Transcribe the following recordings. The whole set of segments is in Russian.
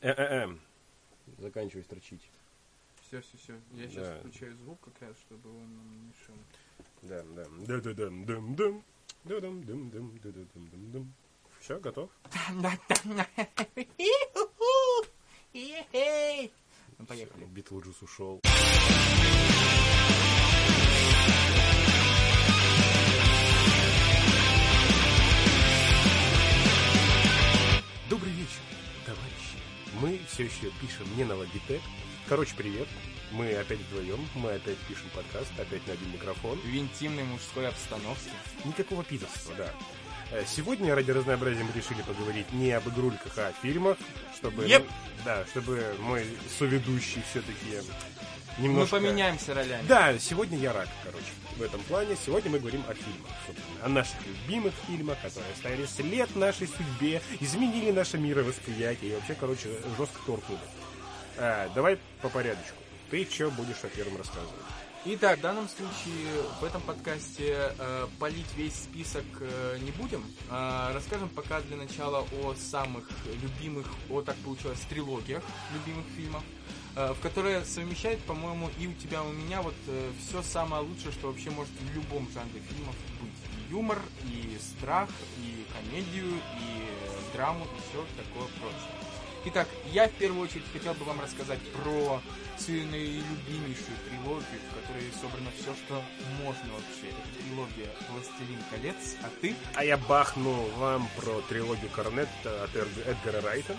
Э-э-э. Заканчивай строчить. Все, все, все. Я сейчас Да. включаю звук как раз, чтобы он нам не мешал. Да, да. Да-да-дам-дам-дам. Да-дам-дам-дам-да-да-дам-дам-дам. Все, готов? Ну, поехали. Битлджус ушел. Все еще пишем не на Logitech. Короче, привет. Мы опять вдвоем, мы опять пишем подкаст, опять на один микрофон. В интимной мужской обстановке. Никакого пидорства, да. Э, Сегодня ради разнообразия мы решили поговорить не об игрульках, а о фильмах, чтобы, ну, да, чтобы мой соведущий все-таки Мы немножко... поменяемся ролями. Да, сегодня я рак, короче, в этом плане. Сегодня мы говорим о фильмах, собственно, о наших любимых фильмах, которые оставили след в нашей судьбе, изменили наше мировосприятие и вообще, короче, жестко торкнули. А, давай по порядочку. Ты что будешь о первом рассказывать? Итак, в данном случае в этом подкасте э, полить весь список э, не будем. А, расскажем пока для начала о самых любимых, о так получилось, трилогиях любимых фильмов, э, в которые совмещает, по-моему, и у тебя, и у меня вот все самое лучшее, что вообще может в любом жанре фильмов быть. Юмор, и страх, и комедию, и э, драму, и все такое прочее. Итак, я в первую очередь хотел бы вам рассказать про свою наилюбимейшую трилогию, в которой собрано все, что можно вообще. Это трилогия «Властелин колец», а ты? А я бахну вам про трилогию Корнетта от Эд- Эдгара Райта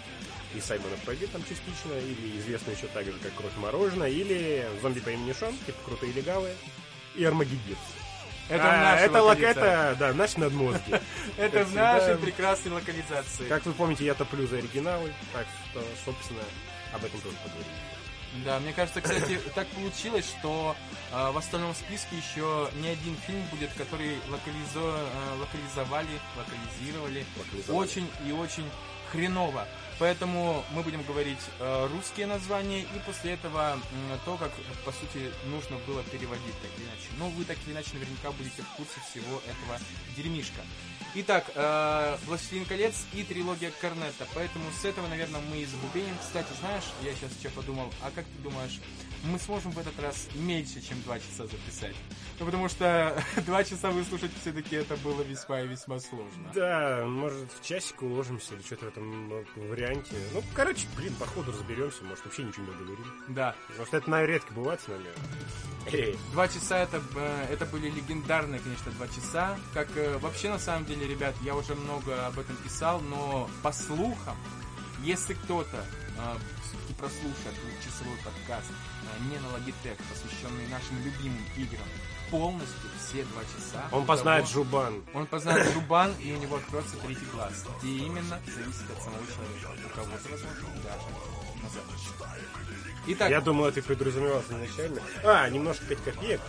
и Саймона Пегги там частично, или известно еще так же, как «Кровь мороженое», или «Зомби по имени Шон», типа «Крутые легавые», и «Армагеддин». Это А, это, лок- это, да, наш надмозги. Это в нашей прекрасной локализации. Как вы помните, я топлю за оригиналы, так что, собственно, об этом тоже поговорим. Да, мне кажется, кстати, так получилось, что э, в остальном списке еще не один фильм будет, который локализо- э, локализовали, локализировали очень и очень хреново. Поэтому мы будем говорить э, русские названия и после этого м, то, как по сути нужно было переводить так или иначе. Ну, вы так или иначе наверняка будете в курсе всего этого дерьмишка. Итак, э, «Властелин колец» и трилогия Корнетта. Поэтому с этого, наверное, мы и забубеним. Кстати, знаешь, я сейчас что подумал, а как ты думаешь, мы сможем в этот раз меньше, чем два часа записать? Ну, потому что два часа выслушать все-таки это было весьма и весьма сложно. Да, может, в часик уложимся или что-то в этом ну, варианте. Ну, короче, блин, походу разберемся, может, вообще ничего не договорим. Да, Может, это, наверное, редко бывает с нами. Эй, Два часа это, э, это были легендарные, конечно, два часа. Как э, вообще на самом деле, ребят, я уже много об этом писал, но по слухам, если кто-то э, прослушает двухчасовой подкаст э, не на Logitech, посвященный нашим любимым играм, полностью все два часа. он познает того- Жубан. Он познает Жубан, и у него откроется третий глаз. Где именно, зависит от самого человека. У кого-то, возможно, даже на завтра. Итак, Я думал, ты подразумевал изначально. А, немножко 5 копеек.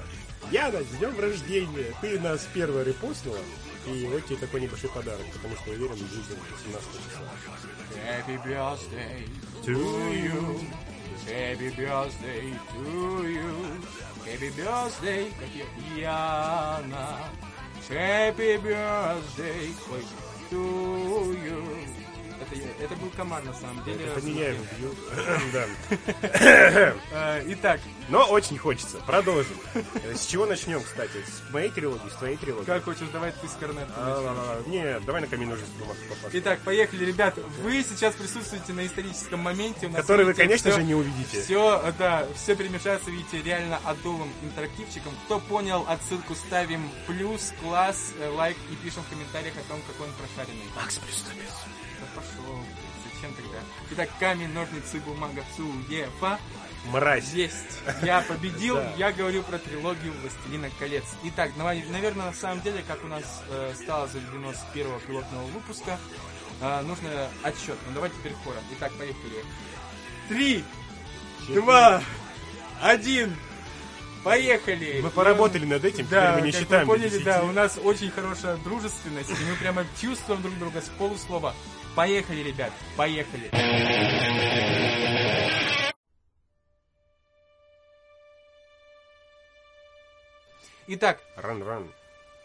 Яна, с днем рождения! Ты нас первый репостнула. И вот тебе такой небольшой подарок, потому что уверен, будет 17 числа. Happy birthday To you. Happy birthday to you. Happy birthday, как я, Яна. Happy birthday ой, to you. Это, я- это был комар на самом деле. Это меня бьют. Да. Э, Итак, Но очень хочется. Продолжим. С чего начнем, кстати? С моей трилогии, с твоей трилогии? как хочешь, давай ты с А, ла-ла-ла. Не, давай на бумагу попасть. Итак, поехали, ребят. Вы сейчас присутствуете на историческом моменте. Который вы, конечно же, не увидите. Все, да, все перемешается, видите, реально адовым интерактивчиком. Кто понял отсылку, ставим плюс, класс, э, лайк и пишем в комментариях о том, какой он прошаренный. Макс приступил. Да пошел, зачем тогда? Итак, камень, ножницы, бумага, цуефа. Мразь. Есть. Я победил, я говорю про трилогию «Властелина колец». Итак, наверное, на самом деле, как у нас э, стало заведено с первого пилотного выпуска, э, нужно отсчет. Ну давай теперь хором. Итак, поехали. Три, два, один. Поехали! Мы поработали над этим, Да, теперь мы не считаем вы поняли, 10. да, у нас очень хорошая дружественность, и мы прямо чувствуем друг друга с полуслова. Поехали, ребят, поехали. Итак, Ран-ран.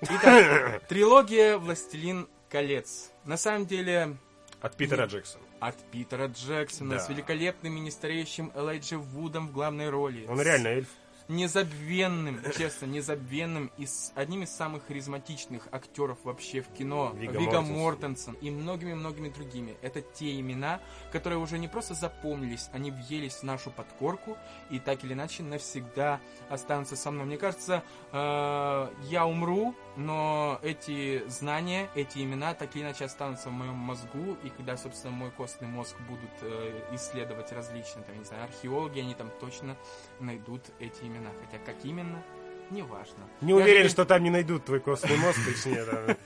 итак, трилогия «Властелин колец». На самом деле, От Питера Джексона. от Питера Джексона Да. с великолепным и нестареющим Элайджа Вудом в главной роли. Он реально эльф. Незабвенным, честно, незабвенным и с одним из самых харизматичных актеров вообще в кино. Вига Вига, Мортенсен. И многими-многими другими. Это те имена, которые уже не просто запомнились, они въелись в нашу подкорку и так или иначе навсегда останутся со мной. Мне кажется, э, я умру, но эти знания, эти имена так или иначе останутся в моем мозгу, и когда, собственно, мой костный мозг будут э, исследовать различные, там, не знаю, археологи, они там точно найдут эти имена. Хотя как именно, неважно. Не уверен, что там не найдут твой костный мозг, точнее, да.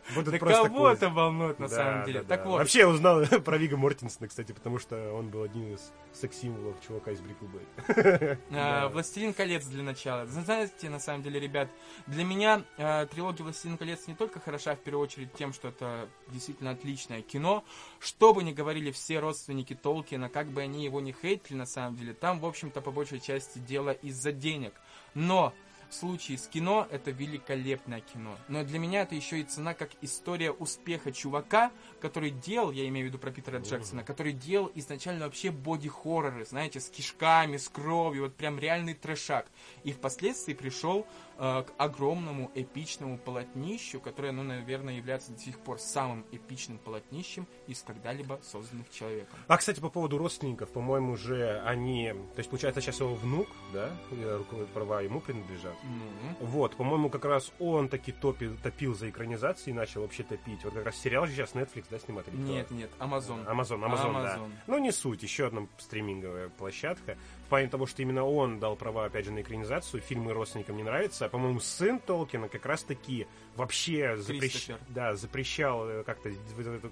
Будут Да просто кого это волнует на самом деле? так вот, Вообще я узнал про Вига Мортенсона, кстати, потому что он был одним из секс-символов чувака из Бриклберри. А, «Властелин колец» для начала. Знаете, на самом деле, ребят, для меня э, трилогия «Властелин колец» не только хороша, в первую очередь, тем, что это действительно отличное кино. Что бы ни говорили все родственники Толкина, как бы они его не хейтили, на самом деле, там, в общем-то, по большей части дело из-за денег. Но в случае с кино это великолепное кино. Но для меня это еще и цена как история успеха чувака, который делал, я имею в виду про Питера Джексона, который делал изначально вообще боди-хорроры, знаете, с кишками, с кровью, вот прям реальный трешак. И впоследствии пришел к огромному эпичному полотнищу, которое, ну, наверное, является до сих пор самым эпичным полотнищем из когда-либо созданных человеком. А, кстати, по поводу родственников, по-моему, уже они... То есть, получается, сейчас его внук, да, э, права ему принадлежат. Ну, Вот, по-моему, как раз он таки топил, топил за экранизации и начал вообще топить. Вот как раз сериал же сейчас Netflix, да, снимает? или кто? нет, нет, Amazon. Амазон, Амазон, да. Amazon. Ну, не суть, еще одна стриминговая площадка. Плане того, что именно он дал права, опять же, на экранизацию, фильмы родственникам не нравятся. А, по-моему, сын Толкина как раз-таки вообще запрещ... Да, запрещал э, как-то,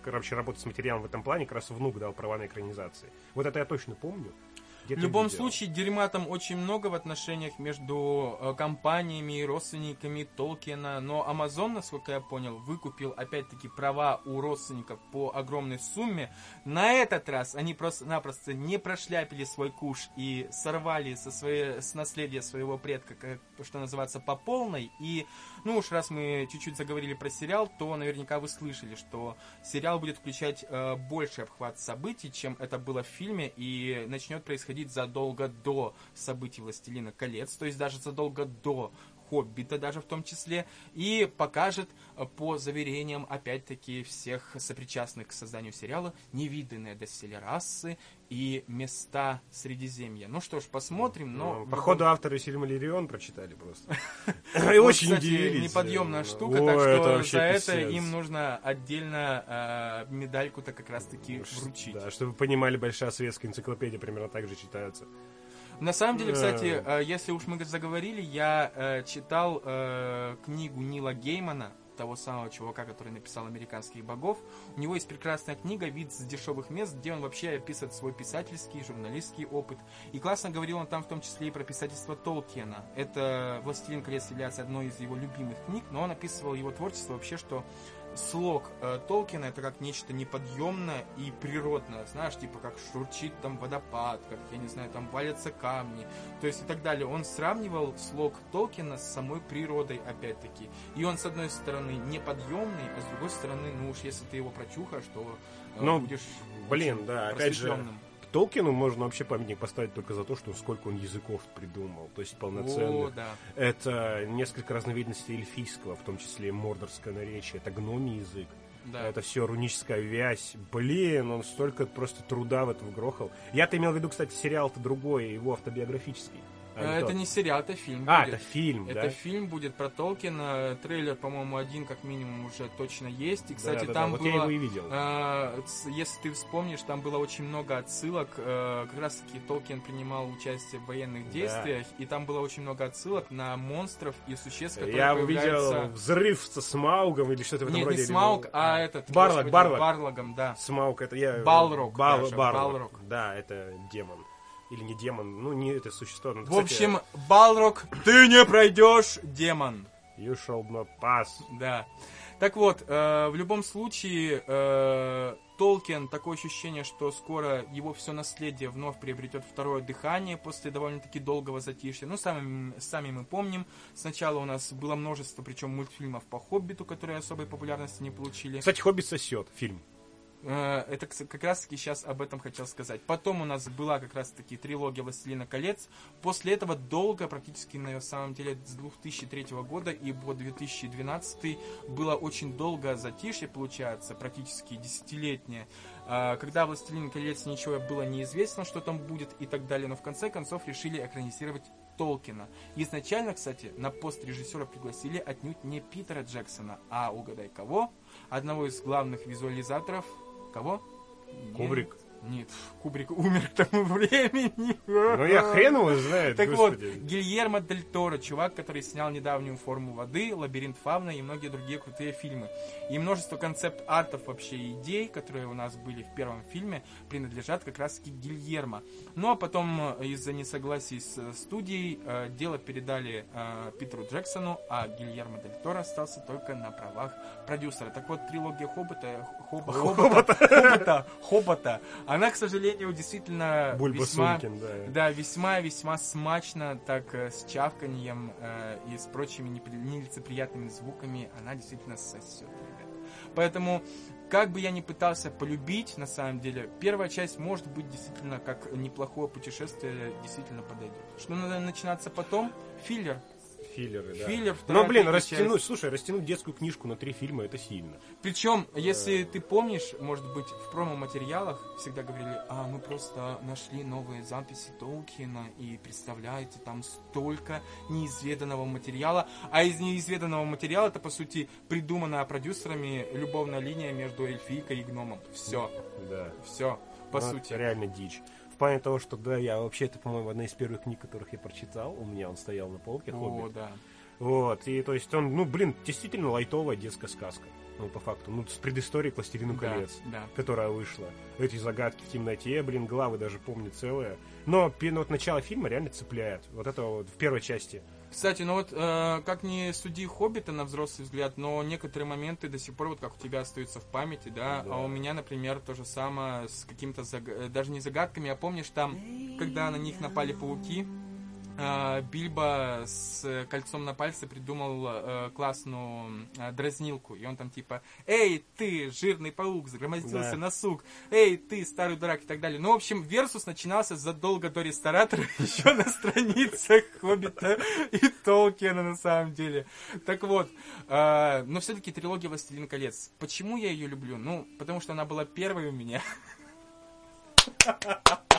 короче, работать с материалом в этом плане, как раз внук дал права на экранизации. Вот это я точно помню. В любом видел. случае, дерьма там очень много в отношениях между э, компаниями и родственниками Толкина, но Amazon, насколько я понял, выкупил опять-таки права у родственников по огромной сумме. На этот раз они просто-напросто не прошляпили свой куш и сорвали со своей, с наследия своего предка, как, что называется, по полной. И, ну уж раз мы чуть-чуть заговорили про сериал, то наверняка вы слышали, что сериал будет включать э, больший обхват событий, чем это было в фильме, и начнет происходить задолго до событий «Властелина колец», то есть даже задолго до «Хоббита» даже в том числе, и покажет э, по заверениям, опять-таки, всех сопричастных к созданию сериала невиданные доселе расы и места Средиземья. Ну что ж, посмотрим, но... Ну, Походу, авторы Сильмалирион прочитали просто. И очень удивились. неподъемная штука, так что за это им нужно отдельно э, медальку-то как раз-таки вручить. Да, чтобы вы понимали, большая советская энциклопедия примерно так же читается. На самом деле, кстати, э, если уж мы заговорили, я э, читал э, книгу Нила Геймана, того самого чувака, который написал «Американских богов». У него есть прекрасная книга «Вид с дешевых мест», где он вообще описывает свой писательский, журналистский опыт. И классно говорил он там в том числе и про писательство Толкиена. Это «Властелин колец» является одной из его любимых книг, но он описывал его творчество вообще, что слог э, Толкина это как нечто неподъемное и природное, знаешь, типа как шурчит там водопад, как, я не знаю, там валятся камни, то есть и так далее. Он сравнивал слог Толкина с самой природой, опять-таки. И он, с одной стороны, неподъемный, а с другой стороны, ну уж если ты его прочухаешь, то э, Ну, будешь блин, да, опять же. Толкину можно вообще памятник поставить только за то, что сколько он языков придумал, то есть полноценных. О, да. Это несколько разновидностей эльфийского, в том числе мордорское наречие, это гномий язык. Да. Это все руническая вязь. Блин, он столько просто труда в это вгрохал. Я-то имел в виду, кстати, сериал-то другой, его автобиографический. А Э, это не сериал, это фильм. А, будет. это фильм, Это да? фильм будет про Толкина. Трейлер, по-моему, один как минимум уже точно есть. И, кстати, Да-да-да, там вот было... я его и видел. э, если ты вспомнишь, там было очень много отсылок. э, как раз таки Толкин принимал участие в военных Да. действиях. И там было очень много отсылок на монстров и существ, которые Я появляются... увидел взрыв со Смаугом или что-то в этом Нет, роде. не или, Смаук, ну, а этот... Барлок, господи, Барлок. Барлогом, да. Смаук, это я... Балрог Бал, даже, Барлок. Балрог. Да, это демон. Или не демон, ну не это существо. но, В кстати, общем, Балрог, ты не пройдешь, демон. You shall not pass. Да. Так вот, э, в любом случае, э, Толкин, такое ощущение, что скоро его все наследие вновь приобретет второе дыхание после довольно-таки долгого затишья. Ну, сами, сами мы помним, сначала у нас было множество, причем мультфильмов по Хоббиту, которые особой популярности не получили. Кстати, Хоббит сосет фильм. Э, Это как раз таки сейчас об этом хотел сказать. Потом у нас была как раз таки трилогия «Властелина колец». После этого долго, практически на самом деле с 2003 года и по 2012 было очень долго затишье, получается, практически десятилетнее, а, когда «Властелин колец» ничего было неизвестно, что там будет и так далее, но в конце концов решили экранизировать Толкина. Изначально, кстати, на пост режиссера пригласили отнюдь не Питера Джексона, а угадай кого? Одного из главных визуализаторов. Кого? Кубрик. Нет, Кубрик умер к тому времени. Ну я хрен его знает, Так господи. вот, Гильермо Дель Торо, чувак, который снял недавнюю форму воды, Лабиринт Фавна и многие другие крутые фильмы. И множество концепт-артов вообще идей, которые у нас были в первом фильме, принадлежат как раз таки Гильермо. Ну а потом э, из-за несогласий с э, студией э, дело передали Питеру Джексону, а Гильермо Дель Торо остался только на правах продюсера. Так вот, трилогия Хоббита, Хоб- Хоббита, Хоббита, Хоббита, она, к сожалению, действительно Бульба весьма... Сулькин, да. Да, весьма-весьма смачно, так э, с чавканьем э, и с прочими нелицеприятными звуками она действительно сосет, ребят. Поэтому, как бы я ни пытался полюбить, на самом деле, первая часть может быть действительно как неплохое путешествие, действительно подойдет. Что надо начинаться потом? Филлер. Филлеры, да. Филлер, Но, блин, растянуть, часть. слушай, растянуть детскую книжку на три фильма, это сильно. Причем, если ты помнишь, может быть, в промо-материалах всегда говорили, а мы просто нашли новые записи Толкина, и представляете, там столько неизведанного материала, а из неизведанного материала это, по сути, придуманная продюсерами любовная линия между эльфийкой и гномом. Все, Да. все, по Ну, сути. Это реально дичь. Плане того, что, да, я вообще, это, по-моему, одна из первых книг, которых я прочитал. У меня он стоял на полке, О, «Хоббит». да. Вот, и то есть он, ну, блин, действительно лайтовая детская сказка. Ну, по факту. Ну, с предысторией к «Властелину Да, колец», да. которая вышла. Эти загадки в темноте, блин, главы даже помню целые. Но пи- ну, вот начало фильма реально цепляет. Вот это вот в первой части. Кстати, ну вот, э, как не суди Хоббита на взрослый взгляд, но некоторые моменты до сих пор, вот как у тебя остаются в памяти, да, Да. а у меня, например, то же самое с какими-то, заг- э, даже не загадками, а помнишь там, когда на них напали пауки, Бильбо с э, кольцом на пальце придумал э, классную э, дразнилку, и он там типа, эй, ты, жирный паук, загромоздился Да. на сук, эй, ты, старый дурак и так далее. Ну, в общем, Версус начинался задолго до ресторатора, еще на страницах Хоббита и Толкина на самом деле. Так вот, э, но все-таки трилогия «Властелин колец». Почему я ее люблю? Ну, потому что она была первой у меня.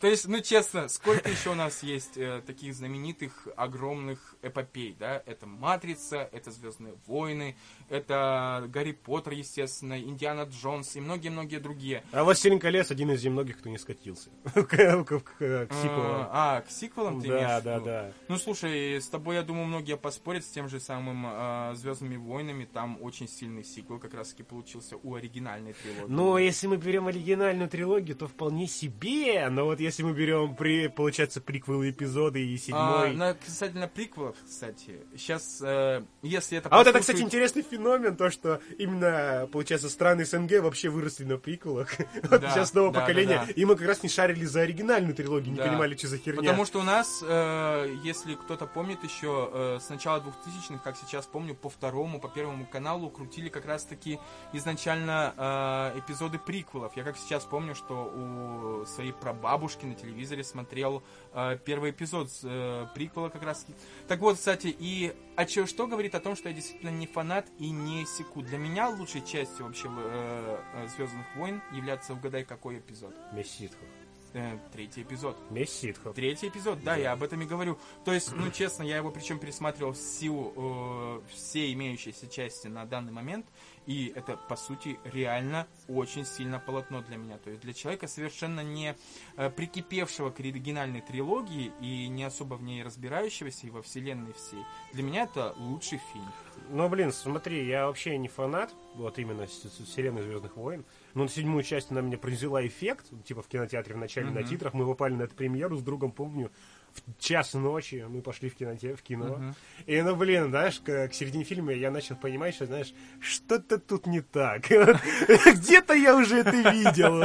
То есть, ну честно, сколько еще у нас есть э, таких знаменитых, огромных эпопей, да? Это «Матрица», это «Звездные войны», это «Гарри Поттер», естественно, «Индиана Джонс» и многие-многие другие. А «Властелин колец» один из немногих, кто не скатился к, к сиквелам. А, к сиквелам ты Да, да, да. Ну, слушай, с тобой, я думаю, многие поспорят с тем же самым э, «Звездными войнами». Там очень сильный сиквел как раз-таки получился у оригинальной трилогии. Но если мы берем оригинальную трилогию, то вполне себе. Но вот если мы берем, при, получается, приквелы эпизоды и А, седьмой... на, касательно приквелов, кстати, сейчас, э, если это... А вот это, кстати, интересный феномен, то, что именно, получается, страны СНГ вообще выросли на приквелах. Вот Да, сейчас нового да, поколения. да. И мы как раз не шарили за оригинальную трилогию, не понимали, что за херня. Потому что у нас, э, если кто-то помнит еще, э, с начала 2000-х, как сейчас помню, по второму, по первому каналу крутили как раз-таки изначально э, эпизоды приквелов. Я как сейчас помню, что у своей прабабушки на телевизоре смотрел первый эпизод с, э, приквела как раз. Так вот, кстати, и а чё, что говорит о том, что я действительно не фанат и не секу. Для меня лучшей частью вообще э, э, Звездных войн является угадай какой эпизод. Месть ситхов. Э, третий эпизод. Месть ситхов. Третий эпизод, да, я об этом и говорю. То есть, ну, честно, я его причем пересматривал в силу э, все имеющиеся части на данный момент, и это, по сути, реально очень сильно полотно для меня. То есть для человека, совершенно не э, прикипевшего к оригинальной трилогии и не особо в ней разбирающегося и во вселенной всей, для меня это лучший фильм. Ну, блин, смотри, я вообще не фанат, вот именно с, с вселенной Звездных войн. Но на седьмую часть она меня произвела эффект, типа в кинотеатре в начале на Мгм. титрах. Мы попали на эту премьеру с другом, помню. В час ночи мы пошли в, киноте, в кино. Мгм. И, ну, блин, знаешь, к, к середине фильма я начал понимать, что, знаешь, что-то тут не так. Где-то я уже это видел.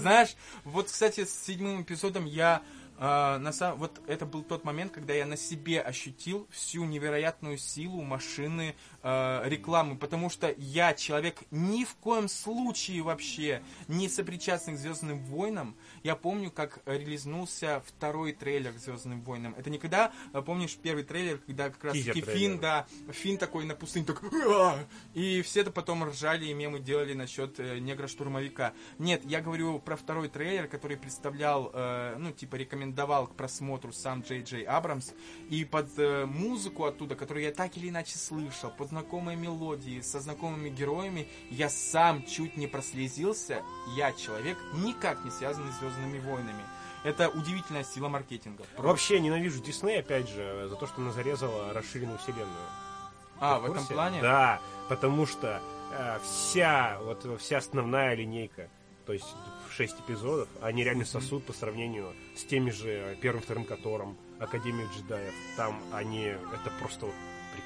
Знаешь, вот, кстати, с седьмым эпизодом я а, на самом, вот это был тот момент, когда я на себе ощутил всю невероятную силу машины а, рекламы, потому что я человек ни в коем случае вообще не сопричастный к Звездным войнам. Я помню, как релизнулся второй трейлер к Звездным войнам. Это никогда, помнишь, первый трейлер, когда как раз таки. Финн, да, Финн такой на пустыне, так, «А!» и все это потом ржали и мемы делали насчет э, негра-штурмовика. Нет, я говорю про второй трейлер, который представлял, э, ну, типа, рекомендовал к просмотру сам Джей Джей Абрамс, и под э, музыку оттуда, которую я так или иначе слышал, под знакомые мелодии, со знакомыми героями, я сам чуть не прослезился. Я человек, никак не связанный с Звездными войнами. Это удивительная сила маркетинга. Просто. Вообще ненавижу Дисней, опять же, за то, что она зарезала расширенную вселенную. А, Ты в этом плане? Да, потому что э, вся, вот вся основная линейка, то есть шесть эпизодов, они реально сосут по сравнению с теми же первым, вторым которым, Академию джедаев. Там они, это просто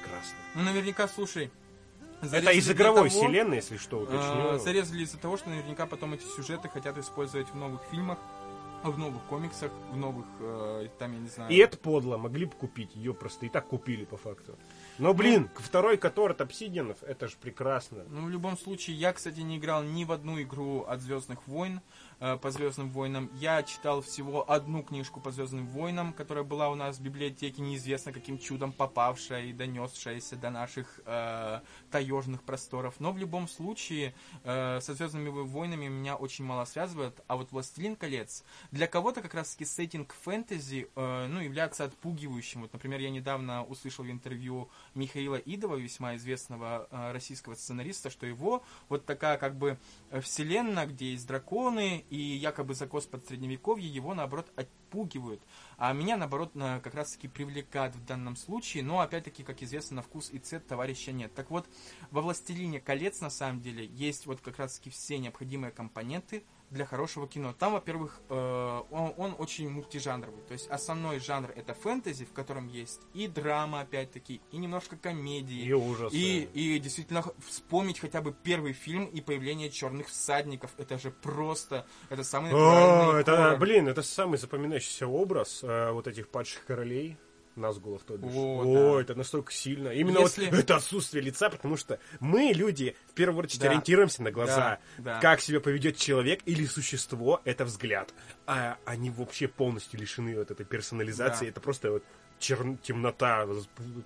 прекрасно. Ну, наверняка, слушай. Это из игровой того- вселенной, если что, А, уточню. зарезали из-за того, что наверняка потом эти сюжеты хотят использовать в новых фильмах, в новых комиксах, в новых, э, там, я не знаю... И это подло, могли бы купить, ее просто и так купили по факту. Но, блин, второй который от Обсидианов, это же прекрасно. Ну, в любом случае, я, кстати, не играл ни в одну игру от Звездных войн, э, по Звездным войнам. Я читал всего одну книжку по Звездным войнам, которая была у нас в библиотеке, неизвестно каким чудом попавшая и донесшаяся до наших э, таежных просторов. Но в любом случае, э, со Звездными войнами меня очень мало связывает. А вот Властелин колец для кого-то как раз-таки сеттинг фэнтези, э, ну, является отпугивающим. Вот, например, я недавно услышал в интервью Михаила Идова, весьма известного э, российского сценариста, что его вот такая как бы э, вселенная, где есть драконы и якобы закос под средневековье, его наоборот отпугивают. А меня наоборот на- как раз таки привлекает в данном случае, но опять-таки, как известно, на вкус и цвет товарища нет. Так вот, во «Властелине колец» на самом деле есть вот как раз таки все необходимые компоненты для хорошего кино. Там, во-первых, э, он, он очень мультижанровый. То есть основной жанр это фэнтези, в котором есть и драма, опять-таки, и немножко комедии. И ужасы. И, и действительно вспомнить хотя бы первый фильм и появление черных всадников. Это же просто, это самый О, натуральный это, хоррор. блин, это самый запоминающийся образ э, вот этих падших королей. Назгулов, то бишь. О, О, да. это настолько сильно. Именно Если- вот это отсутствие лица, потому что мы, люди, в первую очередь Да. ориентируемся на глаза. Да, да. Как себя поведет человек или существо, это взгляд. А они вообще полностью лишены вот этой персонализации. Да. Это просто вот чер- темнота,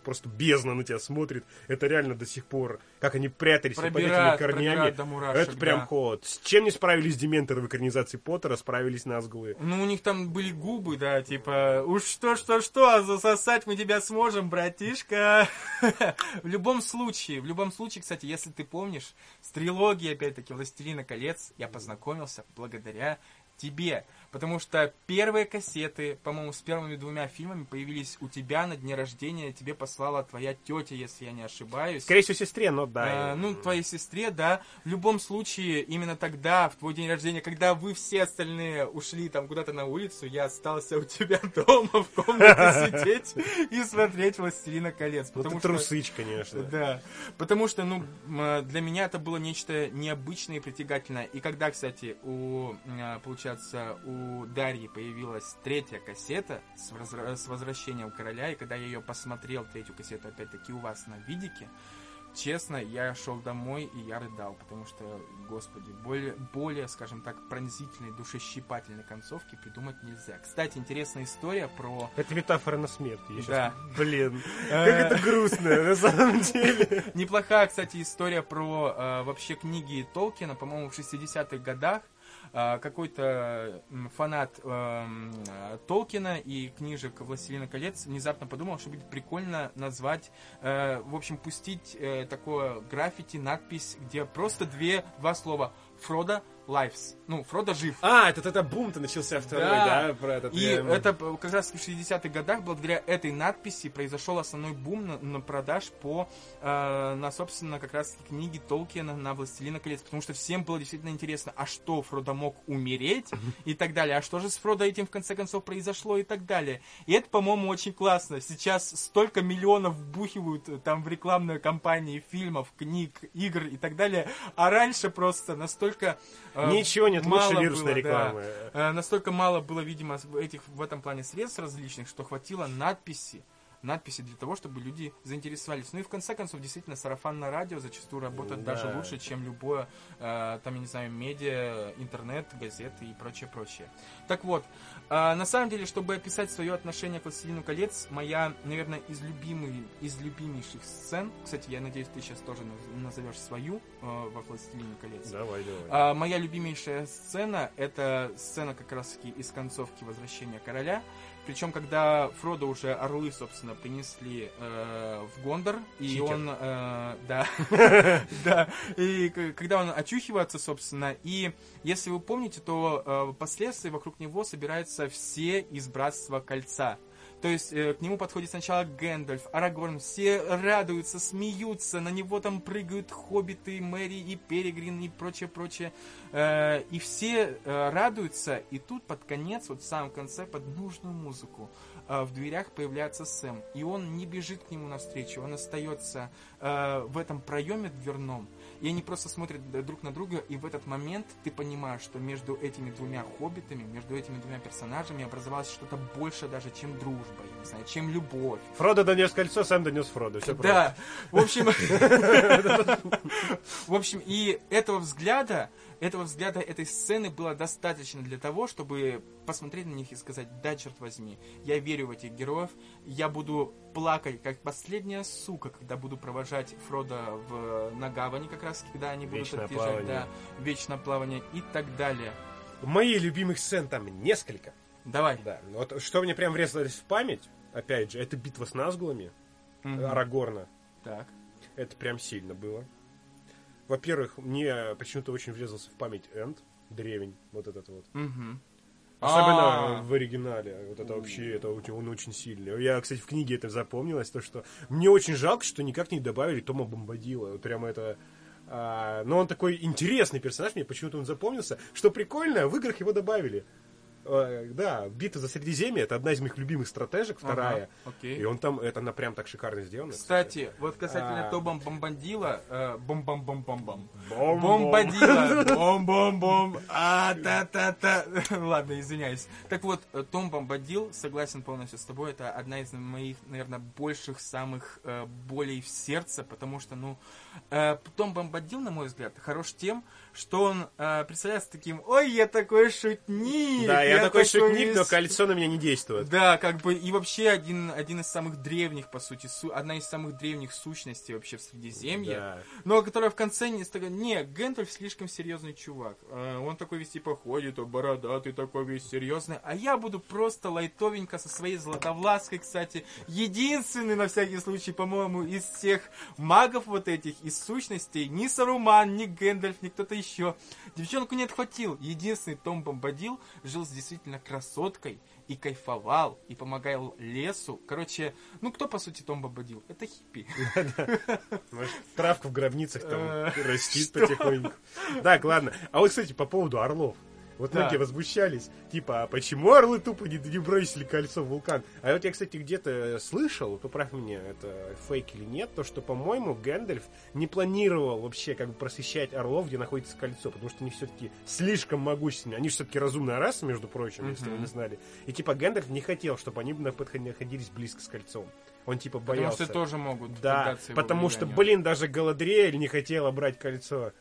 просто бездна на тебя смотрит. Это реально до сих пор, как они прятались под этими корнями. до мурашек, это прям да. ход. С чем не справились дементоры в экранизации Поттера, справились Назгулы. Ну, у них там были губы, да, типа, уж что-что-что, засосать мы тебя сможем, братишка. В любом случае, в любом случае, кстати, если ты помнишь, с трилогией, опять-таки, «Властелина колец» я познакомился благодаря тебе. Потому что первые кассеты, по-моему, с первыми двумя фильмами появились у тебя на дне рождения. Тебе послала твоя тетя, если я не ошибаюсь. Скорее всего, сестре, но да. А, ну, твоей сестре, да. В любом случае, именно тогда, в твой день рождения, когда вы все остальные ушли там куда-то на улицу, я остался у тебя дома в комнате сидеть и смотреть «Властелина колец». Ну, Потому ты что... трусыч, конечно. Да, потому что, ну, м, для меня это было нечто необычное и притягательное. И когда, кстати, у, м, получается, у Дарьи появилась третья кассета с, возра- с возвращением короля, и когда я ее посмотрел, третью кассету, опять-таки, у вас на видике, честно, я шел домой и я рыдал, потому что, господи, более, более, скажем так, пронзительной, душещипательной концовки придумать нельзя. Кстати, интересная история про... Это метафора на смерть. Я Да. Блин, Э, как это грустно, на самом деле. Неплохая, кстати, история про э, вообще книги Толкина, по-моему, в 60-х годах. Э, какой-то фанат эм, э, Толкина и книжек «Властелина колец» внезапно подумал, что будет прикольно назвать, э, в общем, пустить э, такое граффити, надпись, где просто две, два слова. «Фродо lives. Ну, Фродо жив. А, это тогда бум-то начался второй, Да. да, про этот. И я- это как раз в 60-х годах, благодаря этой надписи, произошел основной бум на, на продаж по, э, на, собственно, как раз книги Толкиена на «Властелина колец», потому что всем было действительно интересно, а что, Фродо мог умереть и так далее, а что же с Фродо этим в конце концов произошло и так далее. И это, по-моему, очень классно. Сейчас столько миллионов вбухивают э, там в рекламные кампании фильмов, книг, игр и так далее, а раньше просто настолько... э, Ничего нет мало лучше вирусной было, да. рекламы. Э, Настолько мало было, видимо, этих в этом плане средств различных, что хватило надписи, надписи для того, чтобы люди заинтересовались. Ну и в конце концов, действительно, сарафанное радио зачастую работает Да. даже лучше, чем любое, э, там, я не знаю, медиа, интернет, газеты и прочее, прочее. Так вот, э, на самом деле, чтобы описать свое отношение к «Властелину колец», моя, наверное, из, любимой, из любимейших сцен, кстати, я надеюсь, ты сейчас тоже наз- назовешь свою э, во «Властелине колец», Давай, давай. а, моя любимейшая сцена это сцена как раз таки из концовки Возвращения короля. Причем, когда Фродо уже орлы, собственно, принесли э, в Гондор, и Читер. он, э, да, да, и когда он очухивается, собственно, и если вы помните, то э, впоследствии вокруг него собираются все из Братства Кольца. То есть э, к нему подходит сначала Гэндальф, Арагорн, все радуются, смеются, на него там прыгают хоббиты, Мэри и Перегрин и прочее, прочее. Э, и все э, радуются, и тут под конец, вот в самом конце, под нужную музыку, в дверях появляется Сэм. И он не бежит к нему навстречу, он остается в этом проеме дверном. И они просто смотрят друг на друга, и в этот момент ты понимаешь, что между этими двумя хоббитами, между этими двумя персонажами образовалось что-то больше даже, чем дружба, я не знаю, чем любовь. Фродо донес кольцо, сам донес Фродо. Все Да, в общем, в общем, и этого взгляда, этого взгляда этой сцены было достаточно для того, чтобы посмотреть на них и сказать, да, черт возьми, я верю в этих героев, я буду плакать, как последняя сука, когда буду провожать Фрода в, на гавани, как раз, когда они будут Вечное отъезжать, плавание. да, вечное плавание и так далее. Моих любимых сцен там несколько. Давай. Да. Вот что мне прям врезалось в память, опять же, это битва с Назгулами, Мгм. Арагорна. Так. Это прям сильно было. Во-первых, мне почему-то очень врезался в память Энд, древень, вот этот вот. Особенно А. в оригинале. Вот это вообще, это он очень сильный. Я, кстати, в книге это запомнилось, то что мне очень жалко, что никак не добавили Тома Бомбадила. Вот прямо это... а, но он такой интересный персонаж, мне почему-то он запомнился. Что прикольно, в играх его добавили. А, да, битва за Средиземье это одна из моих любимых стратежек, вторая. Ага, окей. И он там, это она прям так шикарно сделана. Кстати, вот касательно А. Тоба Бомбандила, э, бом-бом-бом-бом-бом. Бом-бом. Бомбадила, бом-бом-бом, а та та та Ладно, извиняюсь. Так вот, э, Том Бомбадил, согласен полностью с тобой, это одна из моих, наверное, больших самых э, болей в сердце, потому что, ну, э, Том Бомбадил, на мой взгляд, хорош тем, что он э, представляется таким, ой, я такой шутник. Да, я, такой шутник, но вес- кольцо на меня не действует. да, как бы и вообще один, один из самых древних, по сути, су- одна из самых древних сущностей вообще в Средиземье. Да. Но которая в конце не не, Гэндальф слишком серьезный чувак. А, Он такой весь типа ходит, о, бородатый такой весь серьезный. А я буду просто лайтовенько со своей златовлаской, кстати. Единственный, на всякий случай, по-моему, из всех магов вот этих, из сущностей, ни Саруман, ни Гэндальф, ни кто-то еще. Девчонку не отхватил. Единственный Том Бомбадил жил с действительно красоткой и кайфовал, и помогал лесу. Короче, ну кто, по сути, Том Бомбадил? Это хиппи. Может, травка в гробницах там Э, растит потихоньку. Так, ладно. А вот, кстати, по поводу орлов. Вот Да. многие возмущались. Типа, а почему орлы тупо не, не бросили кольцо в вулкан? А вот я, кстати, где-то слышал, поправь меня, это фейк или нет, то, что, по-моему, Гэндальф не планировал вообще как бы просвещать орлов, где находится кольцо, потому что они все-таки слишком могущественны. Они все-таки разумная раса, между прочим, если вы не знали. И типа Гэндальф не хотел, чтобы они находились близко с кольцом. Он типа Потому боялся. что тоже могут Да, потому что, блин, даже Галадриэль не хотела брать кольцо.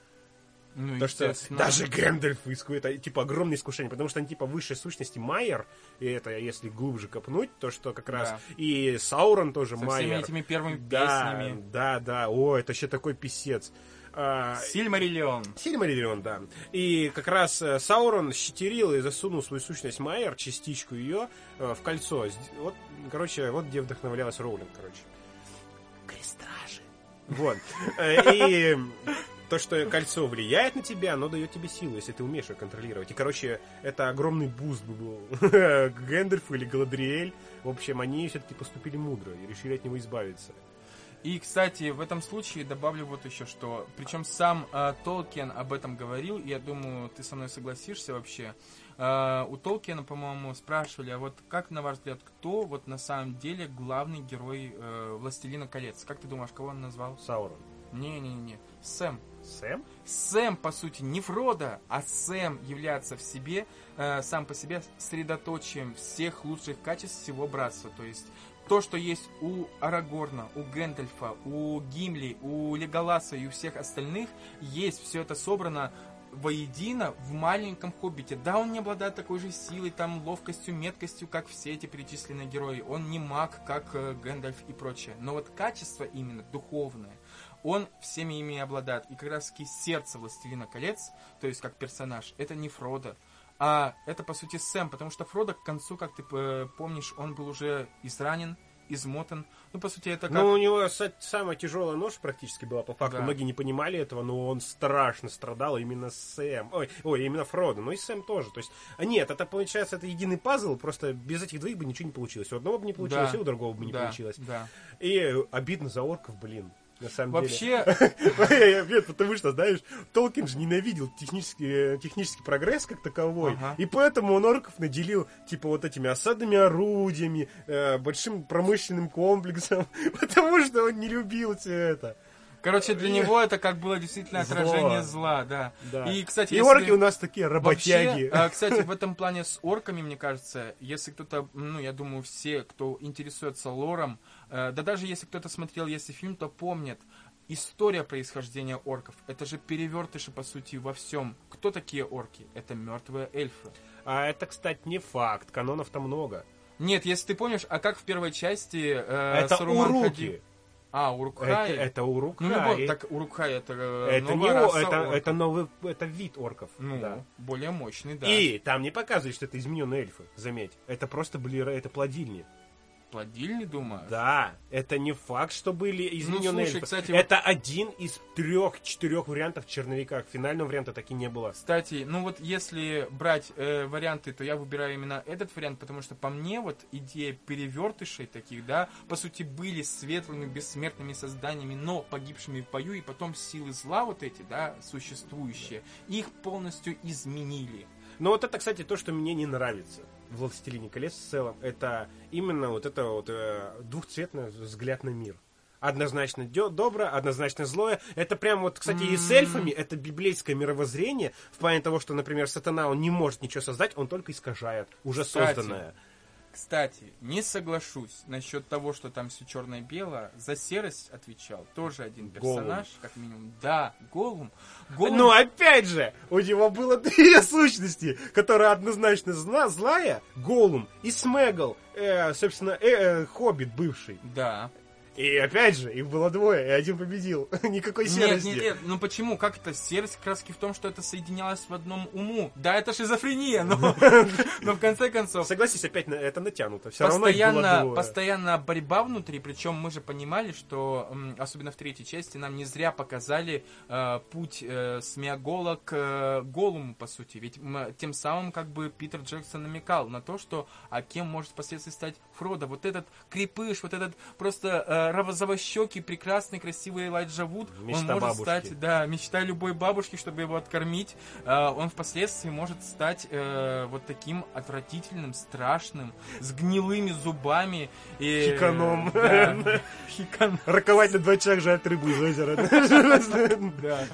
Ну, То, что даже Гэндальф это типа огромное искушение, потому что они типа высшей сущности Майер, и это если глубже копнуть, то что как раз Да. и Саурон тоже Со Майер. всеми этими первыми да, песнями. да, да, о, это еще такой писец. А, Сильмариллион. Сильмариллион, да. И как раз э, Саурон щетерил и засунул свою сущность Майер, частичку ее, э, в кольцо. Вот, короче, вот где вдохновлялась Роулинг, короче. Крестражи. Вот. Э, И то, что кольцо влияет на тебя, оно дает тебе силу, если ты умеешь ее контролировать. И, короче, это огромный boost бы был. Гэндальф или Галадриэль, в общем, они все-таки поступили мудро и решили от него избавиться. И, кстати, в этом случае добавлю вот еще что. Причем сам э, Толкин об этом говорил, и я думаю, ты со мной согласишься вообще. Э, у Толкина, по-моему, спрашивали, а вот как, на ваш взгляд, кто вот на самом деле главный герой э, «Властелина колец»? Как ты думаешь, кого он назвал? Саурон. Не-не-не, Сэм. Сэм? Сэм, по сути, не Фродо, а Сэм является в себе, э, сам по себе, средоточием всех лучших качеств всего братства. То есть то, что есть у Арагорна, у Гэндальфа, у Гимли, у Леголаса и у всех остальных, есть все это собрано воедино в маленьком хоббите. Да, он не обладает такой же силой, там, ловкостью, меткостью, как все эти перечисленные герои. Он не маг, как э, Гэндальф и прочее. Но вот качество именно духовное, он всеми ими обладает. И как раз таки сердце Властелина колец, то есть как персонаж, это не Фродо, а это по сути Сэм, потому что Фродо к концу, как ты э, помнишь, он был уже изранен, измотан. Ну, по сути, это как... Ну, у него са- самая тяжелая нож практически была, по факту. Да. Многие не понимали этого, но он страшно страдал именно Сэм. Ой, ой, именно Фродо. Ну и Сэм тоже. То есть, а нет, это получается, это единый пазл, просто без этих двоих бы ничего не получилось. У одного бы не получилось, Да. и у другого бы не да, получилось. Да. И обидно за орков, блин. На самом Вообще, деле. Нет, потому что, знаешь, Толкин же ненавидел технический, э, технический прогресс как таковой, Ага. и поэтому он орков наделил, типа, вот этими осадными орудиями, э, большим промышленным комплексом, потому что он не любил все это. Короче, для него это как было действительно Зло. отражение зла, да. Да. И, кстати, И если- орки у нас такие работяги. Вообще, а, кстати, в этом плане с орками, мне кажется, если кто-то, ну, я думаю, все, кто интересуется лором, э, да даже если кто-то смотрел если фильм, то помнит, история происхождения орков. Это же перевертыши, по сути, во всем. Кто такие орки? Это мертвые эльфы. А это, кстати, не факт. Канонов-то много. Нет, если ты помнишь, а как в первой части э, это Саруман уруки. ходил? А, Это, Урукхай. это урукхай. Ну, любой, так Урукхай это, э, это не раса это, орков. это новый это вид орков. Ну, да. более мощный, да. И там не показывают, что это измененные эльфы, заметь. Это просто были это плодильни. Плодильни, думаю. Да, это не факт, что были измененные Ну, слушай, эльфы. кстати, это один из трех-четырех вариантов в черновиках. Финального варианта так и не было. Кстати, ну вот если брать э, варианты, то я выбираю именно этот вариант, потому что по мне вот идея перевертышей таких, да, по сути были светлыми, бессмертными созданиями, но погибшими в бою, и потом силы зла вот эти, да, существующие, их полностью изменили. Но вот это, кстати, то, что мне не нравится «Властелине колец» в целом. Это именно вот это вот э, двухцветный взгляд на мир. Однозначно доброе, однозначно злое. Это прям вот, кстати, и с М. эльфами, это библейское мировоззрение, в плане того, что, например, сатана, он не может ничего создать, он только искажает уже Кстати, созданное. Кстати, не соглашусь насчет того, что там все черное-белое. За серость отвечал тоже один персонаж, как минимум. Да, Голум. Голум Но опять же, у него было две сущности, которые однозначно зла, злая, Голум и Смегл, э, собственно, э, э, Хоббит бывший. Да. И опять же, их было двое, и один победил. Никакой Нет, серости. нет, нет, ну почему? Как это? Серость краски в том, что это соединялось в одном уму. Да, это шизофрения, но, но в конце концов, Согласись, опять это натянуто. Все постоянно, постоянно борьба внутри, причем мы же понимали, что, особенно в третьей части, нам не зря показали э, путь э, Смиагола к э, Голуму, по сути. Ведь м, тем самым как бы Питер Джексон намекал на то, что а кем может впоследствии стать Фродо. Вот этот крепыш, вот этот просто э, розовощекий, прекрасный, красивый Элайджа Вуд, Мечта он может бабушки. стать, да, мечта любой бабушки, чтобы его откормить. Э, он впоследствии может стать э, вот таким отвратительным, страшным, с гнилыми зубами. И, Хиканом. Да, хиканом. Роковать на два чах жать рыбу из озера. Да.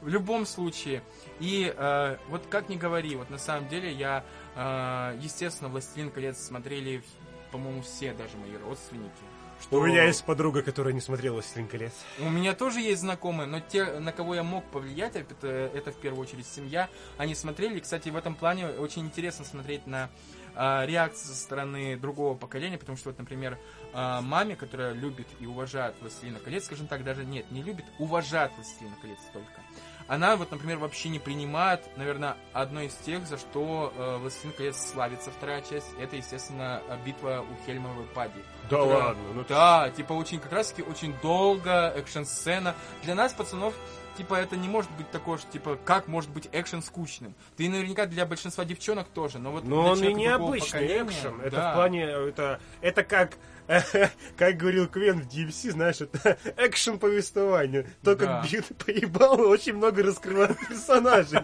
В любом случае. И э, вот как ни говори, вот на самом деле я, э, естественно, «Властелин колец» смотрели, по-моему, все даже мои родственники. Что У меня есть подруга, которая не смотрела «Властелин колец». У меня тоже есть знакомые, но те, на кого я мог повлиять, это, это в первую очередь семья, они смотрели. Кстати, в этом плане очень интересно смотреть на а, реакции со стороны другого поколения, потому что, вот, например, а, маме, которая любит и уважает «Властелина колец», скажем так, даже нет, не любит, уважает «Властелина колец» только. Она вот, например, вообще не принимает, наверное, одно из тех, за что э, «Властелин колец» славится вторая часть. Это, естественно, битва у Хельмовой пади. Да Которая- ладно, ну Да, типа очень, как раз таки очень долго, экшн-сцена. Для нас, пацанов, типа, это не может быть такое, что, типа, как может быть экшен скучным? Ты наверняка для большинства девчонок тоже, но вот Но он и необычный экшен. Это да. в плане, это, это как, как говорил Квен в DMC, знаешь, это экшен повествование. То, Да. как бьют по ебалу, очень много раскрывают персонажей.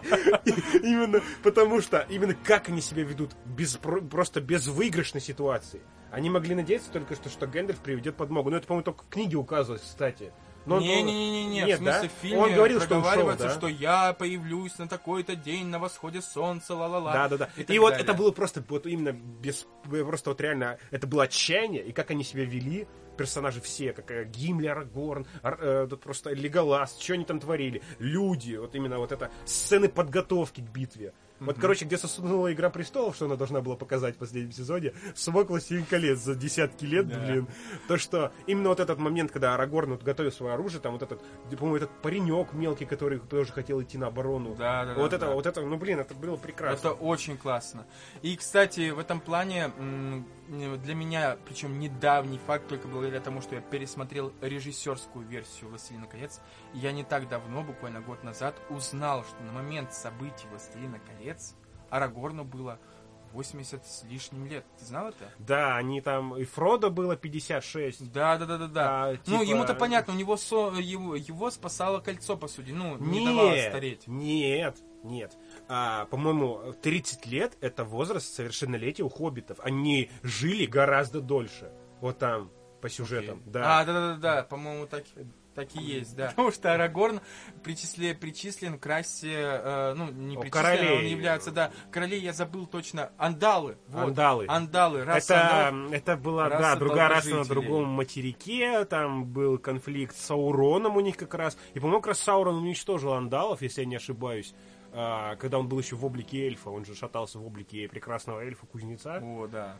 Именно потому что, именно как они себя ведут, без, про- просто без выигрышной ситуации. Они могли надеяться только, что, что Гэндальф приведет подмогу. Но это, по-моему, только в книге указывалось, кстати. Но он- Не-не-не-не, в Нет, смысле, да? в фильме Он говорил, что ушел, да? что я появлюсь на такой-то день на восходе солнца, ла-ла-ла. Да, да, да. И, И, вот далее. это было просто вот именно без просто вот реально это было отчаяние и как они себя вели персонажи все, как э, Гиммлер, Горн, э, тут просто Леголас, что они там творили, люди, вот именно вот это сцены подготовки к битве. Вот, короче, где сосунула Игра Престолов, что она должна была показать в последнем сезоне, смог Властелин колец за десятки лет, Да. блин. То, что именно вот этот момент, когда Арагорн вот готовил свое оружие, там вот этот, по-моему, этот паренек мелкий, который тоже хотел идти на оборону. Да, да, да, вот это, да. вот это, ну, блин, это было прекрасно. Это очень классно. И, кстати, в этом плане для меня, причем недавний факт, только благодаря тому, что я пересмотрел режиссерскую версию «Властелина колец», я не так давно, буквально год назад, узнал, что на момент событий «Властелина колец» Арагорну было 80 с лишним лет. Ты знал это? Да, они там, и Фродо было 56. Да, да, да, да, да. А, ну, типа- ему-то понятно, у него со- его, его спасало кольцо, по сути. Ну, не давало Нет, стареть. нет, нет. А, по-моему, 30 лет это возраст совершеннолетия у хоббитов. Они жили гораздо дольше. Вот там, по сюжетам. Окей. Да. А, да, да, да, да, по-моему, так, так и есть, да. Потому что Арагорн причисле, причислен к расе, э, ну, не О, причислен, королей. он является, да, королей я забыл точно, андалы. Вот. Андалы. Андалы, раса это, андалов. это была, раса да, другая раса на другом материке, там был конфликт с Сауроном у них как раз. И, по-моему, как раз Саурон уничтожил андалов, если я не ошибаюсь, когда он был еще в облике эльфа. Он же шатался в облике прекрасного эльфа-кузнеца. О, да.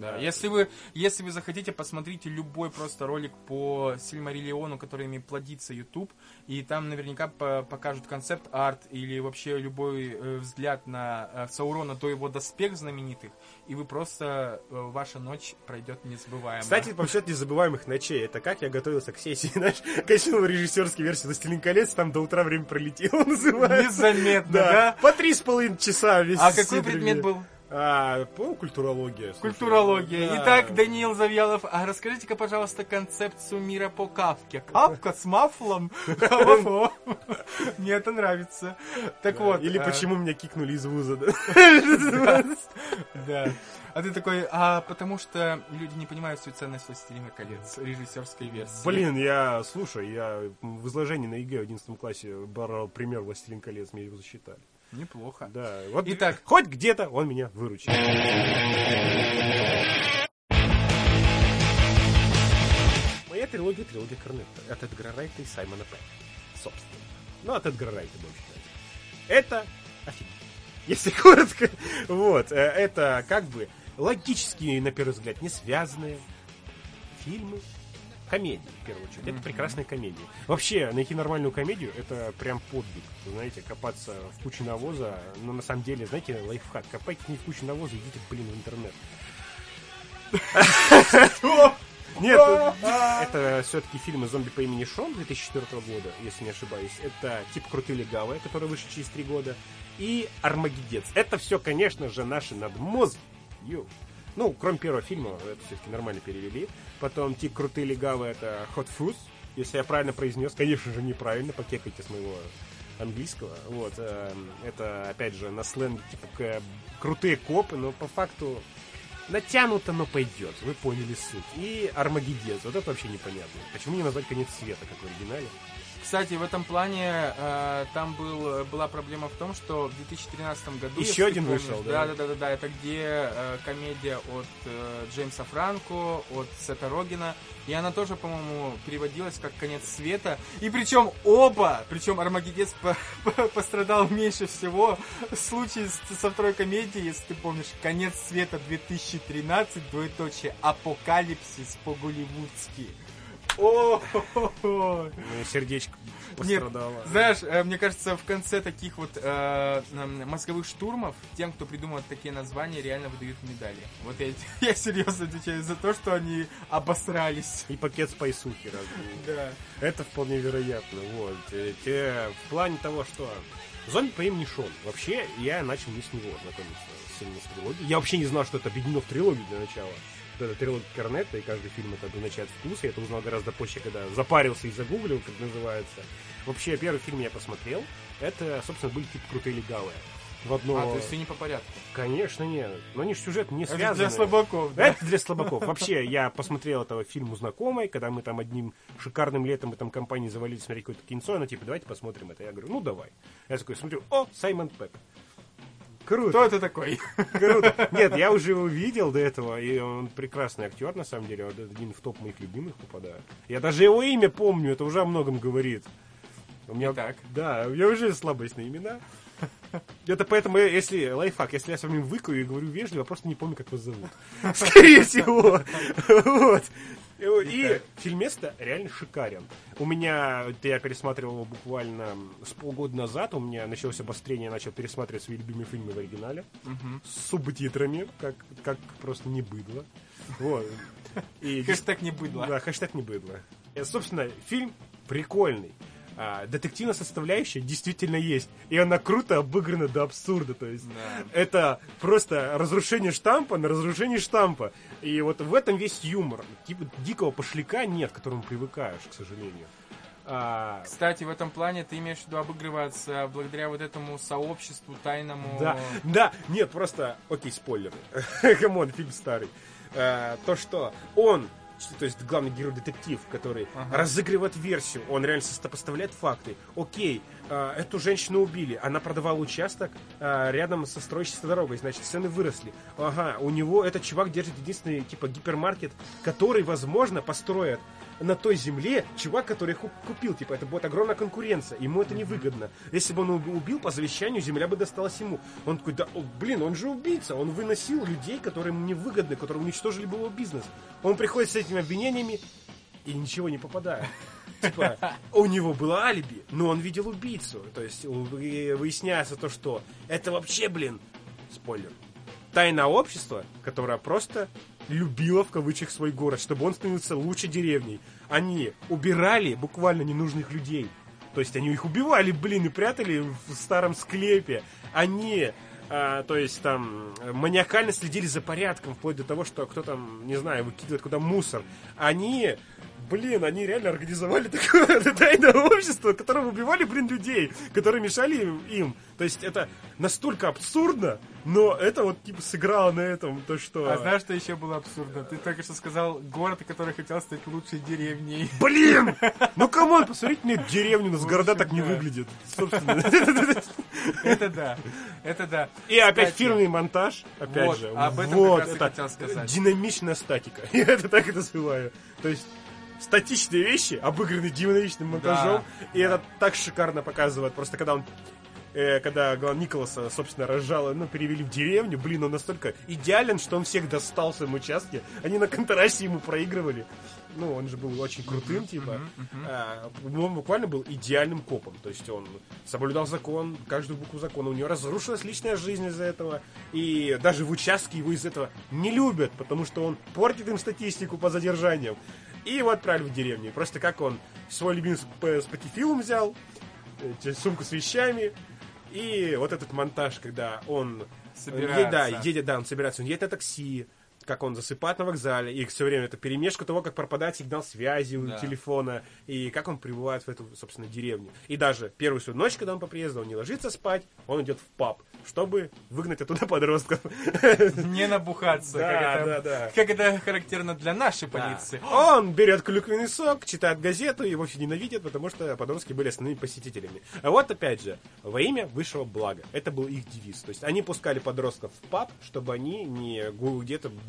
Да. Если вы, если вы захотите, посмотрите любой просто ролик по Сильмариллиону, которыми плодится YouTube, и там наверняка по- покажут концепт-арт или вообще любой э, взгляд на э, Саурона до его доспех знаменитых, и вы просто, э, ваша ночь пройдет незабываемо. Кстати, счет незабываемых ночей, это как я готовился к сессии, знаешь, качнул режиссерской версии «Властелин колец», там до утра время пролетело, называется. Незаметно, Да, да? по три с половиной часа весь А какой предмет был? А, по культурология. слушай. Культурология. Да. Итак, Даниил Завьялов, а расскажите-ка, пожалуйста, концепцию мира по Кавке. Кавка с мафлом? Мне это нравится. Так вот. Или а, почему меня кикнули из вуза, да? Да. А ты такой, а потому что люди не понимают всю ценность «Властелина колец», режиссерской версии. Блин, я, слушай, я в изложении на ЕГЭ в 11 классе брал пример «Властелин колец», мне его засчитали. Неплохо. Да, вот Итак. хоть где-то он меня выручил. Моя трилогия трилогия Корнетто от Эдгара Райта и Саймона Пегга. Собственно. Ну, от Эдгара Райта больше. Это офигенно. Если коротко. Вот. э, Это как бы логически, на первый взгляд, не связанные фильмы. Комедии, в первую очередь. Это прекрасная комедия. Вообще, найти нормальную комедию, это прям подвиг. Знаете, копаться в куче навоза. Но на самом деле, знаете, лайфхак. Копайте не в куче навоза, идите, блин, в интернет. Нет, это все-таки фильмы «Зомби по имени Шон» 2004 года, если не ошибаюсь. Это тип «Крутые легавые», который вышел через три года. И «Армагеддец». Это все, конечно же, наши надмозги. Йоу. Ну, кроме первого фильма, это все-таки нормально перевели. Потом тип «Крутые легавые» это «Hot Fuzz». Если я правильно произнес, конечно же, неправильно, покекайте с моего английского. Вот, эм, это, опять же, на сленге, типа, крутые копы, но по факту натянуто, но пойдет. Вы поняли суть. И Армагеддец. Вот это вообще непонятно. Почему не назвать конец света, как в оригинале? Кстати, в этом плане э, там был, была проблема в том, что в 2013 году... Еще один помнишь, вышел, да? да? Да, да, да, Это где э, комедия от э, Джеймса Франко, от Сета Рогина. И она тоже, по-моему, переводилась как «Конец света». И причем оба, причем Армагеддец по- по- пострадал меньше всего. Случай с- со второй комедией, если ты помнишь, «Конец света 2013», двоеточие, «Апокалипсис по-голливудски». О, сердечко Нет, пострадало. знаешь, э, мне кажется, в конце таких вот э, мозговых штурмов тем, кто придумал такие названия, реально выдают медали. Вот я, я серьезно отвечаю за то, что они обосрались. И пакет спайсухи раз. Да. Это вполне вероятно. Вот. Э, те- в плане того, что зомби по имени Шон. Вообще, я начал не с него знакомиться с сильно с трилогией. Я вообще не знал, что это объединено в трилогию для начала. Вот Это трилогия Корнетта, и каждый фильм это обозначает вкус. Я это узнал гораздо позже, когда запарился и загуглил, как называется. Вообще, первый фильм я посмотрел. Это, собственно, были типа крутые легавые. В одно... А, то есть все не по порядку. Конечно, нет. Но они же сюжет не Это связаны. для слабаков, да? Это для слабаков. Вообще, я посмотрел этого фильма знакомой, когда мы там одним шикарным летом в этом компании завалили смотреть какое-то кинцо, она типа, давайте посмотрим это. Я говорю, ну давай. Я такой смотрю, о, Саймон Пэк. Круто, Кто это такой? круто. Нет, я уже его видел до этого, и он прекрасный актер, на самом деле, он один в топ моих любимых попадает. Я даже его имя помню, это уже о многом говорит. У меня, Итак. да, у меня уже слабость на имена. Это поэтому, если, лайфхак, если я с вами выкаю и говорю вежливо, просто не помню, как вас зовут. Скорее всего. Вот. И Итак. фильмец-то реально шикарен. У меня, это я пересматривал его буквально с полгода назад, у меня началось обострение, я начал пересматривать свои любимые фильмы в оригинале с субтитрами, как, как просто не быдло. Вот. И Хэштег не быдло. да, хэштег не быдло. И, собственно, фильм прикольный. А, детективная составляющая действительно есть. И она круто обыграна до абсурда. То есть Да. это просто разрушение штампа на разрушение штампа. И вот в этом весь юмор. Типа дикого пошляка нет, к которому привыкаешь, к сожалению. А, Кстати, в этом плане ты имеешь в виду обыгрываться благодаря вот этому сообществу тайному. Да, да, нет, просто, окей, спойлеры. Come on, фильм старый. Э, То, что он, то есть главный герой детектив, который Ага. разыгрывает версию, он реально сопоставляет факты. Окей, э, эту женщину убили, она продавала участок э, рядом со строящейся дорогой, значит, цены выросли. Ага, у него этот чувак держит единственный, типа, гипермаркет, который, возможно, построит на той земле чувак, который их купил. Типа, это будет огромная конкуренция. Ему это невыгодно. Если бы он уб- убил по завещанию, земля бы досталась ему. Он такой, да, о, блин, он же убийца. Он выносил людей, которые ему невыгодны, которые уничтожили бы его бизнес. Он приходит с этими обвинениями и ничего не попадает. Типа, у него было алиби, но он видел убийцу. То есть выясняется то, что это вообще, блин, спойлер, тайное общество, которое просто любило в кавычках свой город, чтобы он становился лучше деревней. Они убирали буквально ненужных людей. То есть они их убивали, блин, и прятали в старом склепе. Они, а, то есть там, маниакально следили за порядком, вплоть до того, что кто там, не знаю, выкидывает куда мусор. Они Блин, они реально организовали такое тайное общество, которое убивали, блин, людей, которые мешали им. То есть это настолько абсурдно, но это вот типа сыграло на этом, то что... А знаешь, что еще было абсурдно? Ты только что сказал город, который хотел стать лучшей деревней. Блин! Ну come on, посмотрите мне деревню, у нас города так не да. выглядят. Собственно. Это да. Это да. И опять фирменный монтаж, опять же. об этом как раз и это хотел сказать. Динамичная статика. Я это так и называю. То есть статичные вещи, обыграны динамичным монтажом, и это так шикарно показывает. Просто когда он э, когда Николаса, собственно, разжало, ну, перевели в деревню, блин, он настолько идеален, что он всех достал в своем участке. Они на контрасе ему проигрывали. Ну, он же был очень крутым, типа. А, он буквально был идеальным копом. То есть он соблюдал закон, каждую букву закона. У него разрушилась личная жизнь из-за этого. И даже в участке его из этого не любят, потому что он портит им статистику по задержаниям. И его отправили в деревню. Просто как он свой любимый сп- спатифилум взял, э, сумку с вещами, и вот этот монтаж, когда он Собирается. Е- да, едет, да, он собирается, он едет на такси, как он засыпает на вокзале, и все время это перемешка того, как пропадает сигнал связи у Да. телефона, и как он прибывает в эту, собственно, деревню. И даже первую свою ночь, когда он по приезду, он не ложится спать, он идет в паб, чтобы выгнать оттуда подростков. Не набухаться, Да, как, это, да, да. как это характерно для нашей полиции. Он берет клюквенный сок, читает газету, его все ненавидят, потому что подростки были основными посетителями. А вот опять же, во имя высшего блага. Это был их девиз. То есть они пускали подростков в паб, чтобы они не гу-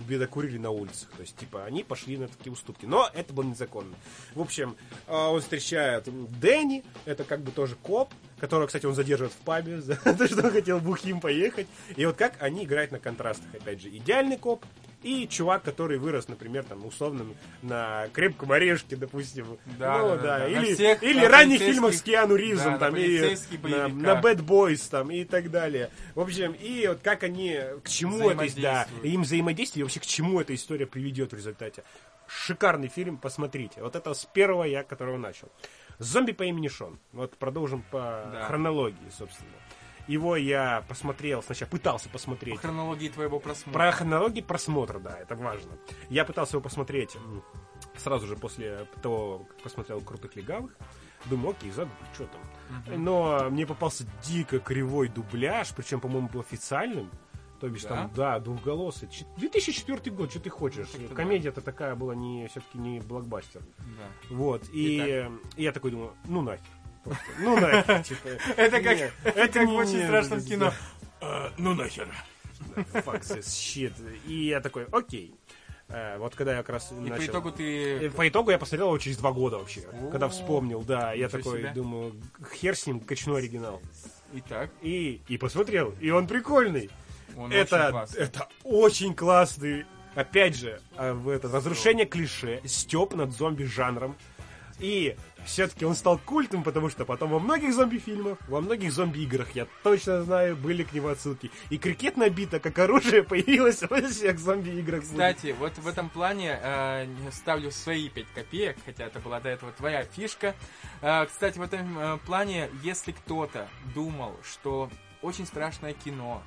где-то бедокурили на улицах. То есть, типа, они пошли на такие уступки. Но это было незаконно. В общем, а, он встречает Дэнни, это как бы тоже коп, которого, кстати, он задерживает в пабе за то, что он хотел бухим поехать. И вот как они играют на контрастах. Опять же, идеальный коп и чувак, который вырос, например, там, условно, на крепком орешке, допустим. Да, ну, да, да, да. На Или, всех, или на ранних фильмах с Киану Ривзом, Да, на там, и полицейских на, на Bad Boys, там, и так далее. В общем, и вот как они, к чему это, да, им взаимодействие, и вообще к чему эта история приведет в результате. Шикарный фильм, посмотрите. Вот это с первого я, которого начал. Зомби по имени Шон. Вот продолжим по Да. хронологии, собственно. Его я посмотрел, сначала пытался По посмотреть. хронологии твоего просмотра. Про хронологии просмотра, да, это важно. Я пытался его посмотреть сразу же после того, как посмотрел «Крутых легавых». Думаю, окей, загрузь, что там. Но мне попался дико кривой дубляж, причем, по-моему, был официальным. То бишь Да? там, да, двухголосый. Ч- 2004 год, что ты хочешь? да. Комедия-то такая была не все-таки не блокбастер. Да. Вот. И, Итак. и я такой думаю, ну нахер. Просто, Ну нахер, типа. Это как, это как в очень не, страшном кино. «А, ну нахер. Fuck this shit. И я такой, окей. Э, Вот когда я как раз И начал... по итогу Э, ты... По итогу я посмотрел его через два года вообще. Когда вспомнил, да. Я такой думаю, хер с ним, качну оригинал. Итак, И, и посмотрел, и он прикольный. он очень это, классный. это очень классный. Опять же, в это разрушение клише, степ над зомби-жанром. И все-таки он стал культом, потому что потом во многих зомби-фильмах, во многих зомби-играх, я точно знаю, были к нему отсылки. И крикетная бита, как оружие, появилась во всех зомби-играх. Кстати, вот в этом плане э, ставлю свои 5 копеек, хотя это была до этого твоя фишка. Э, кстати, в этом э, плане, если кто-то думал, что очень страшное кино,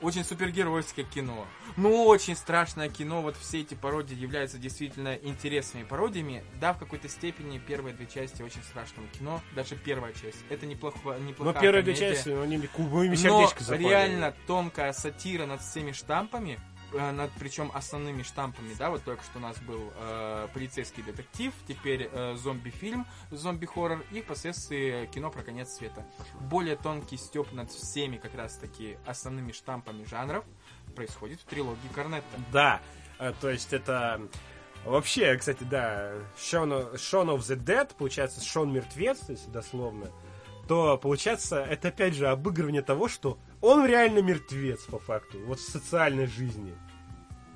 очень супергеройское кино, ну очень страшное кино, вот все эти пародии являются действительно интересными пародиями, да, в какой-то степени первые две части очень страшного кино, даже первая часть, это неплохо, Но неплохая первые две комедия. части, ну, они мне кубовыми Но сердечко запали. реально тонкая сатира над всеми штампами, над причем основными штампами, да, вот только что у нас был э, полицейский детектив, теперь э, зомби-фильм, зомби-хоррор и впоследствии кино про конец света. Более тонкий степ над всеми как раз-таки основными штампами жанров происходит в трилогии Корнетта. Да, э, то есть это... Вообще, кстати, да, Shaun of, Shaun of the Dead, получается, Шон мертвец, если дословно, то, получается, это опять же обыгрывание того, что он реально мертвец, по факту, вот в социальной жизни.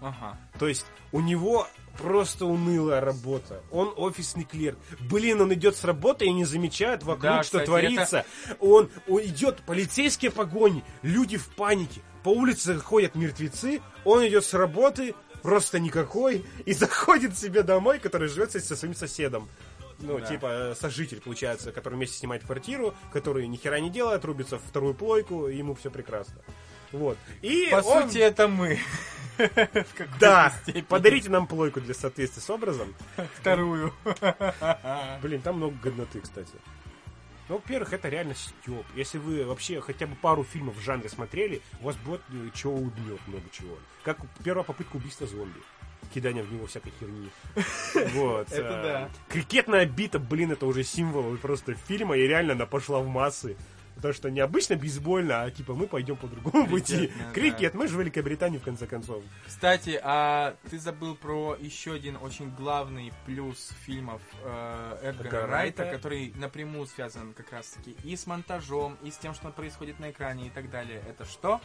Ага. То есть у него просто унылая работа. Он офисный клерк. Блин, он идет с работы и не замечает вокруг, Да, что кстати, творится. Он, он идет, полицейские погони, люди в панике. По улице ходят мертвецы, он идет с работы, просто никакой, и заходит себе домой, который живет со своим соседом. Ну, Да. типа, э, сожитель, получается, который вместе снимает квартиру, который ни хера не делает, рубится в вторую плойку, и ему все прекрасно. Вот. И По он- сути, это мы. Да, степени. подарите нам плойку для соответствия с образом. Вторую. Блин, там много годноты, кстати. Ну, во-первых, это реально стёб. Если вы вообще хотя бы пару фильмов в жанре смотрели, у вас будет э, чего убьет, много чего. Как первая попытка убийства зомби. Кидание в него всякой херни. Вот. Это э, да. Крикетная бита, блин, это уже символ просто фильма, и реально она пошла в массы. Потому что не обычно бейсбольно, а типа мы пойдем по другому пути. Да. Крикет, мы же в Великобритании, в конце концов. Кстати, а ты забыл про еще один очень главный плюс фильмов э, Эдгара Эдгара Райта, Райта. который напрямую связан как раз-таки и с монтажом, и с тем, что происходит на экране и так далее. Это что?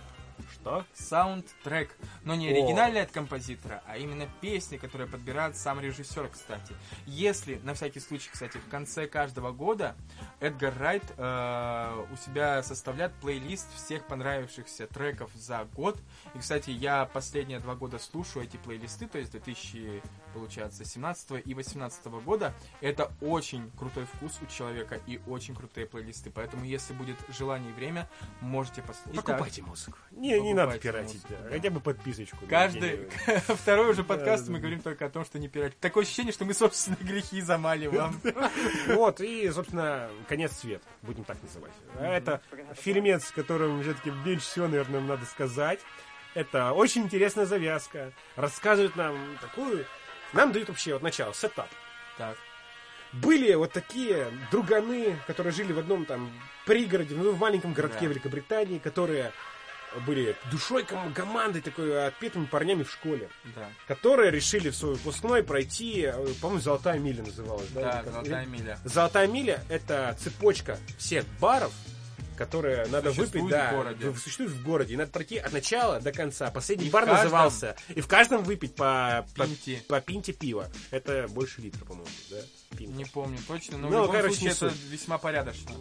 Что? Саундтрек. Но не оригинальный от композитора, а именно песни, которые подбирает сам режиссер, кстати. Если, на всякий случай, кстати, в конце каждого года Эдгар Райт э, у себя составляет плейлист всех понравившихся треков за год. И, кстати, я последние два года слушаю эти плейлисты, то есть 2000, получается, 17 и 18 года. Это очень крутой вкус у человека и очень крутые плейлисты. Поэтому, если будет желание и время, можете послушать. Покупайте музыку. Не, не надо пиратить, музыку, да. Хотя бы подписочку. Каждый, второй уже подкаст мы говорим только о том, что не пиратить. Такое ощущение, что мы собственные грехи замаливаем. Вот, и, собственно, конец света, будем так называть. А Это фильмец, которым все-таки меньше всего, наверное, нам надо сказать. Это очень интересная завязка. Рассказывает нам такую... Нам дают вообще вот начало, сетап. Так, Были вот такие друганы, которые жили в одном там пригороде, ну, в маленьком городке Да. Великобритании, которые были душой ком- команды, такой отпетыми парнями в школе, да. которые решили в свой выпускной пройти, э, по-моему, «Золотая миля» называлась, да? Да, золотая миля. Золотая миля это цепочка всех баров которое надо Существует выпить, в да, городе. в- существует в городе. И надо пройти от начала до конца. Последний И бар каждом- назывался. И в каждом выпить по, по, Пинте. по пинте пива. Это больше литра, по-моему, да? Пинта. Не помню точно, но Ну, в любом короче, случае это весьма порядочно.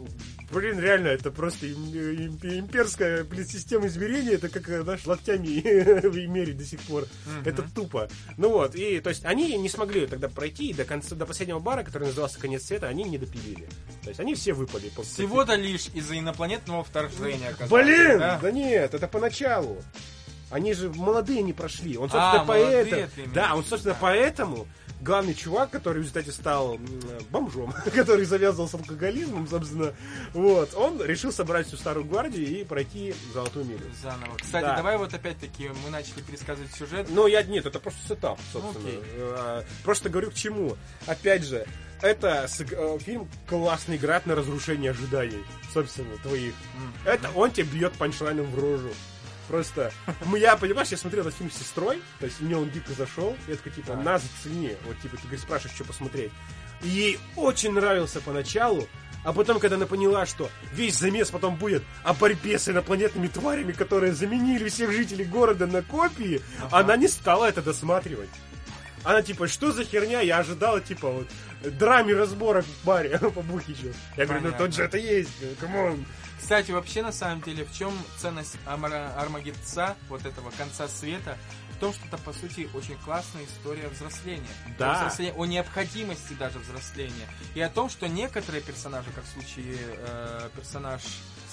Блин, реально, это просто им- им- имперская блин, система измерения, это как э, наш локтями мерить до сих пор. Это тупо. Ну вот, и то есть они не смогли тогда пройти и до конца, до последнего бара, который назывался Конец света, они не допилили. То есть они все выпали. по- Всего-то лишь из-за инопланетного вторжения. оказалось, Блин! да? Да нет, это поначалу. Они же молодые не прошли. Он, А, собственно, молодые поэтому... Да, он, собственно, да. поэтому главный чувак, который в результате стал бомжом, который завязывал с алкоголизмом, собственно, вот, он решил собрать всю старую гвардию и пройти золотую милю. Заново. Кстати, Да. давай вот опять-таки мы начали пересказывать сюжет. Ну, я нет, это просто сетап, собственно. Окей. Э, Просто говорю к чему. Опять же, это э, фильм классный играет на разрушение ожиданий, собственно, твоих. Это он тебе бьет панчлайном в рожу. Просто, я, понимаешь, я смотрел этот фильм с сестрой, то есть мне он дико зашел, я такой, типа, на, зацени, вот, типа, ты спрашиваешь, что посмотреть. И ей очень нравился поначалу, а потом, когда она поняла, что весь замес потом будет о борьбе с инопланетными тварями, которые заменили всех жителей города на копии, она не стала это досматривать. Она типа, что за херня? Я ожидала, типа, вот, драме разборок в баре по Бухичу. Я говорю, ну Понятно. тот же это есть, come on. Кстати, вообще, на самом деле, в чем ценность Амара- Армагеддеца, вот этого конца света, в том, что это, по сути, очень классная история взросления. Да. О, взросле- о необходимости даже взросления. И о том, что некоторые персонажи, как в случае э, персонаж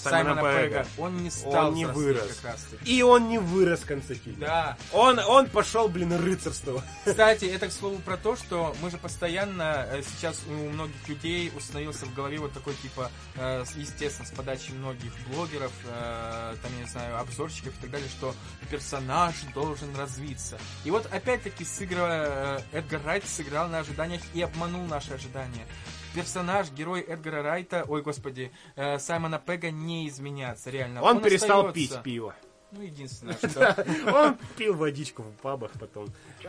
Саймона Саймона Пега, он не стал он не вырос. как раз таки. И он не вырос в конце фильма. Да. Он, он пошел, блин, рыцарство. Кстати, это, к слову, про то, что мы же постоянно, э, сейчас у многих людей установился в голове вот такой, типа, э, естественно, с подачи многих блогеров, э, там, я не знаю, обзорщиков и так далее, что персонаж должен развиться. И вот, опять-таки, сыграл, Эдгар Райт сыграл на ожиданиях и обманул наши ожидания. Персонаж, герой Эдгара Райта, ой, господи, э, Саймона Пега не изменяется, реально. Он, перестал остается- пить пиво. Ну, единственное, что... Он пил водичку в пабах потом.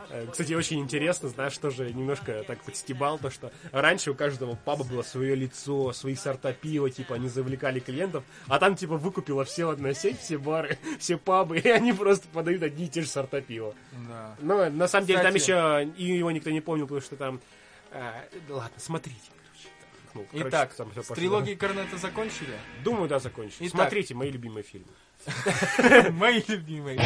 Э, Кстати, очень интересно, знаешь, тоже немножко так подстебал, то что раньше у каждого паба было свое лицо, свои сорта пива, типа они завлекали клиентов, а там типа выкупила все одна сеть, все бары, все пабы, и они просто подают одни и те же сорта пива. Да. Но на самом деле там еще и его никто не помнил, потому что там... э, ладно, смотрите. Ну, короче, Итак, там всё с трилогией Корнета закончили? Думаю, да, закончили. Итак. Смотрите мои любимые фильмы. Мои любимые.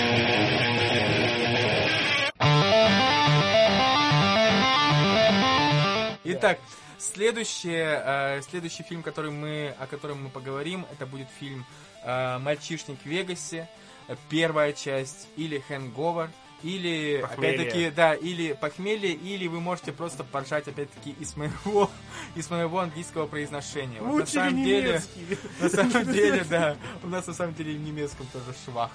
Итак, следующее, э, следующий фильм, который мы, о котором мы поговорим, это будет фильм э, «Мальчишник в Вегасе», э, первая часть, или «Хэнговер», или, Похмелье. опять-таки, да, или «Похмелье», или вы можете просто поржать, опять-таки, из моего, из моего английского произношения. Вот на самом деле, на самом деле, да. У нас на самом деле в немецком тоже швах.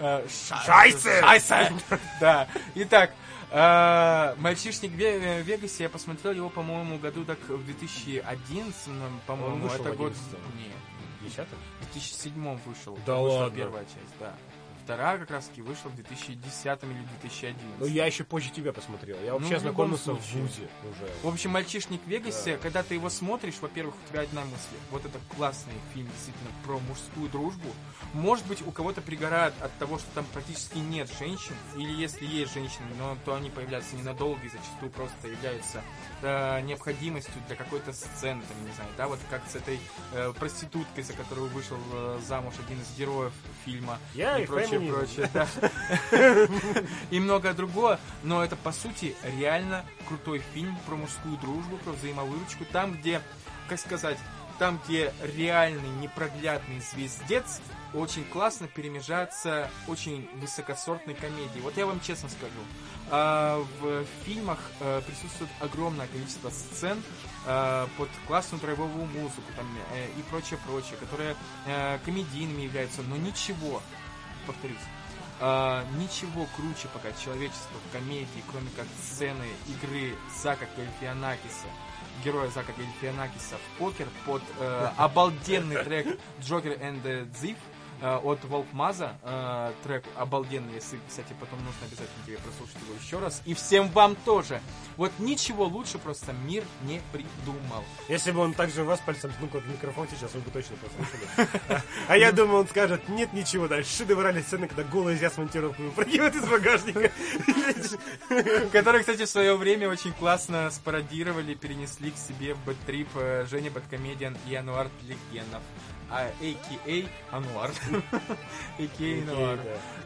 Э, ша- Шайсе! Шайсе! Да. Итак, э, «Мальчишник в Ве- в Вегасе», я посмотрел его, по-моему, году так в 2011, по-моему, вышел это в год... 11-м. Нет, в 2007 вышел. Да вышла ладно? первая часть, да. Вторая как раз таки вышла в 2010 или 2011. Ну, я еще позже тебя посмотрел. Я вообще Ну, в любом ознакомился в. ВУЗе уже. В общем, «Мальчишник в Вегасе», когда ты его смотришь, во-первых, у тебя одна мысль. Вот это классный фильм, действительно, про мужскую дружбу. Может быть, у кого-то пригорает от того, что там практически нет женщин, или если есть женщины, но то они появляются ненадолго и зачастую просто являются э, необходимостью для какой-то сцены, там, не знаю, да, вот как с этой э, проституткой, за которую вышел э, замуж один из героев фильма Я и, и прочее, феминизм. прочее, да. и многое другое, но это по сути реально крутой фильм про мужскую дружбу, про взаимовыручку, там где, как сказать, там где реальный непроглядный звездец очень классно перемежается очень высокосортной комедией. Вот я вам честно скажу, а, в фильмах э, присутствует огромное количество сцен э, под классную драйвовую музыку там, э, и прочее, прочее, которые комедийными являются, но ничего, повторюсь, а, ничего круче пока человечества в комедии, кроме как сцены игры Зака Гальфианакиса, героя Зака Гальфианакиса в покер под э, обалденный трек Joker and the Thief от Волкмаза. Э, трек обалденный, если, кстати, потом нужно обязательно тебе прослушать его еще раз. И всем вам тоже. Вот ничего лучше просто мир не придумал. Если бы он также вас пальцем ткнул в микрофон сейчас, вы бы точно послушали. А я думаю, он скажет, нет ничего, да, шедевральные сцены, когда голый зя с монтировкой выпрыгивает из багажника. Который, кстати, в свое время очень классно спародировали, перенесли к себе в Бэттрип э, Женя Бэткомедиан и Ануар Легенов. А, а.к.а. Ануар. А.к.а. Ануар.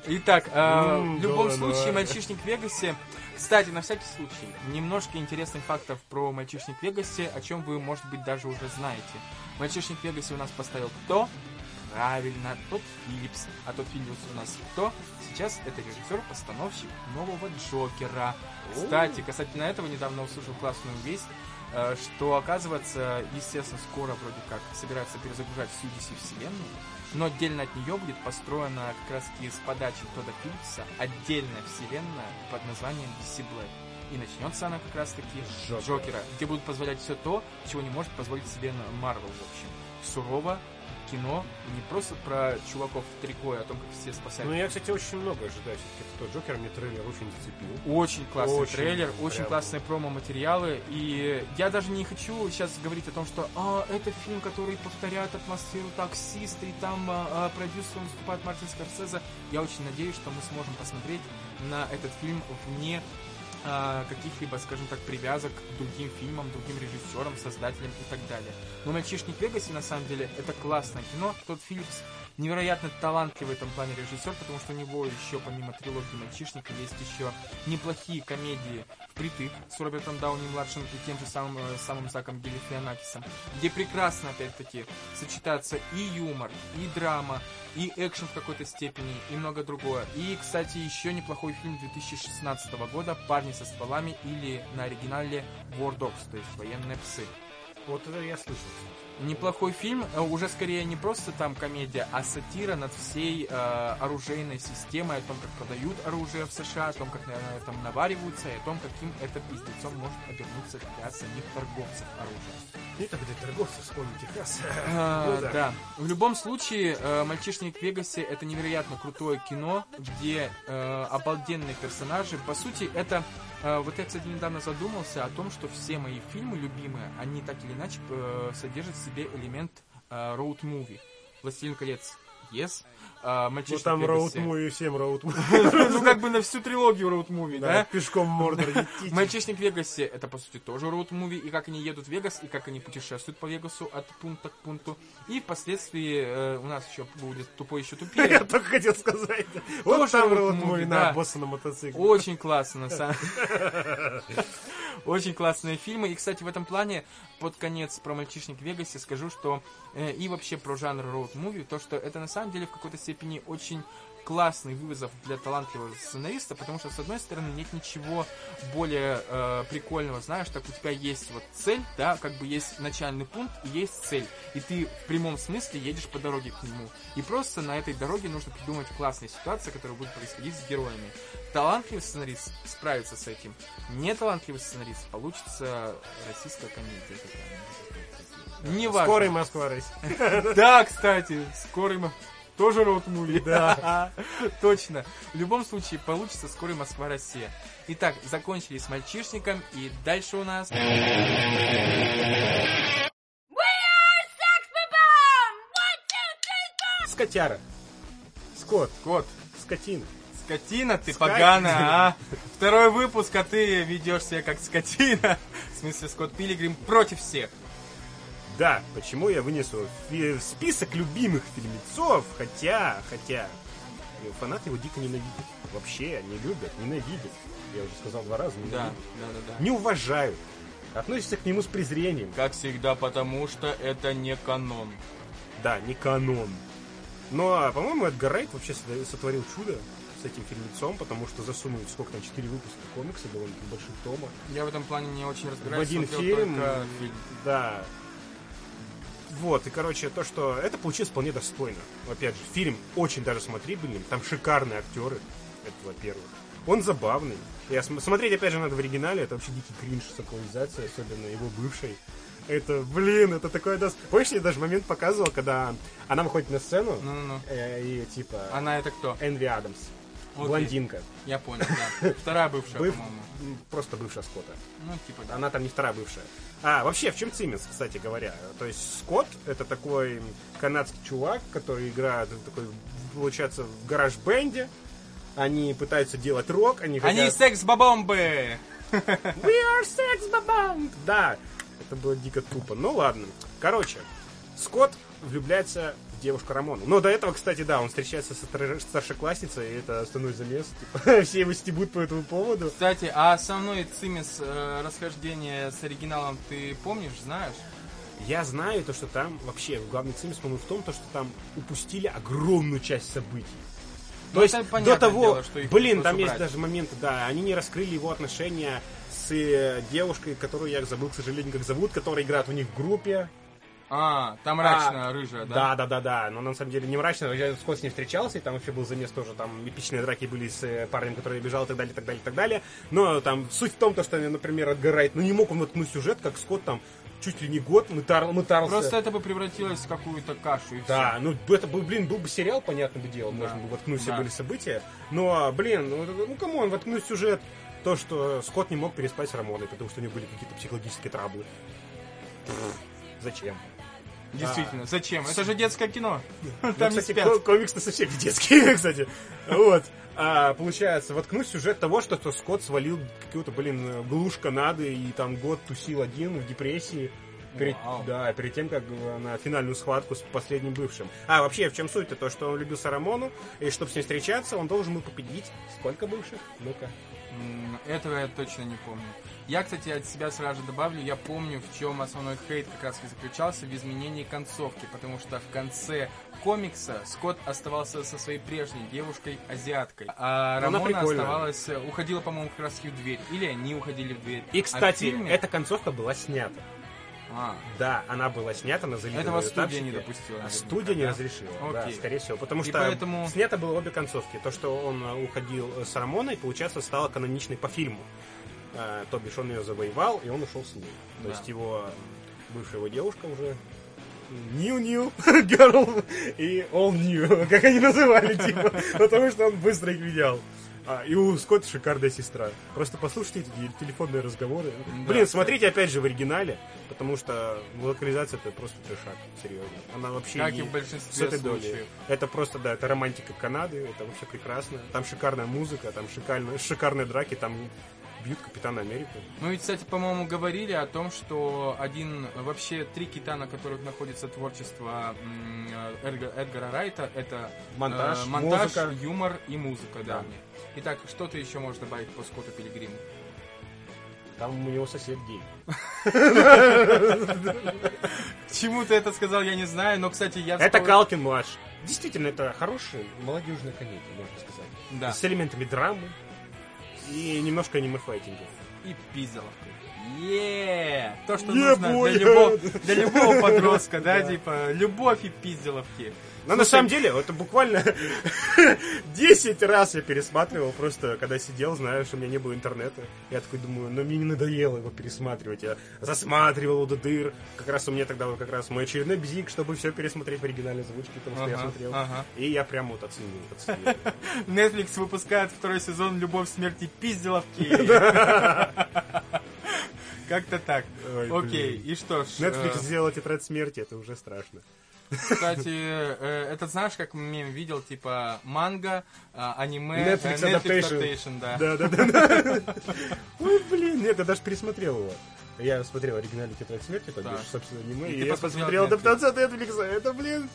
Итак, э, в любом случае. «Мальчишник в Вегасе». Кстати, на всякий случай, немножко интересных фактов про «Мальчишник в Вегасе», о чем вы, может быть, даже уже знаете. «Мальчишник в Вегасе» у нас поставил кто? Правильно, тот Филлипс. А тот Филлипс у нас кто? Сейчас это режиссер-постановщик нового Джокера. Кстати, касательно этого недавно услышал классную весть, что, оказывается, естественно, скоро вроде как собираются перезагружать всю DC вселенную, но отдельно от нее будет построена как раз таки с подачи Тодда Филлипса отдельная вселенная под названием DC Black. И начнется она как раз таки с Джокера. Джокера, где будут позволять все то, чего не может позволить себе Марвел, в общем. Сурово, кино, не просто про чуваков в трико и о том, как все спасают Ну, я, кстати, очень много ожидаю. Все-таки тот Джокер мне трейлер очень зацепил. Очень классный Очень, трейлер, прям. очень классные промо-материалы. И я даже не хочу сейчас говорить о том, что а, это фильм, который повторяет атмосферу таксиста, и там а, а, продюсером выступает Мартин Скорсезе. Я очень надеюсь, что мы сможем посмотреть на этот фильм вне а, каких-либо, скажем так, привязок к другим фильмам, другим режиссерам, создателям и так далее. Но «Мальчишник в Вегасе» на самом деле это классное кино. Тот Филлипс невероятно талантливый в этом плане режиссер, потому что у него еще помимо трилогии «Мальчишника» есть еще неплохие комедии впритык с Робертом Дауни-младшим и тем же самым, э, самым Заком Гелифианакисом, где прекрасно, опять-таки, сочетается и юмор, и драма, и экшен в какой-то степени, и много другое. И, кстати, еще неплохой фильм 2016 года «Парни со стволами» или на оригинале «War Dogs», то есть «Военные псы». Вот это я слышал. Неплохой фильм, э, уже скорее не просто там комедия, а сатира над всей э, оружейной системой, о том, как продают оружие в США, о том, как на на этом навариваются, и о том, каким это пиздецом может обернуться для самих торговцев оружием. Так где торговцы, вспомни Техас. А, Ну да. да. В любом случае, э, «Мальчишник в Вегасе» — это невероятно крутое кино, где э, обалденные персонажи. По сути, это... э, вот я, кстати, недавно задумался о том, что все мои фильмы любимые, они так или иначе э, содержат в себе элемент роуд-муви. «Властелин колец» — yes. А, Ну «Мальчишник там роуд Вегасе». муви, всем роуд муви. Ну, как бы на всю трилогию роуд-муви, Да, да? пешком Мордор. Мальчишник в Вегасе это по сути тоже роуд-муви, и как они едут в Вегас, и как они путешествуют по Вегасу от пункта к пункту. И впоследствии э, у нас еще будет тупой еще Я тупее. только хотел сказать. Вот там роуд роуд муви, муви на босса на мотоцикле. Очень классно, на самом Очень классные фильмы. И, кстати, в этом плане, под конец про мальчишник в Вегасе скажу, что э, и вообще про жанр роуд-муви, то, что это на самом деле в какой-то степени очень классный вызов для талантливого сценариста, потому что, с одной стороны, нет ничего более э, прикольного, знаешь, так у тебя есть вот цель, да, как бы есть начальный пункт и есть цель, и ты в прямом смысле едешь по дороге к нему, и просто на этой дороге нужно придумать классные ситуации, которые будут происходить с героями. Талантливый сценарист справится с этим, неталантливый сценарист получится российская комедия какая-нибудь. Не важно. Скорый Москва Россия. Да, кстати, скорый тоже роуд-муви. Да. Точно. В любом случае, получится скорый Москва-Россия. Итак, закончили с мальчишником, и дальше у нас... Скотяра. Скот. Кот, Скотина. Скотина ты Скотина. поганая, а? Второй выпуск, а ты ведешь себя как скотина. В смысле, Скотт Пилигрим против всех. Да, почему я вынесу в список любимых фильмецов, хотя, хотя, э, фанаты его дико ненавидят. Вообще, не любят, ненавидят. Я уже сказал два раза, Да, ненавидят. да, да, да. Не уважают. Относятся к нему с презрением. Как всегда, потому что это не канон. Да, не канон. Но, по-моему, Эдгар Райт вообще сотворил чудо с этим фильмецом, потому что засунул сколько там, 4 выпуска комикса, довольно больших тома. Я в этом плане не очень В разбираюсь. один смотрел фильм. фильм. Да. Вот, и, короче, то, что это получилось вполне достойно. Опять же, фильм очень даже смотрибельный, там шикарные актеры, это во-первых. Он забавный. Я см- смотреть, опять же, надо в оригинале, это вообще дикий кринж с актуализацией, особенно его бывшей. Это, блин, это такой... дос- Помнишь, я даже момент показывал, когда она выходит на сцену, Ну-ну-ну. э, и типа... Она это кто? Энви Адамс. Окей. Блондинка. Я понял, да. Вторая бывшая, Быв- по-моему. Просто бывшая Скотта. Ну, типа, да. Она там не вторая бывшая. А, вообще, в чем цимис, кстати говоря? То есть Скотт это такой канадский чувак, который играет такой, получается, в гараж-бенде. Они пытаются делать рок, они Они хотят... секс-бомбы! We are sex bomb! Да, это было дико тупо. Ну ладно. Короче, Скотт влюбляется в девушку Рамону. Но до этого, кстати, да, он встречается со стар- старшеклассницей, и это основной замес. Типа, все его стебут по этому поводу. Кстати, а основной цимис э, расхождения с оригиналом ты помнишь, знаешь? Я знаю то, что там вообще главный цимис, по-моему, в том, то, что там упустили огромную часть событий. Ну, То есть до того, дело, что блин, там есть убрать. даже моменты, да, они не раскрыли его отношения с э, девушкой, которую я забыл, к сожалению, как зовут, которая играет у них в группе. А, там мрачная, рыжая, да? Да, да, да, да. Но на самом деле не мрачно. Я Скотт с ней встречался, и там вообще был замес тоже. Там эпичные драки были с э, парнем, который бежал и так далее, так далее, так далее. Но там суть в том, то, что, например, отгорает. Ну не мог он воткнуть сюжет, как Скотт там чуть ли не год мытар, мытарился. Просто это бы превратилось в какую-то кашу и Да, ну это был, блин, был бы сериал, понятно бы дело, Да. можно бы воткнуть все Да. были события. Но, блин, ну, ну come on, воткнуть сюжет, то, что Скотт не мог переспать с Рамоной, потому что у него были какие-то психологические траблы. Пфф, Зачем? Действительно, зачем? Это же детское кино. Ну, Там не кстати, спят. ко- комикс-то совсем не детский, кстати. Вот. А, получается, воткнуть сюжет того, что, что Скотт свалил какую-то, блин, глушь Канады и там год тусил один в депрессии. Перед, Вау. да, перед тем, как на финальную схватку с последним бывшим. А, вообще, в чем суть-то? То, что он любил Сарамону, и чтобы с ней встречаться, он должен был победить. Сколько бывших? Ну-ка. Этого я точно не помню. Я, кстати, от себя сразу же добавлю, я помню, в чем основной хейт как раз и заключался в изменении концовки, потому что в конце комикса Скотт оставался со своей прежней девушкой, азиаткой, а Ну, она Рамона оставалась, э, уходила, по-моему, как раз в дверь, или они уходили в дверь. И, А кстати, фильме- эта концовка была снята. А, Да, она была снята на залитом Этого студия этапчике, не допустила, А студия не да? разрешила, да, Окей. скорее всего. Потому И что поэтому- снято было обе концовки. То, что он э, уходил с Рамоной, получается, стало каноничной по фильму. А, то бишь, он ее завоевал, и он ушел с ней. То Да. есть его бывшая его девушка уже New New Girl и All New, как они называли, типа, потому что он быстро их менял. А, и у Скотта шикарная сестра. Просто послушайте эти телефонные разговоры. Блин, смотрите опять же в оригинале, потому что локализация это просто трешак, серьезно. Она вообще как не и в с большинстве этой долей. случаев. Это просто, да, это романтика Канады, это вообще прекрасно. Там шикарная музыка, там шикарные, шикарные драки, там бьют Капитана Америку. Мы ведь, кстати, по-моему, говорили о том, что один, вообще три кита, на которых находится творчество м, Эдга- Эдгара Райта, это Монтаж, э, монтаж музыка. юмор и музыка, да. Да. Итак, что ты еще можешь добавить по Скотту Пилигриму? Там у него сосед гей. Чему ты это сказал, я не знаю, но, кстати, я... Это Калкин младший. Действительно, это хороший молодежный комедия, можно сказать. Да, С элементами драмы и немножко аниме-файтинга. и пизделовка. Е, То, что нужно для любого, для любого подростка, Да. типа, любовь и пизделовки. Но на самом деле, это буквально 10 раз я пересматривал, просто когда сидел, знаешь, у меня не было интернета. Я такой думаю, ну мне не надоело его пересматривать. Я засматривал его до дыр. Как раз у меня тогда вот как раз мой очередной бзик, чтобы все пересмотреть в оригинальной озвучке, потому что я смотрел. ага. И я прям вот оценил. оценил. Netflix выпускает второй сезон «Любовь, смерти, пизделовки». Как-то так. Ой, Окей, блин. и что ж. Netflix э, сделал тетрадь смерти, это уже страшно. Кстати, э, это знаешь, как мем видел, типа манга, а, аниме, Netflix э, adaptation. adaptation, да. Да, да, да. Ой, блин, нет, я даже пересмотрел его. Я смотрел оригинальный тетрадь смерти, бишь, собственно, аниме, И я посмотрел Netflix. адаптацию от Netflix. Это, блин,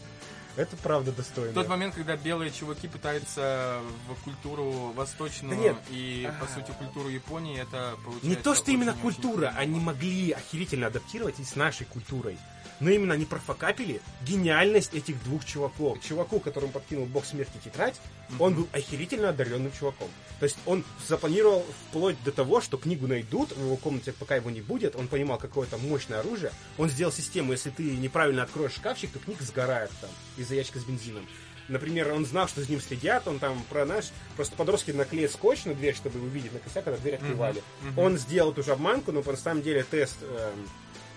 это правда достойно. В тот момент, когда белые чуваки пытаются в культуру восточную Да нет. и, по сути, культуру Японии, это получается... Не то, что именно культура, они могли охерительно адаптировать и с нашей культурой. Но именно они профокапили гениальность этих двух чуваков. Чуваку, которому подкинул бог смерти тетрадь, он был охерительно одаренным чуваком. То есть он запланировал вплоть до того, что книгу найдут в его комнате, пока его не будет. Он понимал, какое там мощное оружие. Он сделал систему, если ты неправильно откроешь шкафчик, то книга сгорает там из-за ящика с бензином. Например, он знал, что за ним следят, он там, про, знаешь, просто подростки наклеят скотч на дверь, чтобы увидеть на косяк, когда дверь открывали. мгм. Он сделал ту же обманку, но на самом деле тест, эм,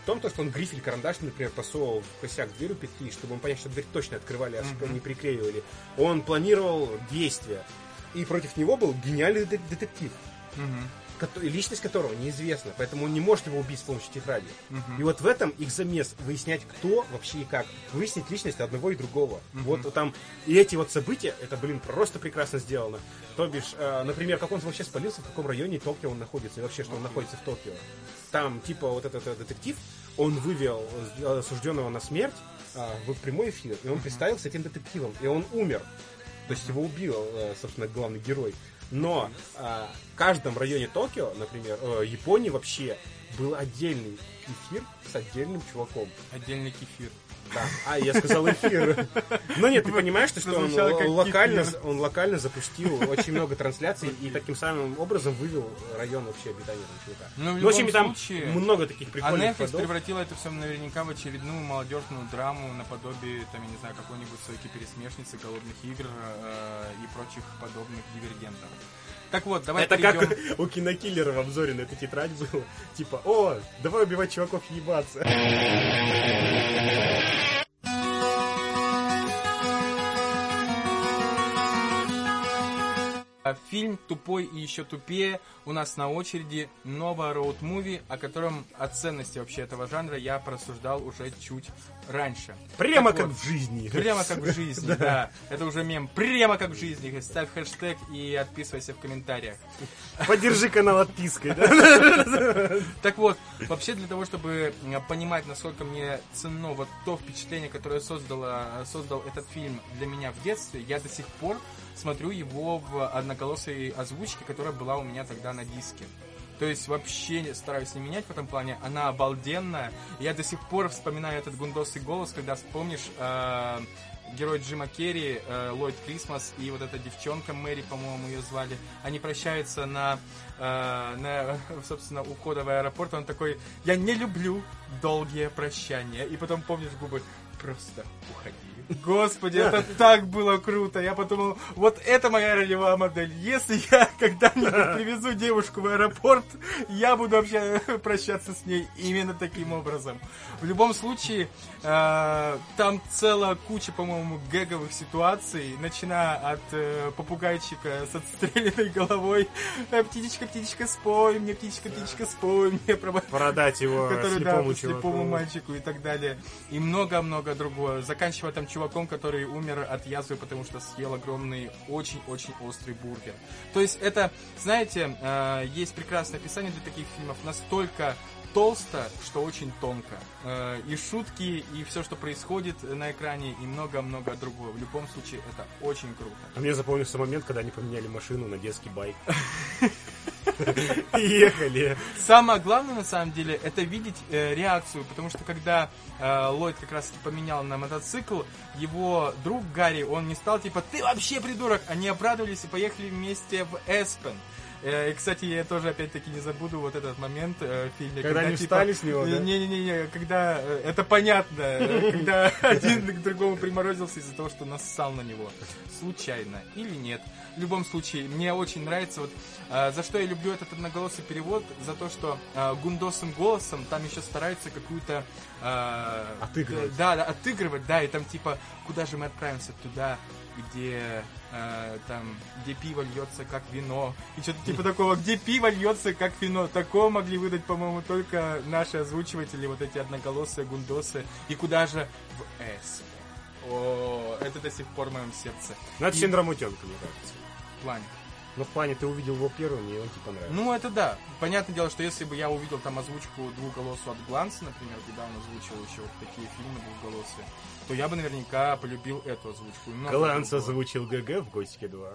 том, то, что он грифель карандаш, например, посовывал в косяк дверь у петли, чтобы он понять, что дверь точно открывали, а mm-hmm. не приклеивали. Он планировал действия. И против него был гениальный детектив. Mm-hmm личность которого неизвестна, поэтому он не может его убить с помощью тетради. Угу. И вот в этом их замес выяснять, кто вообще и как. Выяснить личность одного и другого. Угу. Вот там и эти вот события, это, блин, просто прекрасно сделано. То бишь, э, например, как он вообще спалился, в каком районе Токио он находится, и вообще, что он находится в Токио. Там, типа, вот этот, этот детектив, он вывел осужденного на смерть э, в прямой эфир, и он представился этим детективом, и он умер. То есть его убил, э, собственно, главный герой. Но э, в каждом районе Токио, например, э, Японии вообще был отдельный эфир с отдельным чуваком. Отдельный кефир. Да. А, я сказал эфир. Ну нет, ты понимаешь, что он локально, он локально запустил очень много трансляций и таким самым образом вывел район вообще обитания чувака. Ну, в, ну, в общем, там много таких прикольных А Netflix превратила это все наверняка в очередную молодежную драму наподобие, там, я не знаю, какой-нибудь сойки пересмешницы, голодных игр э, и прочих подобных дивергентов. Так вот, давай Это перейдем... как у кинокиллера в обзоре на эту тетрадь было. Типа, о, давай убивать чуваков ебаться. Фильм «Тупой и еще тупее» у нас на очереди новая роуд-муви, о котором о ценности вообще этого жанра я просуждал уже чуть раньше. Прямо так как вот, в жизни. Прямо как в жизни, да. Это уже мем. Прямо как в жизни. Ставь хэштег и отписывайся в комментариях. Поддержи канал отпиской, да? Так вот, вообще для того, чтобы понимать, насколько мне ценно вот то впечатление, которое создало, создал этот фильм для меня в детстве, я до сих пор смотрю его в одноголосой озвучке, которая была у меня тогда на диске. То есть вообще стараюсь не менять в этом плане. Она обалденная. Я до сих пор вспоминаю этот гундосый голос, когда вспомнишь э, герой Джима Керри, э, Ллойд Крисмас и вот эта девчонка Мэри, по-моему, ее звали. Они прощаются на, э, на, собственно, ухода в аэропорт. Он такой, я не люблю долгие прощания. И потом помнишь губы, просто уходи. Господи, это так было круто. Я подумал, вот это моя ролевая модель. Если я когда-нибудь привезу девушку в аэропорт, я буду вообще прощаться с ней именно таким образом. В любом случае, э, там целая куча, по-моему, гэговых ситуаций, начиная от э, попугайчика с отстрелянной головой. Э, птичка, птичка, спой мне, птичка, птичка, спой мне. Продать его который, слепому, да, слепому мальчику и так далее. И много-много другого. Заканчивая там чуваком, который умер от язвы, потому что съел огромный, очень-очень острый бургер. То есть это, знаете, э, есть прекрасное описание для таких фильмов, настолько толсто, что очень тонко. Э, и шутки, и все, что происходит на экране, и много-много другого. В любом случае, это очень круто. А мне запомнился момент, когда они поменяли машину на детский байк. Ехали. Самое главное, на самом деле, это видеть э, реакцию, потому что когда э, Ллойд как раз поменял на мотоцикл, его друг Гарри, он не стал типа, ты вообще придурок! Они обрадовались и поехали вместе в Эспен. Э, и, кстати, я тоже, опять-таки, не забуду вот этот момент э, в фильме. Когда, когда они типа, встали с него, да? Не-не-не, когда... Э, это понятно. Когда один к другому приморозился из-за того, что нассал на него. Случайно или нет. В любом случае, мне очень нравится вот за что я люблю этот одноголосый перевод, за то, что гундосым голосом там еще стараются какую-то отыгрывать. Да, да, отыгрывать, да, и там типа, куда же мы отправимся? Туда, где э, там, где пиво льется как вино, и что-то типа такого, где пиво льется как вино. Такого могли выдать, по-моему, только наши озвучиватели, вот эти одноголосые гундосы. И куда же? В С. О, это до сих пор в моем сердце. Ну, это и... синдром утенка, мне кажется. В плане. Ну, в плане ты увидел его первым, и он тебе понравился. Ну, это да. Понятное дело, что если бы я увидел там озвучку двухголосую от Гланса, например, когда он озвучил еще вот такие фильмы двухголосые, то я бы наверняка полюбил эту озвучку. Гланс озвучил ГГ в Готике 2.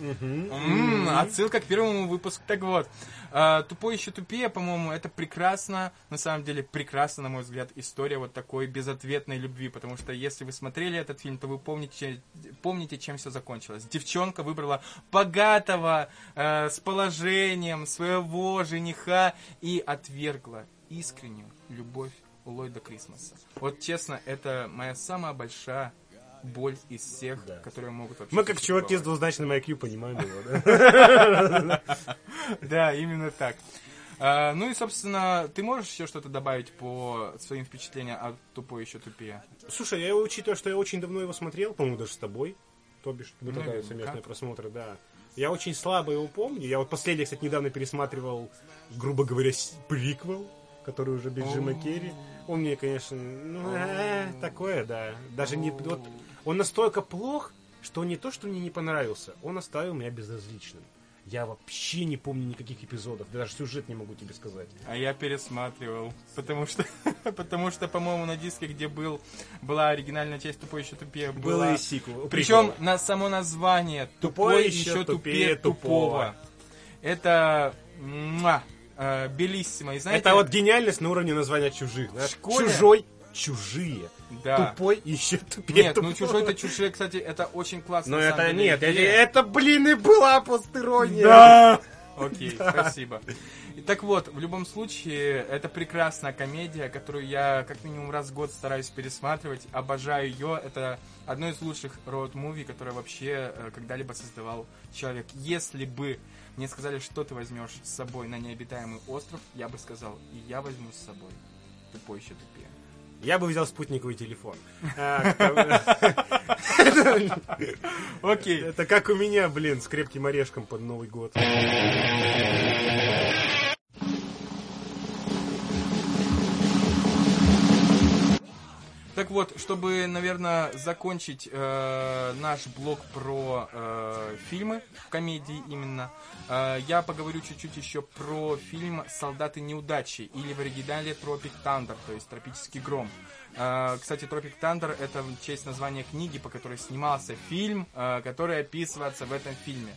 Угу. Отсылка к первому выпуску. Так вот, а, «Тупой еще тупее», по-моему, это прекрасно, на самом деле прекрасно, на мой взгляд, история вот такой безответной любви, потому что если вы смотрели этот фильм, то вы помните, помните чем все закончилось. Девчонка выбрала богатого, э, с положением, своего жениха и отвергла искреннюю любовь Ллойда Крисмаса. Вот честно, это моя самая большая боль из всех, да. которые могут вообще... Мы как чуваки с двузначным IQ понимаем его, да? Да, именно так. А, ну и, собственно, ты можешь еще что-то добавить по своим впечатлениям от «Тупой еще тупее»? Слушай, я учитывая, что я очень давно его смотрел, по-моему, даже с тобой, то бишь, мы тогда совместные просмотры, да. Я очень слабо его помню. Я вот последний, кстати, недавно пересматривал, грубо говоря, приквел, который уже без Джима Керри. Он мне, конечно, ну, э, такое, да. Даже не... Вот, он настолько плох, что не то, что мне не понравился, он оставил меня безразличным. Я вообще не помню никаких эпизодов, даже сюжет не могу тебе сказать. А я пересматривал, потому что, потому что, по-моему, на диске, где был, была оригинальная часть «Тупой еще тупее», Было и сиквел. Причем на само название Тупой «Тупой еще тупее тупее тупого». Это муа, э, белиссимо. И знаете, Это вот гениальность на уровне названия чужих. знаешь. школе- Чужой, чужие. да. Тупой еще тупее. Нет, ну тупого. чужой-то чужие, кстати, это очень классно. Но самом это деле, нет, это, это, блин, и была постерония. Да! Окей, спасибо. И так вот, в любом случае, это прекрасная комедия, которую я как минимум раз в год стараюсь пересматривать. Обожаю ее. Это одно из лучших роуд-муви, которое вообще э, когда-либо создавал человек. Если бы мне сказали, что ты возьмешь с собой на необитаемый остров, я бы сказал, и я возьму с собой. Тупой еще тупее. Я бы взял спутниковый телефон. А, Окей. Это как у меня, блин, с крепким орешком под Новый год. Так вот, чтобы, наверное, закончить э, наш блок про э, фильмы, комедии именно, э, я поговорю чуть-чуть еще про фильм «Солдаты неудачи» или в оригинале «Tropic Thunder», то есть «Тропический гром». Э, кстати, «Tropic Thunder» — это в честь названия книги, по которой снимался фильм, э, который описывается в этом фильме.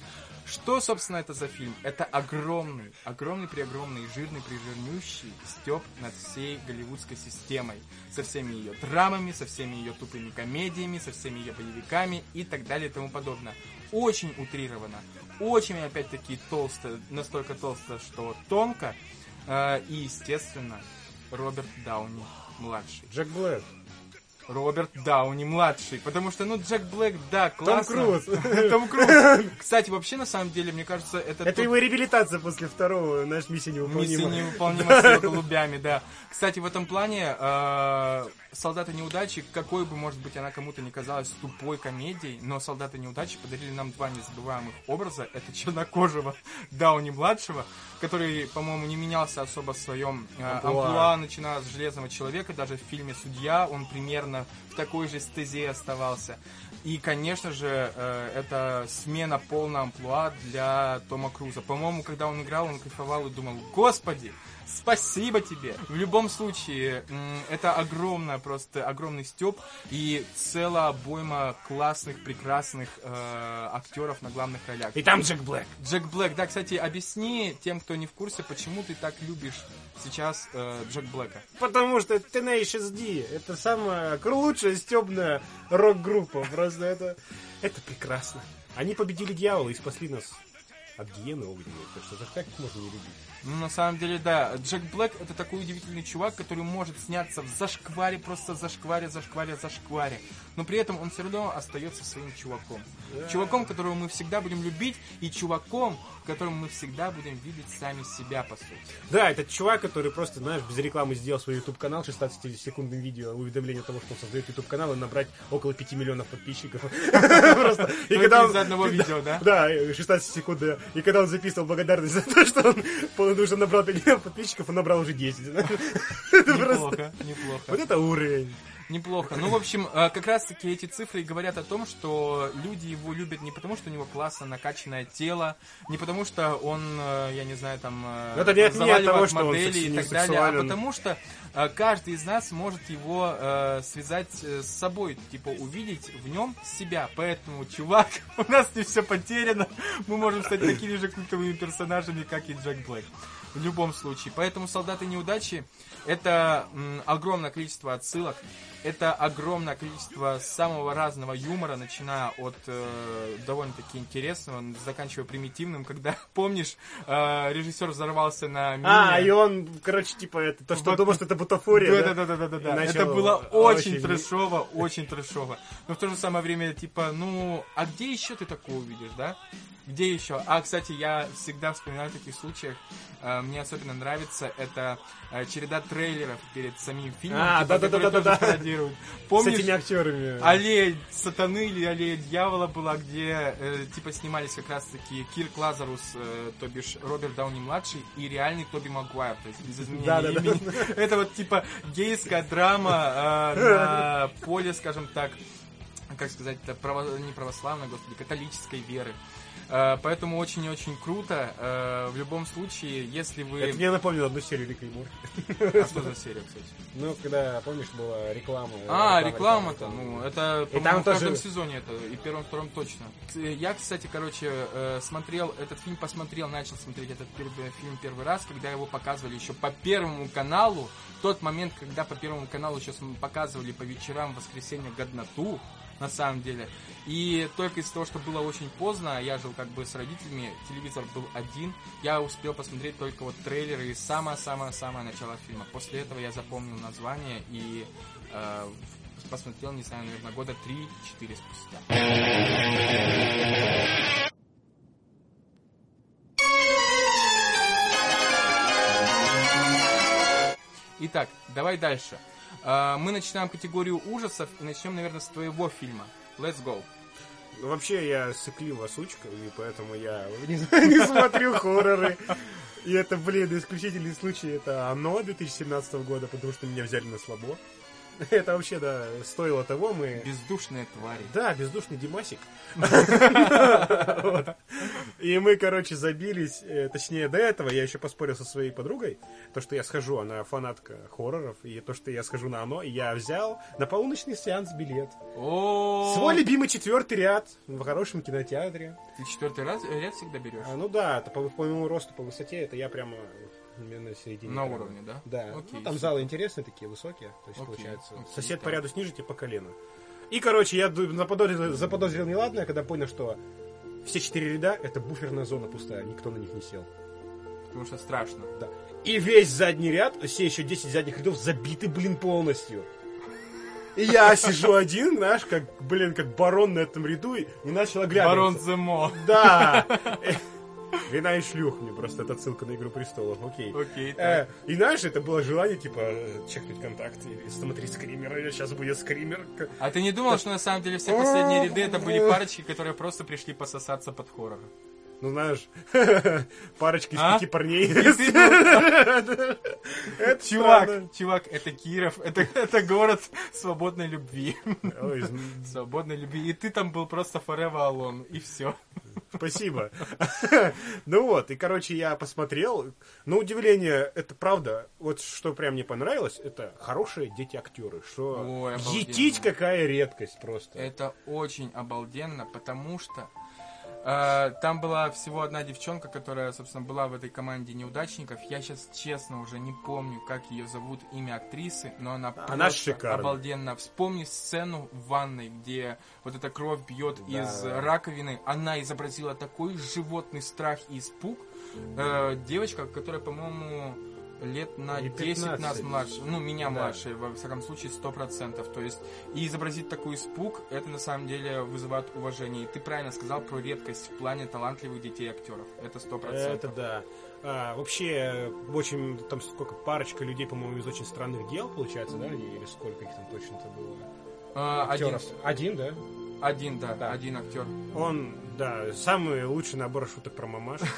Что, собственно, это за фильм? Это огромный, огромный преогромный, жирный прижирнющий стёб над всей голливудской системой. Со всеми ее драмами, со всеми ее тупыми комедиями, со всеми ее боевиками и так далее и тому подобное. Очень утрировано, очень, опять-таки, толсто, настолько толсто, что тонко. Э, и, естественно, Роберт Дауни младший. Джек Блэк. Роберт Дауни младший. Потому что, ну, Джек Блэк, да, Том классно. Круз. Том Круз. Кстати, вообще, на самом деле, мне кажется, это... Это тот- его реабилитация после второго, наш миссия Миссия невыполнима. невыполнима с голубями, да. Кстати, в этом плане э, «Солдаты неудачи», какой бы, может быть, она кому-то не казалась тупой комедией, но «Солдаты неудачи» подарили нам два незабываемых образа. Это чернокожего Дауни-младшего, который, по-моему, не менялся особо в своем э, амплуа, начиная с «Железного человека», даже в фильме «Судья» он примерно в такой же стезе оставался. И, конечно же, э, это смена полного амплуа для Тома Круза. По-моему, когда он играл, он кайфовал и думал, господи, спасибо тебе. В любом случае, это огромное, просто огромный степ и целая обойма классных, прекрасных э, актеров на главных ролях. И там Джек Блэк. Джек Блэк, да, кстати, объясни тем, кто не в курсе, почему ты так любишь сейчас э, Джек Блэка. Потому что Tenacious D это самая лучшая стебная рок-группа. Просто это, это прекрасно. Они победили дьявола и спасли нас от гиены огненной. Так что как их можно не любить? Ну, на самом деле, да. Джек Блэк это такой удивительный чувак, который может сняться в зашкваре, просто зашкваре, зашкваре, зашкваре. Но при этом он все равно остается своим чуваком. Чуваком, которого мы всегда будем любить, и чуваком, в котором мы всегда будем видеть сами себя, по сути. Да, этот чувак, который просто, знаешь, без рекламы сделал свой YouTube-канал, 16-секундным видео, уведомление того, что он создает YouTube-канал, и набрать около 5 миллионов подписчиков. Просто. И когда он... одного видео, да? Да, 16 секунд. И когда он записывал благодарность за то, что он, уже набрал 5 миллионов подписчиков, он набрал уже 10. знаешь. Это просто... Неплохо, неплохо. Вот это уровень. Неплохо. Ну, в общем, э, как раз-таки эти цифры говорят о том, что люди его любят не потому, что у него классно накачанное тело, не потому, что он, э, я не знаю, там, э, Это не отменяет того, что он и так далее, а потому что каждый из нас может его э, связать с собой, типа увидеть в нем себя. Поэтому, чувак, у нас не все потеряно, мы можем стать такими же культовыми персонажами, как и Джек Блэк. В любом случае. Поэтому «Солдаты неудачи» — это м, огромное количество отсылок это огромное количество самого разного юмора, начиная от э, довольно-таки интересного, заканчивая примитивным, когда, помнишь, э, режиссер взорвался на мине. А, и он, короче, типа, это то, что Вот. думал, что это бутафория, да? Да-да-да-да-да. Начал Это было очень очень- трэшово, очень трэшово. Но в то же самое время, типа, ну, а где еще ты такое увидишь, да? Где еще? А, кстати, я всегда вспоминаю в таких случаях. э, Мне особенно нравится это э, череда трейлеров перед самим фильмом, А, типа, тоже пародируют. С Помнишь, этими актерами. Аллея сатаны или аллея дьявола была, где э, типа снимались как раз таки Кирк Лазарус, э, то бишь Роберт Дауни младший и реальный Тоби Магуайр, то есть без изменения имени. Это вот типа гейская драма э, на поле, скажем так, как сказать, право- не православной, господи, католической веры. Э, Поэтому очень и очень круто. Э, В любом случае, если вы... Это мне напомнило одну серию Рика и Морти. А что за серия, кстати? Ну, когда, помнишь, была реклама. А, реклама, реклама-то, реклама. ну, это, И по-моему, там в каждом сезоне это, и первом, втором точно. Я, кстати, короче, э, смотрел этот фильм, посмотрел, начал смотреть этот фильм первый раз, когда его показывали еще по Первому каналу. В тот момент, когда по Первому каналу сейчас показывали по вечерам в воскресенье годноту, на самом деле. И только из-за того, что было очень поздно, я жил как бы с родителями, телевизор был один, я успел посмотреть только вот трейлеры и самое-самое-самое начало фильма. После этого я запомнил название и э, посмотрел, не знаю, наверное, года 3-4 спустя. Итак, давай дальше. Э, Мы начинаем категорию ужасов и начнем, наверное, с твоего фильма. Let's go. Ну, Вообще, я сыклива сучка, и поэтому я не, не смотрю хорроры. И это, блин, исключительный случай, это оно 2017 года, потому что меня взяли на слабо. Это вообще, да, стоило того, мы... Бездушные твари. Да, бездушный Димасик. И мы, короче, забились, э, точнее, до этого я еще поспорил со своей подругой, то, что я схожу, она фанатка хорроров, и то, что я схожу на оно, и я взял на полуночный сеанс билет. Свой любимый четвертый ряд в хорошем кинотеатре. Ты четвертый ряд всегда берешь? А, ну да, это по моему росту, по высоте, это я прямо именно в середине. На уровне, да? Да. Окей, ну, там залы интересные такие, высокие. То есть, Окей, получается, окей, сосед так. по ряду ниже, тебе по колено. И, короче, я заподозрил, заподозрил неладное, когда понял, что все четыре ряда — это буферная зона пустая, никто на них не сел. Потому что страшно. Да. И весь задний ряд, все еще 10 задних рядов забиты, блин, полностью. И я сижу один, знаешь, как, блин, как барон на этом ряду, и не начал оглядываться. Барон Земо. Да! Вина и шлюх мне просто, это отсылка на Игру Престолов, окей. Окей, Э, так. и знаешь, это было желание, типа, чекнуть контакты, или смотреть скримера, сейчас будет скример. А ты не думал, что на самом деле все последние ряды это были парочки, которые просто пришли пососаться под хоррор? Ну, знаешь, парочка из А? пяти парней. Это Чувак, странно. чувак, это Киров, это, это город свободной любви. Ой, Свободной любви. И ты там был просто forever alone, и все. Спасибо. Ну вот, и, короче, я посмотрел. На удивление, это правда, вот что прям мне понравилось, это хорошие дети-актеры. Что Ой, обалденно. етить какая редкость просто. Это очень обалденно, потому что там была всего одна девчонка, которая, собственно, была в этой команде неудачников. Я сейчас честно уже не помню, как ее зовут, имя актрисы, но она, Она просто шикарна. обалденно. Вспомни сцену в ванной, где вот эта кровь бьет Да. из раковины. Она изобразила такой животный страх и испуг. Э, девочка, которая, по-моему, лет на И 10 нас 15. младше, ну, меня Да. младше, во всяком случае, 100%. То есть, и изобразить такой испуг, это на самом деле вызывает уважение. И ты правильно сказал про редкость в плане талантливых детей актеров. Это 100%. Это да. А, вообще, очень, там сколько, парочка людей, по-моему, из очень странных дел, получается, да, или сколько их там точно-то было? А, один. Один, да? один, да, Да. один актер. Он, да, самый лучший набор шуток про мамаш.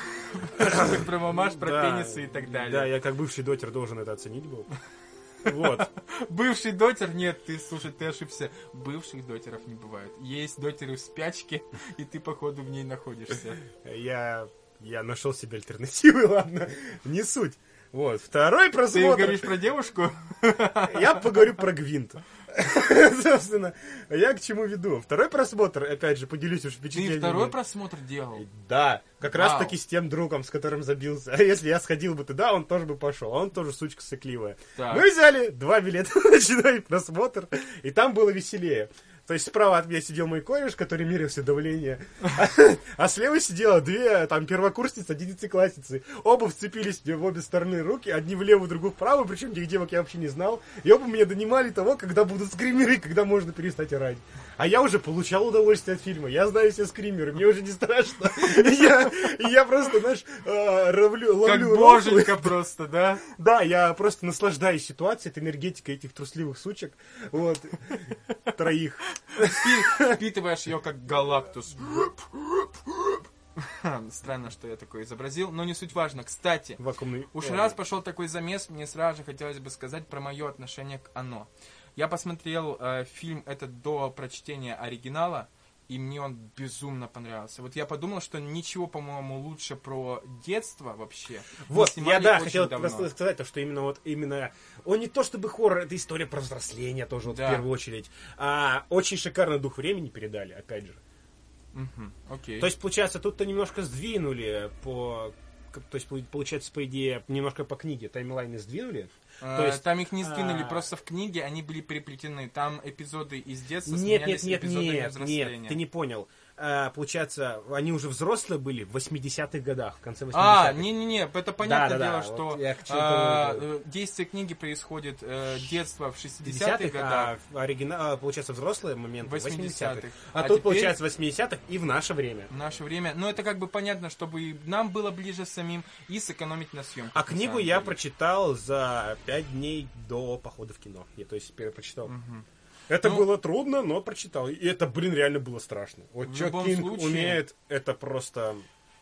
Про мамаш, про пенисы и так далее. Да, я как бывший дотер должен это оценить был. Вот. Бывший дотер, нет, ты, слушай, ты ошибся. Бывших дотеров не бывает. Есть дотеры в спячке, и ты, походу, в ней находишься. Я, я нашел себе альтернативы, ладно, не суть. Вот, второй Ты просмотр. говоришь про девушку? Я поговорю про Гвинт. Собственно, я к чему веду. Второй просмотр, опять же, поделюсь уж Ты впечатлениями. второй просмотр делал? Да, как раз таки с тем другом, с которым забился. А если я сходил бы туда, он тоже бы пошел. А он тоже сучка сыкливая. Мы взяли два билета на ночной просмотр, и там было веселее. То есть справа от меня сидел мой кореш, который мерился давление, а, слева сидела две там первокурсницы, одиннадцатиклассницы. Оба вцепились мне в обе стороны руки, одни влево, другую вправо, причем тех девок я вообще не знал. И оба меня донимали того, когда будут скримеры, когда можно перестать орать. А я уже получал удовольствие от фильма. Я знаю все скримеры, мне уже не страшно. Я, просто, знаешь, э, равлю- Как ловлю боженька просто, да? да, я просто наслаждаюсь ситуацией, этой энергетикой этих трусливых сучек. Вот. Троих. Впи- Впитываешь ее как галактус. Странно, что я такое изобразил, но не суть важно. Кстати, Вакуумный. уж раз пошел такой замес, мне сразу же хотелось бы сказать про мое отношение к «Оно». Я посмотрел э, фильм этот до прочтения оригинала, и мне он безумно понравился. Вот я подумал, что ничего, по-моему, лучше про детство вообще. Вот, я да, хотел давно. просто сказать, то, что именно вот именно он не то чтобы хоррор, это история про взросление тоже вот Да. в первую очередь. А очень шикарно дух времени передали, опять же. Мгм, окей. То есть, получается, тут-то немножко сдвинули по то есть, получается, по идее, немножко по книге таймлайны сдвинули. То есть, там их не сдвинули, а, просто в книге они были переплетены. Там эпизоды из детства Нет, сменялись нет, нет, эпизодами нет, взросления. нет, ты не понял. А, получается, они уже взрослые были в 80-х годах, в конце 80-х. А, не-не-не, это понятное Да-да-да, дело, вот что я чему а, говорю. э, действие книги происходит э, детство в 60-х 50-х, годах. а оригинал, получается, взрослые моменты 80-х. 80-х. А, А тут, теперь- получается, 80-х и в наше время. В наше время. Но это как бы понятно, чтобы нам было ближе самим и сэкономить на съемках. А книгу я прочитал за 5 дней до похода в кино. Я, то есть, прочитал. Мгм. Это Ну- было трудно, но прочитал. И это, блин, реально было страшно. Вот что Кинг случае- умеет, это просто...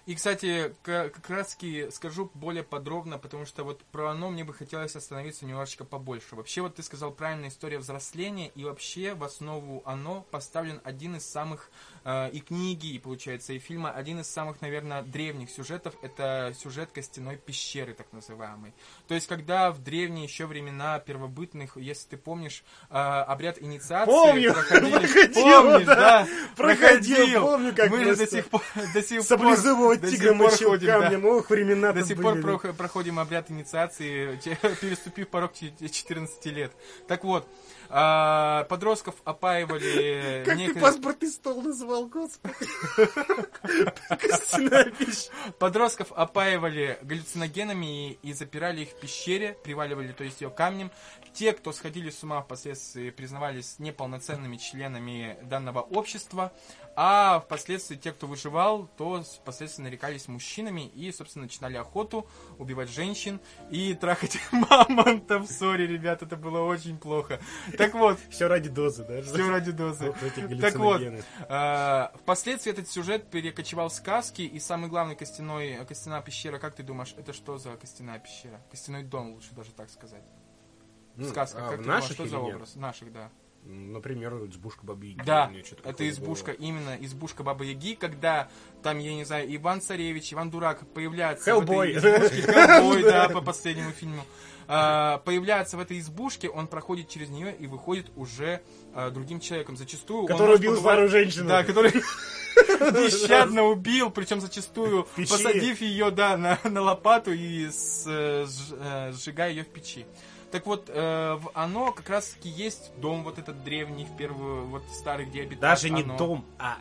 И, кстати, как раз скажу более подробно, потому что вот про оно мне бы хотелось остановиться немножечко побольше. Вообще, вот ты сказал правильная история взросления, и вообще в основу оно поставлен один из самых и книги, и, получается, и фильма, один из самых, наверное, древних сюжетов, это сюжет костяной пещеры, так называемый. То есть, когда в древние еще времена первобытных, если ты помнишь, э, обряд инициации Помню, проходили... проходил, Помнишь, да. да? Проходил, помню, как Мы просто до сих пор... До сих пор тигра мочил ходим, да. камнем. Ох, времена До сих пор прохо- проходим обряд инициации, переступив порог че- 14 лет. Так вот, а, подростков опаивали... Как ты некое- паспортный стол называл, господи? Подростков опаивали галлюциногенами и запирали их в пещере, приваливали, то есть ее камнем. Те, кто сходили с ума, впоследствии признавались неполноценными членами данного общества, а впоследствии те, кто выживал, то впоследствии нарекались мужчинами и, собственно, начинали охоту, убивать женщин и трахать мамонтов. Сори, ребят, это было очень плохо. Так вот, Все ради дозы, да? все ради дозы. Так вот, а, впоследствии этот сюжет перекочевал в сказки, и самый главный костяной, костяная пещера, как ты думаешь, это что за костяная пещера? Костяной дом, лучше даже так сказать. В Ну, сказках, а как в ты думаешь, что за образ? Наших, да. Например, избушка Бабы Яги. Да, это избушка, было. именно избушка Бабы Яги, когда там, я не знаю, Иван Царевич, Иван Дурак появляется Хеллбой. Хеллбой, да, по последнему фильму, А, появляется в этой избушке, он проходит через нее и выходит уже а, другим человеком. Зачастую Который убил старую женщину. Да, который нещадно убил, причем зачастую посадив ее, да, на, на лопату и э, э, сжигая ее в печи. Так вот, э, в оно как раз таки есть дом вот этот древний, в первую, вот старый, где обитает Даже не оно. дом, а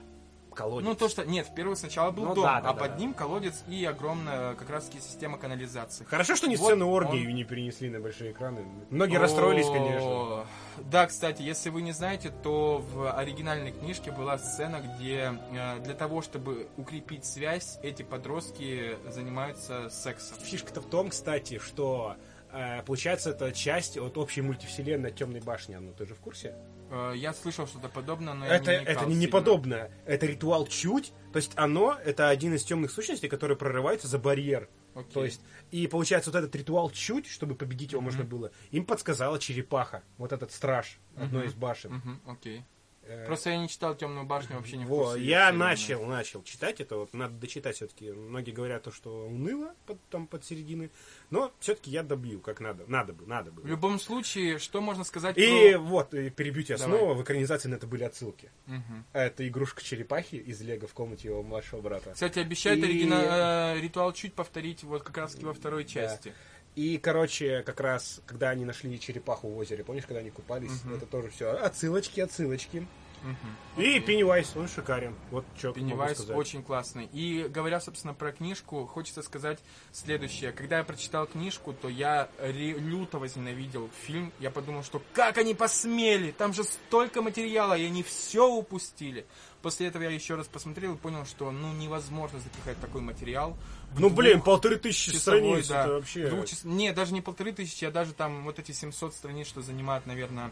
колодец. Ну, то, что... Нет, в первый сначала был Ну, дом, да, да, а да, под да. ним колодец и огромная как раз таки система канализации. Хорошо, что не Вот сцену оргии не перенесли на большие экраны. Многие расстроились, конечно. Да, кстати, если вы не знаете, то в оригинальной книжке была сцена, где э, для того, чтобы укрепить связь, эти подростки занимаются сексом. Фишка-то в том, кстати, что получается это часть от общей мультивселенной Темной башни. Ну, ты же в курсе? Э, Я слышал что-то подобное, но это, я не это не, сильно. подобно. Это ритуал чуть. То есть оно это один из темных сущностей, который прорывается за барьер. Окей. То есть, и получается, вот этот ритуал чуть, чтобы победить его Мгм. можно было, им подсказала черепаха. Вот этот страж одной Мгм. из башен. Мгм, окей. Э, Просто я не читал Темную башню вообще не Во, я начал, начал читать это, вот надо дочитать все-таки. Многие говорят, то, что уныло под, там под середины, но все-таки я добью, как надо. Надо бы, надо бы. В любом случае, что можно сказать И про... вот, и перебью тебя Давай. снова, в экранизации на это были отсылки. Мгм. Это игрушка черепахи из Лего в комнате его младшего брата. Кстати, обещают И- оригина- э, ритуал чуть повторить вот как раз таки во второй части. И, короче, как раз, когда они нашли черепаху в озере, помнишь, когда они купались, Мгм. это тоже все отсылочки, отсылочки. Мгм. И Пеннивайз, он шикарен. Вот что Пеннивайз очень классный. И говоря, собственно, про книжку, хочется сказать следующее. Когда я прочитал книжку, то я люто возненавидел фильм. Я подумал, что как они посмели? Там же столько материала, и они все упустили. После этого я еще раз посмотрел и понял, что ну невозможно запихать такой материал. Ну, блин, двух- полторы тысячи часовой, страниц, да. это вообще... Двухчас- Не, даже не полторы тысячи, а даже там вот эти 700 страниц, что занимают, наверное,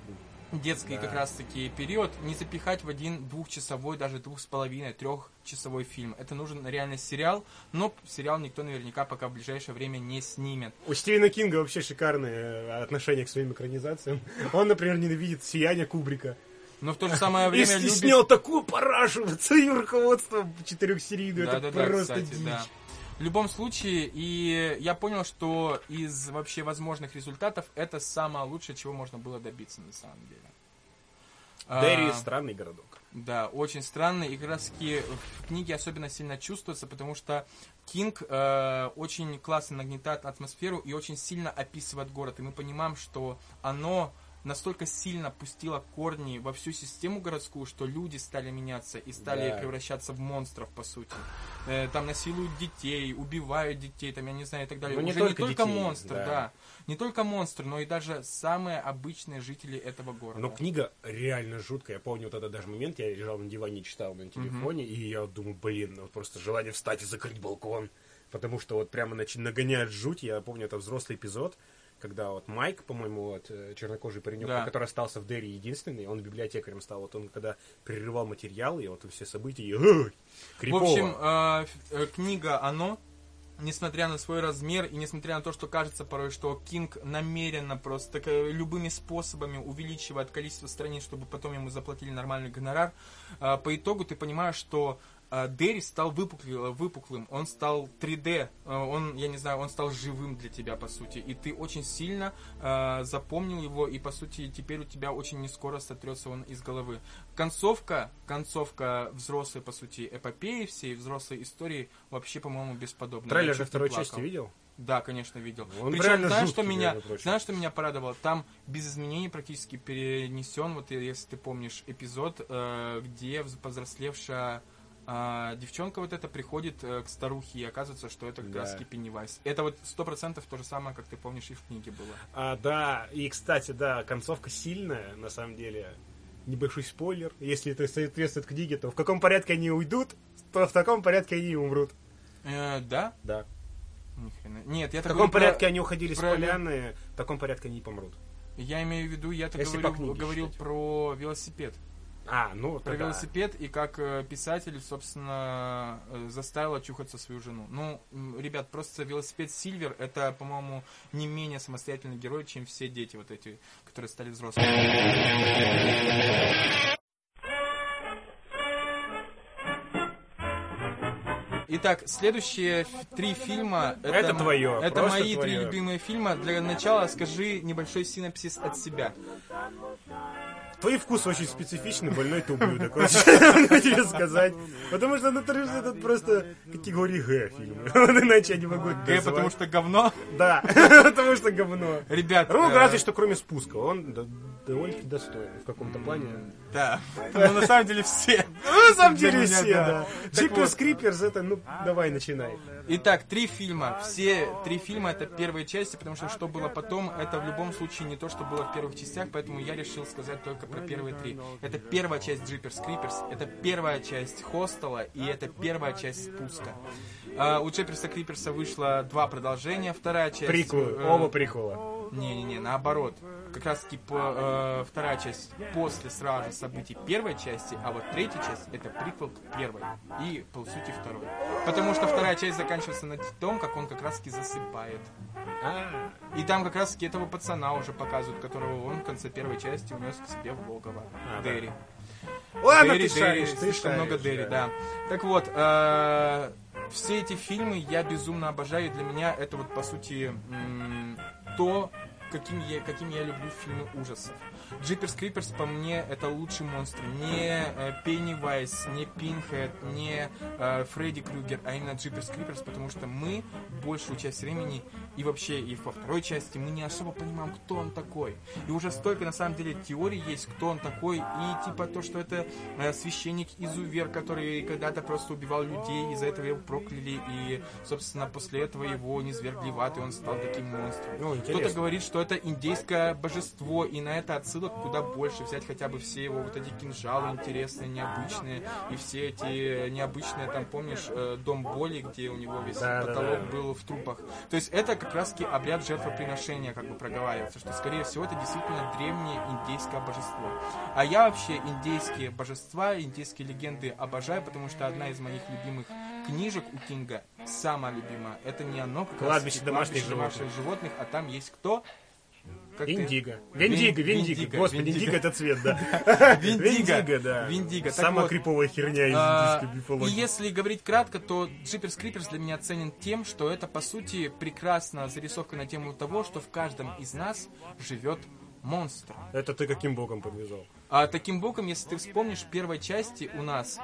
детский Да. как раз-таки период, не запихать в один двухчасовой, даже двух с половиной, трехчасовой фильм. Это нужен реально сериал, но сериал никто наверняка пока в ближайшее время не снимет. У Стивена Кинга вообще шикарные э, отношения к своим экранизациям. Он, например, ненавидит «Сияние Кубрика». Но в то же самое время с- и любит... снял такую парашу в свое руководство четырехсерийную. Это Да-да-да, просто кстати, дичь. да. В любом случае, и я понял, что из вообще возможных результатов это самое лучшее, чего можно было добиться на самом деле. Дерри А, странный городок. Да, очень странно. И как раз таки в книге особенно сильно чувствуется, потому что Кинг э, очень классно нагнетает атмосферу и очень сильно описывает город. И мы понимаем, что оно настолько сильно пустило корни во всю систему городскую, что люди стали меняться и стали Да. превращаться в монстров, по сути. Э, там насилуют детей, убивают детей, там, я не знаю, и так далее. Ну, не Уже только не только детей, монстры, да. да. Не только монстры, но и даже самые обычные жители этого города. Но книга реально жуткая. Я помню вот этот даже момент, я лежал на диване читал на телефоне, и я думаю, блин, ну вот просто желание встать и закрыть балкон. Потому что вот прямо нагоняет жуть. Я помню, это взрослый эпизод, когда вот Майк, по-моему, вот э, чернокожий паренек, Да. который остался в Дерри единственный, он библиотекарем стал. Вот он когда прерывал материалы, и вот все события, и, В крипово. общем, э, э, книга «Оно», несмотря на свой размер и несмотря на то, что кажется порой, что Кинг намеренно просто э, любыми способами увеличивает количество страниц, чтобы потом ему заплатили нормальный гонорар, э, по итогу ты понимаешь, что э, Дерри стал выпукли- выпуклым, он стал 3D, э, он, я не знаю, он стал живым для тебя, по сути, и ты очень сильно э, запомнил его, и, по сути, теперь у тебя очень не скоро сотрется он из головы. Концовка, концовка взрослой, по сути, эпопеи всей, взрослой истории, вообще, по-моему, бесподобная. Трейлер же второй плакал. части видел? Да, конечно, видел. Он Причем, знаешь, что меня, знаешь, что меня порадовало? Там без изменений практически перенесен, вот если ты помнишь, эпизод, э, где вз- повзрослевшая а, девчонка вот эта приходит э, к старухе, и оказывается, что это как Да. раз Пеннивайз. Это вот сто процентов то же самое, как ты помнишь, и в книге было. А, да, и, кстати, да, концовка сильная, на самом деле. Небольшой спойлер. Если это соответствует книге, то в каком порядке они уйдут, то в таком порядке они и умрут. Э, да? Да. Ни хрена. Нет, я В так каком говорю про- порядке они уходили с про- поляны, в таком порядке они и помрут. Я имею в виду, я так Если по говорю, книге говорил считать. про велосипед. А, ну, Про тогда- велосипед и как э, писатель, собственно, э, заставил очухаться свою жену. Ну, ребят, просто велосипед Сильвер это, по-моему, не менее самостоятельный герой, чем все дети вот эти, которые стали взрослыми. Итак, следующие три фильма. Это м- твое, Это мои три твое. любимые фильма. Для начала скажи небольшой синопсис от себя. Твои вкусы очень специфичны, больной ты ублюдок. Вот что тебе сказать. Потому что «Натурыш» это просто категории Г фильмы. Вот иначе я не могу Г, потому что говно. Да, потому что говно. Ребят, Ну, э, разве что кроме спуска. Он довольно-таки достойный в каком-то плане. Да. Ну, на самом деле все. Ну, на самом деле все, да. Джиперс. Криперс, это, ну, давай, начинай. Итак, три фильма. Все три фильма это первые части, потому что что было потом, это в любом случае не то, что было в первых частях, поэтому я решил сказать только про первые три. Это первая часть Джиперс Криперс, это первая часть Хостела и это первая часть Спуска. А, у Джиперса Криперса вышло два продолжения, вторая часть... Приквелы, э, оба прикола. Не-не-не, наоборот. Как раз таки по, э, вторая часть после сразу событий первой части, а вот третья часть это приквел к первой и, по сути, второй. Потому что вторая часть заканчивается на том, как он как раз таки засыпает. А, И там как раз таки этого пацана уже показывают, которого он в конце первой части унес к себе в логово. А. Дерри. Ладно, Дерри, ты Дерри, шаришь, ты слишком шаришь, много Дерри, да. да. Так вот, э, все эти фильмы я безумно обожаю, и для меня это вот, по сути, то, каким я, каким я люблю фильмы ужасов. Джиперс Криперс, по мне, это лучший монстр. Не э, Пеннивайз, не Пинхед, не э, Фредди Крюгер, а именно Джиперс Криперс, потому что мы большую часть времени и вообще и во второй части мы не особо понимаем, кто он такой. И уже столько, на самом деле, теорий есть, кто он такой, и типа то, что это э, священник-изувер, который когда-то просто убивал людей, из-за этого его прокляли, и, собственно, после этого его низвергли в ад, и он стал таким монстром. Ну, Кто-то говорит, что это индейское божество, и на это отсылок куда больше. Взять хотя бы все его вот эти кинжалы интересные, необычные, и все эти необычные, там, помнишь, э, дом боли, где у него весь Да, да, потолок да. был в трупах. То есть это как раз-таки обряд жертвоприношения, как бы проговаривается, что, скорее всего, это действительно древнее индейское божество. А я вообще индейские божества, индейские легенды обожаю, потому что одна из моих любимых книжек у Кинга, самая любимая, это не оно, как раз «Кладбище таки домашних «Кладбище домашних животных», а там есть кто? Как? Индиго. Виндиго. Виндиго, Господи. Индиго это цвет, да. Виндиго. да. Виндиго. Так Самая вот, криповая херня из А, индийской И если говорить кратко, то Джиперс Криперс для меня ценен тем, что это, по сути, прекрасная зарисовка на тему того, что в каждом из нас живет монстр. Это ты каким боком подвязал? А таким боком, если ты вспомнишь, в первой части у нас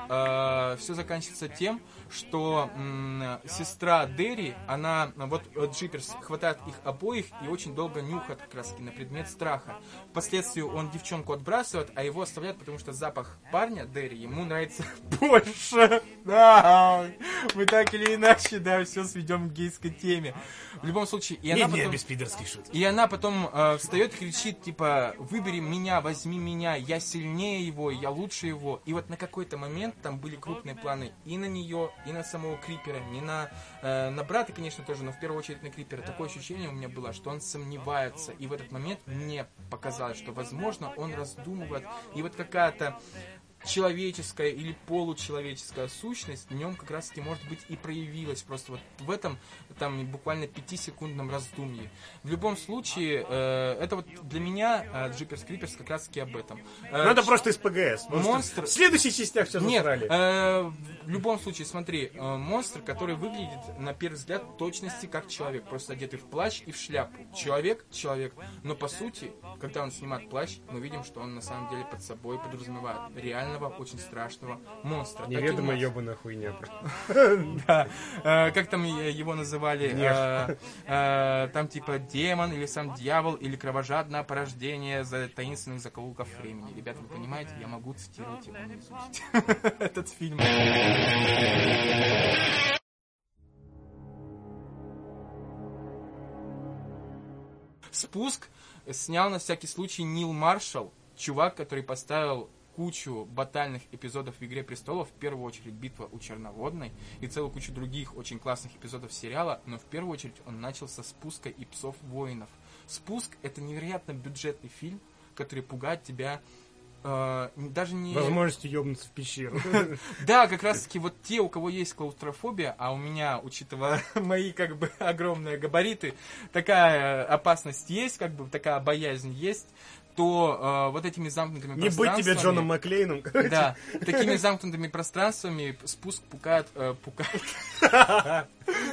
все заканчивается тем, что м, сестра Дерри, она, вот Джиперс хватает их обоих и очень долго нюхает как раз на предмет страха. Впоследствии он девчонку отбрасывает, а его оставляют, потому что запах парня Дерри ему нравится больше. Да, мы так или иначе, да, все сведем к гейской теме. В любом случае, и она Не, не, потом... без пидорской шутки. И она потом э, встает и кричит, типа, выбери меня, возьми меня, я сильнее его, я лучше его. И вот на какой-то момент там были крупные планы и на нее, и на самого Крипера, не на, э, на брата, конечно, тоже, но в первую очередь на Крипера. Такое ощущение у меня было, что он сомневается. И в этот момент мне показалось, что, возможно, он раздумывает. И вот какая-то человеческая или получеловеческая сущность в нем как раз таки может быть и проявилась просто вот в этом там буквально пятисекундном раздумье. В любом случае, э, это вот для меня э, Джиперс Криперс как раз таки об этом. Э, Ну это ч- просто из ПГС. Просто Монстр- В следующих частях все нет, засрали. э, в любом случае, смотри, э, монстр, который выглядит, на первый взгляд, точности как человек, просто одетый в плащ и в шляпу. Человек, человек, но по сути, когда он снимает плащ, мы видим, что он на самом деле под собой подразумевает реального, очень страшного монстра. Монстром. ебаная хуйня. Да. Э, Как там его называли? Э, э, Там типа демон или сам дьявол или кровожадное порождение за таинственных закоулков времени. Ребята, вы понимаете, я могу цитировать его. Этот фильм. Спуск снял на всякий случай Нил Маршалл, чувак, который поставил кучу батальных эпизодов в «Игре престолов», в первую очередь «Битва у Черноводной» и целую кучу других очень классных эпизодов сериала, но в первую очередь он начал со «Спуска и псов воинов». «Спуск» — это невероятно бюджетный фильм, который пугает тебя э, даже не... Возможностью ебнуться в пещеру. Да, как раз таки вот те, у кого есть клаустрофобия, а у меня, учитывая мои как бы огромные габариты, такая опасность есть, как бы такая боязнь есть, то э, вот этими замкнутыми Не быть тебе Джоном Маклейном. Да, такими замкнутыми пространствами спуск пугает, э, пугает.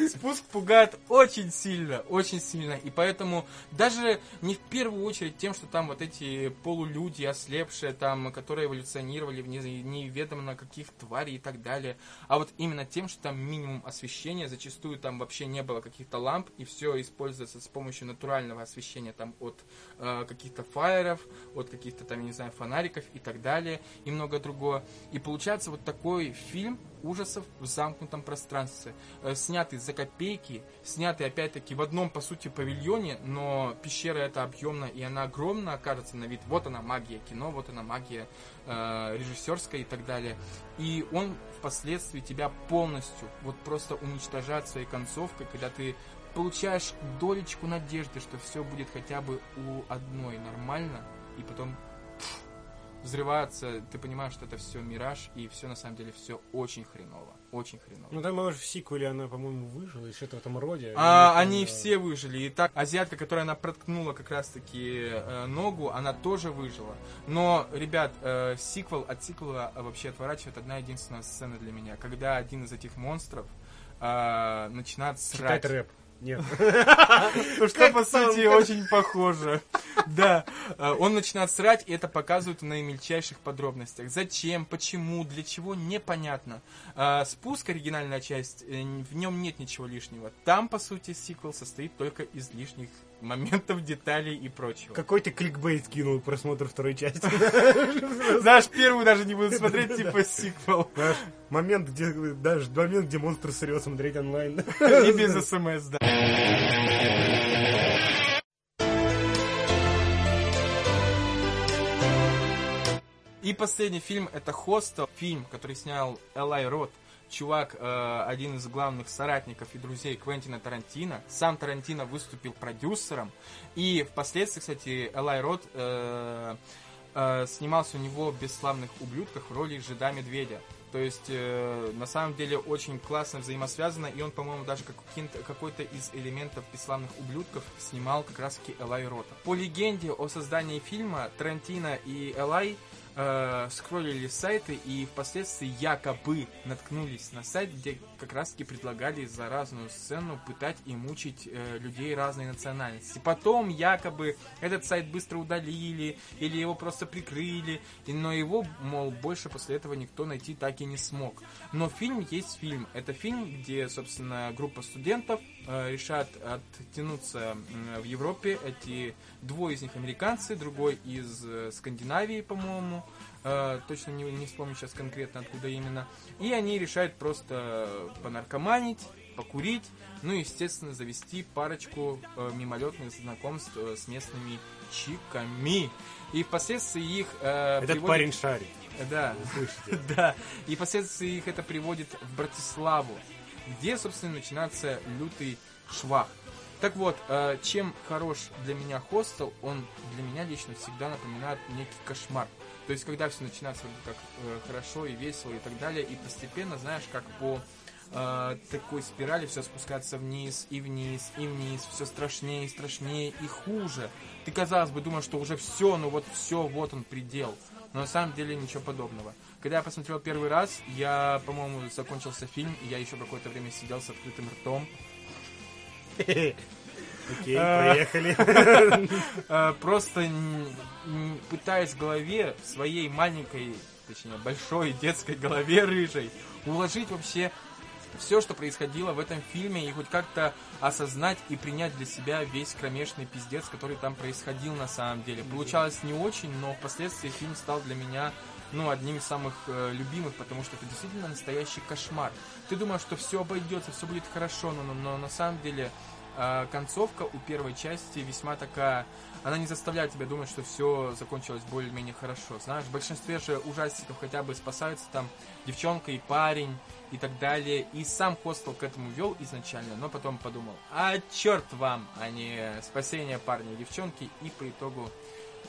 Спуск пугает очень сильно, очень сильно. И поэтому даже не в первую очередь тем, что там вот эти полулюди, ослепшие там, которые эволюционировали в не- неведомо каких тварей и так далее, а вот именно тем, что там минимум освещения, зачастую там вообще не было каких-то ламп, и все используется с помощью натурального освещения там от э, каких-то фаеров, от каких-то там, я не знаю, фонариков и так далее, и много другого. И получается вот такой фильм ужасов в замкнутом пространстве, э, снятый за копейки, снятый опять-таки в одном, по сути, павильоне, но пещера эта объемная, и она огромная, кажется, на вид. Вот она магия кино, вот она магия э, режиссерская и так далее. И он впоследствии тебя полностью вот просто уничтожает своей концовкой, когда ты получаешь долечку надежды, что все будет хотя бы у одной нормально, и потом пф, взрываются, ты понимаешь, что это все мираж, и все на самом деле все очень хреново. Очень хреново. Ну там, может, в сиквеле она, по-моему, выжила, и что-то в этом роде. А, они помню. все выжили. И так, азиатка, которая она проткнула как раз-таки э, ногу, она тоже выжила. Но, ребят, э, сиквел от сиквела вообще отворачивает одна единственная сцена для меня. Когда один из этих монстров э, начинает срать. Читать рэп. Нет. Ну, что, по сути, очень похоже. Да. Э, Он начинает срать, и это показывают в наимельчайших подробностях. Зачем, почему, для чего, непонятно. А, Спуск, оригинальная часть, э, в нем нет ничего лишнего. Там, по сути, сиквел состоит только из лишних моментов, деталей и прочего. Какой ты кликбейт кинул просмотр второй части. Знаешь, первую даже не буду смотреть, типа сиквел. Момент, где даже момент, где монстр срет смотреть онлайн. И без смс, да. И последний фильм это Хостел, фильм, который снял Элай Рот. Чувак, э, один из главных соратников и друзей Квентина Тарантино. Сам Тарантино выступил продюсером. И впоследствии, кстати, Элай Рот э, э, снимался у него в «Бесславных ублюдках» в роли Жида Медведя. То есть, э, на самом деле, очень классно взаимосвязано, и он, по-моему, даже как- какой-то из элементов «Бесславных ублюдков» снимал как раз-таки Элай Рота. По легенде о создании фильма, Тарантино и Элай э, скроллили сайты и впоследствии якобы наткнулись на сайт, где как раз-таки предлагали за разную сцену пытать и мучить э, людей разной национальности. Потом якобы этот сайт быстро удалили или его просто прикрыли, и- но его, мол, больше после этого никто найти так и не смог. Но фильм есть фильм. Это фильм, где, собственно, группа студентов решат оттянуться в Европе. Эти двое из них американцы, другой из э, Скандинавии, по-моему. Э, точно не, не вспомню сейчас конкретно, откуда именно. И они решают просто понаркоманить, покурить, ну и, естественно, завести парочку э, мимолетных знакомств э, с местными чиками. И впоследствии их э, Этот приводят- парень шарит. Да, да. И впоследствии их это приводит в Братиславу, где, собственно, начинается лютый швах. Так вот, э, чем хорош для меня хостел, он для меня лично всегда напоминает некий кошмар. То есть, когда все начинается вроде как э, хорошо и весело и так далее, и постепенно, знаешь, как по э, такой спирали все спускается вниз и вниз и вниз, все страшнее и страшнее и хуже. Ты, казалось бы, думаешь, что уже все, ну вот все, вот он предел. Но на самом деле ничего подобного. Когда я посмотрел первый раз, я, по-моему, закончился фильм, и я еще какое-то время сидел с открытым ртом. Окей, А. проехали. Э, Просто пытаясь в голове, в своей маленькой, точнее, большой детской голове рыжей, уложить вообще все, что происходило в этом фильме, и хоть как-то осознать и принять для себя весь кромешный пиздец, который там происходил на самом деле. Получалось не очень, но впоследствии фильм стал для меня ну, одним из самых э, любимых, потому что это действительно настоящий кошмар. Ты думаешь, что все обойдется, все будет хорошо, но, но, но на самом деле э, концовка у первой части весьма такая... Она не заставляет тебя думать, что все закончилось более-менее хорошо. Знаешь, в большинстве же ужастиков хотя бы спасаются там девчонка и парень и так далее. И сам Хостел к этому вел изначально, но потом подумал, а черт вам, а не спасение парня и девчонки. И по итогу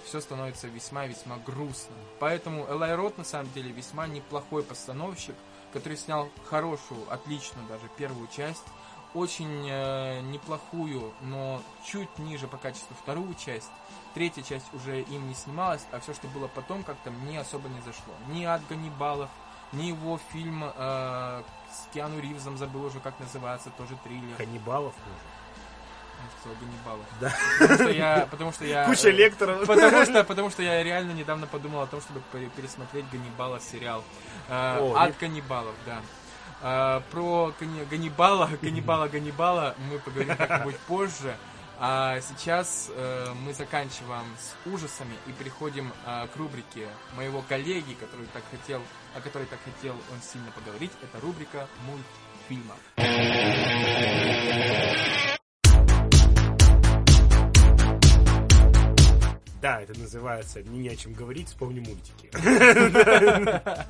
все становится весьма-весьма грустно. Поэтому Элай Рот на самом деле весьма неплохой постановщик, который снял хорошую, отличную даже первую часть, очень э, неплохую, но чуть ниже по качеству вторую часть. Третья часть уже им не снималась, а все, что было потом, как-то мне особо не зашло. Ни от Ганнибалов, ни его фильм э, с Киану Ривзом, забыл уже как называется, тоже триллер. Каннибалов тоже. Сказал Ганнибалов. Да. Потому что я... Потому что я Куча э, лекторов. Потому что, потому что я реально недавно подумал о том, чтобы пере- пересмотреть Ганнибала сериал. Э, О, Ад каннибалов, да. Э, про Ганнибала, Ганнибала, Ганнибала мы поговорим как-нибудь позже. А сейчас э, мы заканчиваем с ужасами и переходим э, к рубрике моего коллеги, который так хотел, о которой так хотел он сильно поговорить. Это рубрика мультфильмов. Да, это называется «Мне не о чем говорить, вспомни мультики».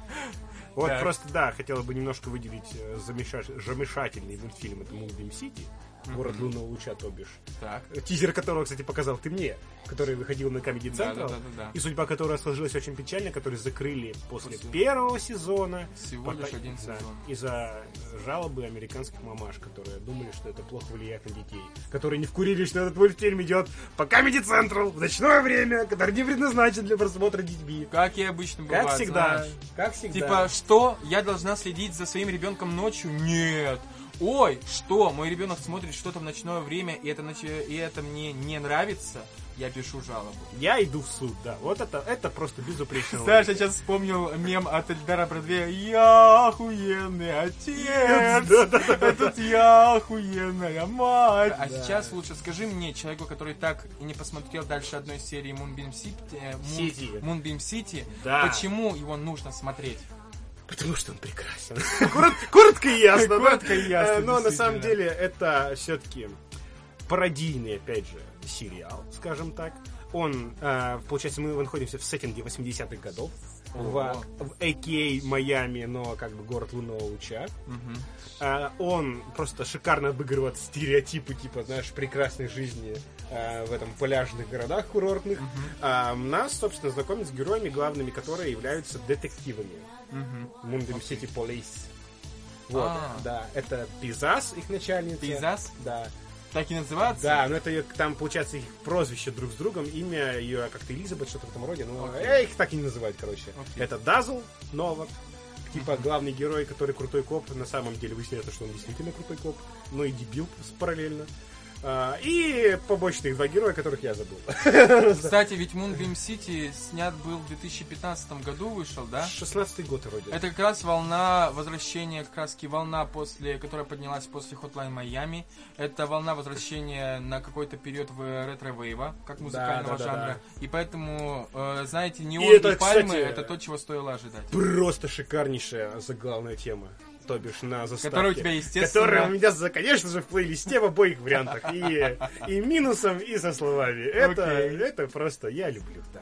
Вот просто, да, хотела бы немножко выделить э, замеша- замешательный мультфильм, это Мулбим Сити. Город лунного луча, то бишь. Так. Тизер которого, кстати, показал ты мне, который выходил на Comedy Да, Central. да, да, да, да. И судьба которого сложилась очень печально, который закрыли после После- первого сезона. Всего лишь один Да, сезон. Из-за жалобы американских мамаш, которые думали, что это плохо влияет на детей. Которые не вкурили, что этот мультфильм идет по Comedy Central в ночное время, который не предназначен для просмотра детьми. Как и обычно бывает, Как всегда. знаешь. Как всегда. Типа, что? Я должна следить за своим ребенком ночью? Нет. Ой, что? Мой ребенок смотрит что-то в ночное время, и это, ноч- и это мне не нравится? Я пишу жалобу. Я иду в суд, да. Вот это, это просто безупречно. Я сейчас вспомнил мем от Эльдара Бродвея. Я охуенный отец, Да, да, да, этот я охуенная мать. А сейчас лучше скажи мне, человеку, который так и не посмотрел дальше одной серии Moonbeam City, Moon- City. Moonbeam City, почему его нужно смотреть? Потому что он прекрасен. Корот- Коротко и ясно. Коротко и ясно, Э, Но на самом деле это все-таки пародийный, опять же, сериал, скажем так. Он, э, получается, мы находимся в сеттинге 80-х годов. В, в AKA Майами, но как бы город лунного луча. Мгм. А, он просто шикарно обыгрывает стереотипы, типа, знаешь, прекрасной жизни а, в этом пляжных городах курортных. А, нас, собственно, знакомят с героями главными, которые являются детективами. Мундем Сити Police. Вот, А. да, это Пизас, их начальница. Пейзас? Да. Так и называется? Да, но это ее, там, получается, их прозвище друг с другом, имя ее как-то Элизабет, что-то в этом роде, но Окей. э, их так и не называют, короче. Окей. Это Дазл Новак, типа главный герой, который крутой коп, на самом деле выясняется, что он действительно крутой коп, но и дебил параллельно. А, и побочных два героя, которых я забыл. Кстати, ведь Moonbeam City снят был в 2015 году, вышел, да? 16-й год вроде. Это как раз волна возвращения, как раз волна, после, которая поднялась после Hotline Miami. Это волна возвращения на какой-то период в ретро-вейва, как музыкального да, да, жанра. И поэтому, э, знаете, не это, и пальмы, кстати, это то, чего стоило ожидать. Просто шикарнейшая заглавная тема. То бишь на заставке. Которая у тебя, естественно- Которая у меня, за- конечно же, в плейлисте в обоих вариантах. И, и минусом, и со словами. Это, Окей. это просто я люблю, да.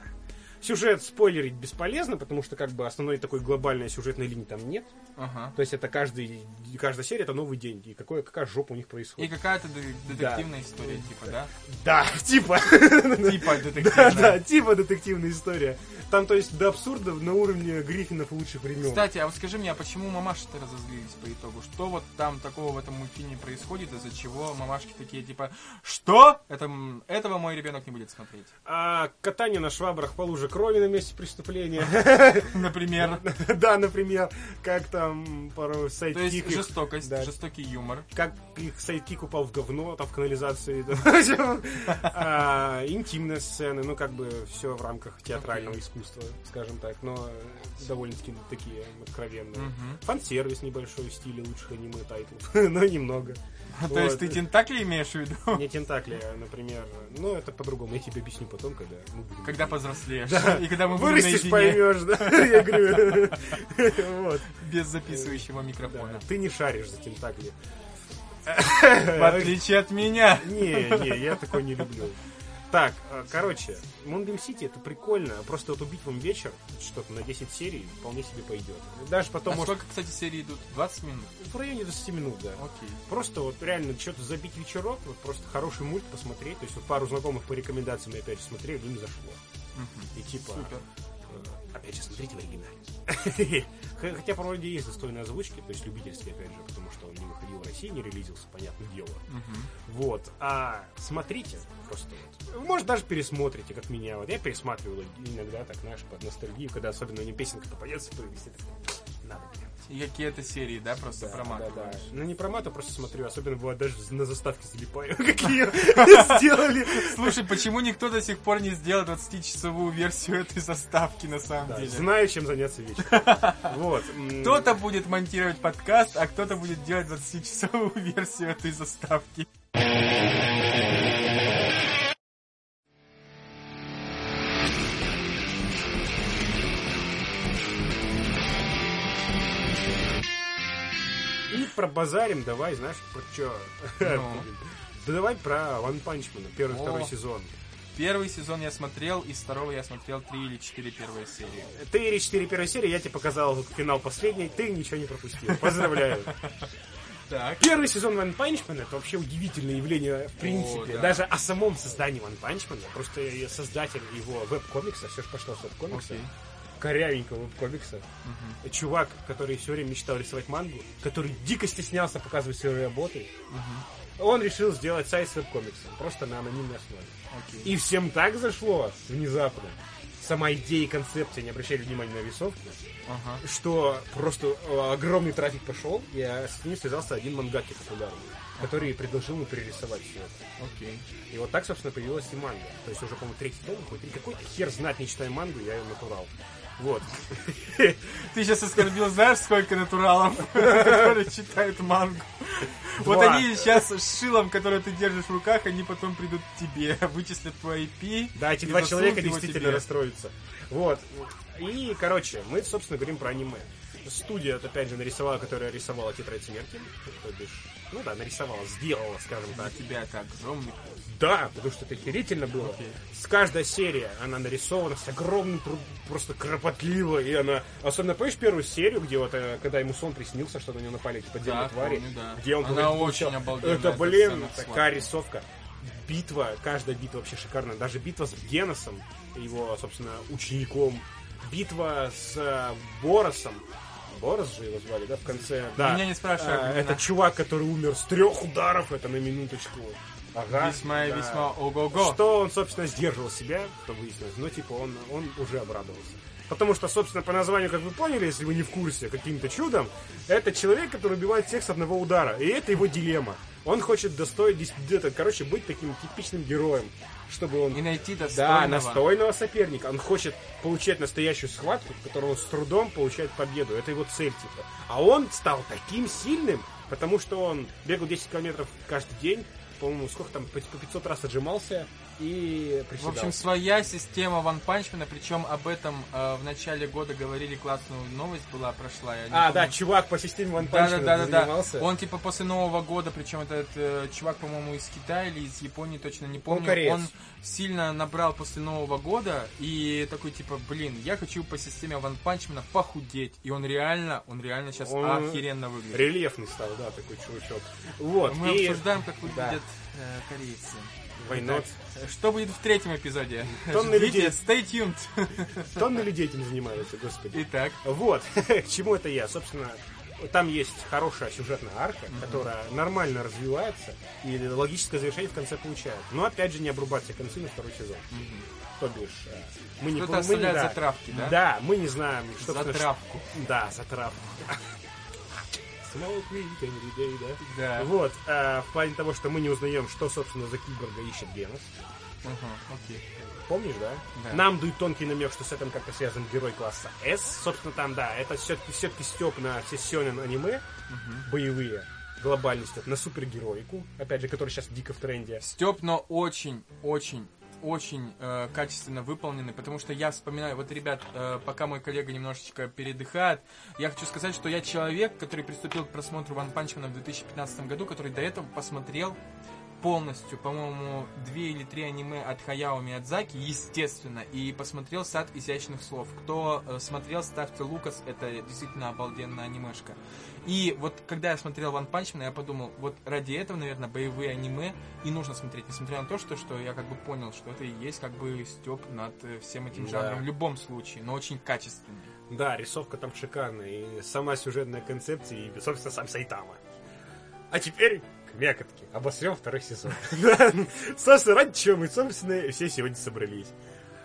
Сюжет спойлерить бесполезно, потому что как бы основной такой глобальной сюжетной линии там нет. Ага. То есть это каждый, каждая серия это новый день. И какое, какая жопа у них И происходит. какая-то де- детективная история, типа, да? Да, типа. Типа Да, детективная. да, типа детективная история. Там, то есть, до абсурда на уровне Гриффинов лучших времен. Кстати, а вот скажи мне, а почему мамаши-то разозлились по итогу? Что вот там такого в этом мультфильме происходит, из-за чего мамашки такие, типа, что? Это, этого мой ребенок не будет смотреть. А катание на швабрах по луже крови на месте преступления. Например. Да, например, как там порой То sidekick... есть жестокость, жестокий юмор. Как их sidekick упал в говно, там в канализации. А, Интимные сцены, ну как бы все в рамках театрального искусства, скажем так, но довольно-таки такие откровенные. Фан-сервис небольшой в стиле лучших аниме-тайтлов, но немного. То есть ты тентакли имеешь в виду? Не тентакли, а, например. Ну, это по-другому. Я тебе объясню потом, когда мы будем... Когда повзрослеешь. И когда мы Вырастешь, поймешь, да? Я говорю. Вот. без записывающего микрофона. Ты не шаришь за тентакли. В отличие от меня. Не, не, я такой не люблю. Так, э, короче, Moonbeam City это прикольно. Просто вот убить вам вечер, что-то на 10 серий, вполне себе пойдет. Даже потом, А может, сколько, кстати, серий идут? 20 минут? в районе 20 минут, да. Окей. Просто вот реально что-то забить вечерок, вот просто хороший мульт посмотреть. То есть вот пару знакомых по рекомендациям мы опять же смотрели, им зашло. Мгм. И типа, Супер. э, опять же, смотрите в оригинале. Хотя по вроде есть достойные озвучки, то есть любительские, опять же, потому что он не в России, не релизился, понятное дело. Мгм. Вот. А смотрите просто вот. Может, даже пересмотрите, как меня. Вот я пересматривал иногда, так, знаешь, под ностальгию, когда особенно мне песенка попадется в плейлист, я такой, надо какие-то серии, да, просто Да, проматываешь? да, да. Ну, не проматываю, просто смотрю. Особенно бывает даже на заставке залипаю, какие сделали. Слушай, почему никто до сих пор не сделал 20-часовую версию этой заставки на самом Да, деле? Знаю, чем заняться вечером. Вот. Кто-то будет монтировать подкаст, а кто-то будет делать 20-часовую версию этой заставки. Про базарим давай, знаешь, про что? Ну. Да давай про Ван Панчмана, первый, О. второй сезон. Первый сезон я смотрел, из второго я смотрел три или четыре первые серии. Ты или 4 первой серии, я тебе показал финал последний, ты ничего не пропустил. Поздравляю. Так. Первый сезон One Punch Man это вообще удивительное явление в принципе. да. Даже о самом создании One Punch Man. Просто создатель его веб-комикса, все же пошло с веб-комикса. Окей. Корявенького веб-комикса. Чувак, который все время мечтал рисовать мангу, который дико стеснялся показывать свои работы. Он решил сделать сайт с веб-комиксом. Просто на анонимной основе. Окей. И всем так зашло внезапно. Сама идея и концепция не обращали внимания на рисовку, Ага. что просто э, огромный трафик пошел, и с ним связался один мангаки популярный, который предложил ему перерисовать все это. Окей. И вот так, собственно, появилась и манга. То есть уже, по-моему, третий том какой-то хер знать, не читая мангу, я ее натурал. Вот. Ты сейчас оскорбил, знаешь, сколько натуралов, которые читают мангу. Вот они сейчас с шилом, который ты держишь в руках, они потом придут к тебе, вычислят твой IP. Да, эти два человека действительно тебе. расстроятся. Вот. И, короче, мы, собственно, говорим про аниме. Студия, опять же, нарисовала, которая рисовала «Тетрадь смерти». То бишь, ну да, нарисовала, сделала, скажем Для так. тебя как, зомби? Да, потому что это охерительно было. Окей. С каждой серия она нарисована с огромным просто кропотливо, и она... Особенно, помнишь первую серию, где вот, э, когда ему сон приснился, что на него напали эти подземные Да, твари? помню, да. Где он Она говорит, очень получал- обалденная, Это, блин, такая рисовка. Битва, каждая битва вообще шикарная. Даже битва с Геносом, его, собственно, учеником. Битва с э, Боросом. Борос же его звали, да, в конце? Да. Меня не спрашивай, А, это чувак, который умер с трех ударов, это на минуточку. Ага. Весьма и да. весьма ого-го. Что он, собственно, сдерживал себя, что выяснилось. Но, типа, он, он уже обрадовался. Потому что, собственно, по названию, как вы поняли, если вы не в курсе, каким-то чудом, это человек, который убивает всех с одного удара. И это его дилемма. Он хочет достоить, где-то, короче, быть таким типичным героем. Чтобы он... И найти Да, достойного. настойного соперника. Он хочет получать настоящую схватку, в которой он с трудом получает победу. Это его цель, типа. А он стал таким сильным, потому что он бегал 10 километров каждый день, по-моему, сколько там, по 500 раз отжимался и В приседал. общем, своя система Ван Панчмена, причем об этом э, в начале года говорили, классную новость была, прошла. я а, помню. да, чувак по системе One Да, Punch да, Man да, да, да. занимался. Он типа после Нового года, причем этот э, чувак, по-моему, из Китая или из Японии, точно не помню. кореец. Он сильно набрал после Нового года и такой типа, блин, я хочу по системе Ван Панчмена похудеть. И он реально, он реально сейчас Он охеренно выглядит. Рельефный стал, да, такой чувачок. Вот, Мы и... обсуждаем, как Да. выглядят э, корейцы. Why not? Что будет в третьем эпизоде? Тонны Ждите, людей. stay tuned. Тонны людей этим занимаются, господи. Итак, Вот, к чему это я? Собственно, там есть хорошая сюжетная арка, которая нормально развивается, и логическое завершение в конце получает. Но опять же не обрубать все концы на второй сезон. То бишь, э, мы не мы не- да. затравки, да? Да, мы не знаем, что затравку. Да, затравку. Smoke weed every day, да? Да. Вот, э, в плане того, что мы не узнаем, что, собственно, за киборга ищет Генос. Ага, окей. Помнишь, да? Да. Нам дует тонкий намек, что с этим как-то связан герой класса S. Собственно, там, да, это все-таки все-таки степ на все сёнэн аниме, боевые, глобальный степ, на супергероику, опять же, который сейчас дико в тренде. Степ, но очень, очень, очень э, качественно выполнены, потому что я вспоминаю, вот, ребят, э, пока мой коллега немножечко передыхает, я хочу сказать, что я человек, который приступил к просмотру Ван Панчмана в 2015 году, который до этого посмотрел полностью, по-моему, две или три аниме от Хаяо Миядзаки, естественно, и посмотрел «Сад изящных слов». Кто э, смотрел, ставьте Лукас, это действительно обалденная анимешка. И вот когда я смотрел Ван Панчмана, я подумал, вот ради этого, наверное, боевые аниме и нужно смотреть, несмотря на то, что, что я как бы понял, что это и есть как бы степ над э, всем этим Да. жанром в любом случае, но очень качественный. Да, рисовка там шикарная, и сама сюжетная концепция, и, собственно, сам Сайтама. А теперь к мякотке. Обосрем второй сезон. Собственно, ради чего мы, собственно, все сегодня собрались.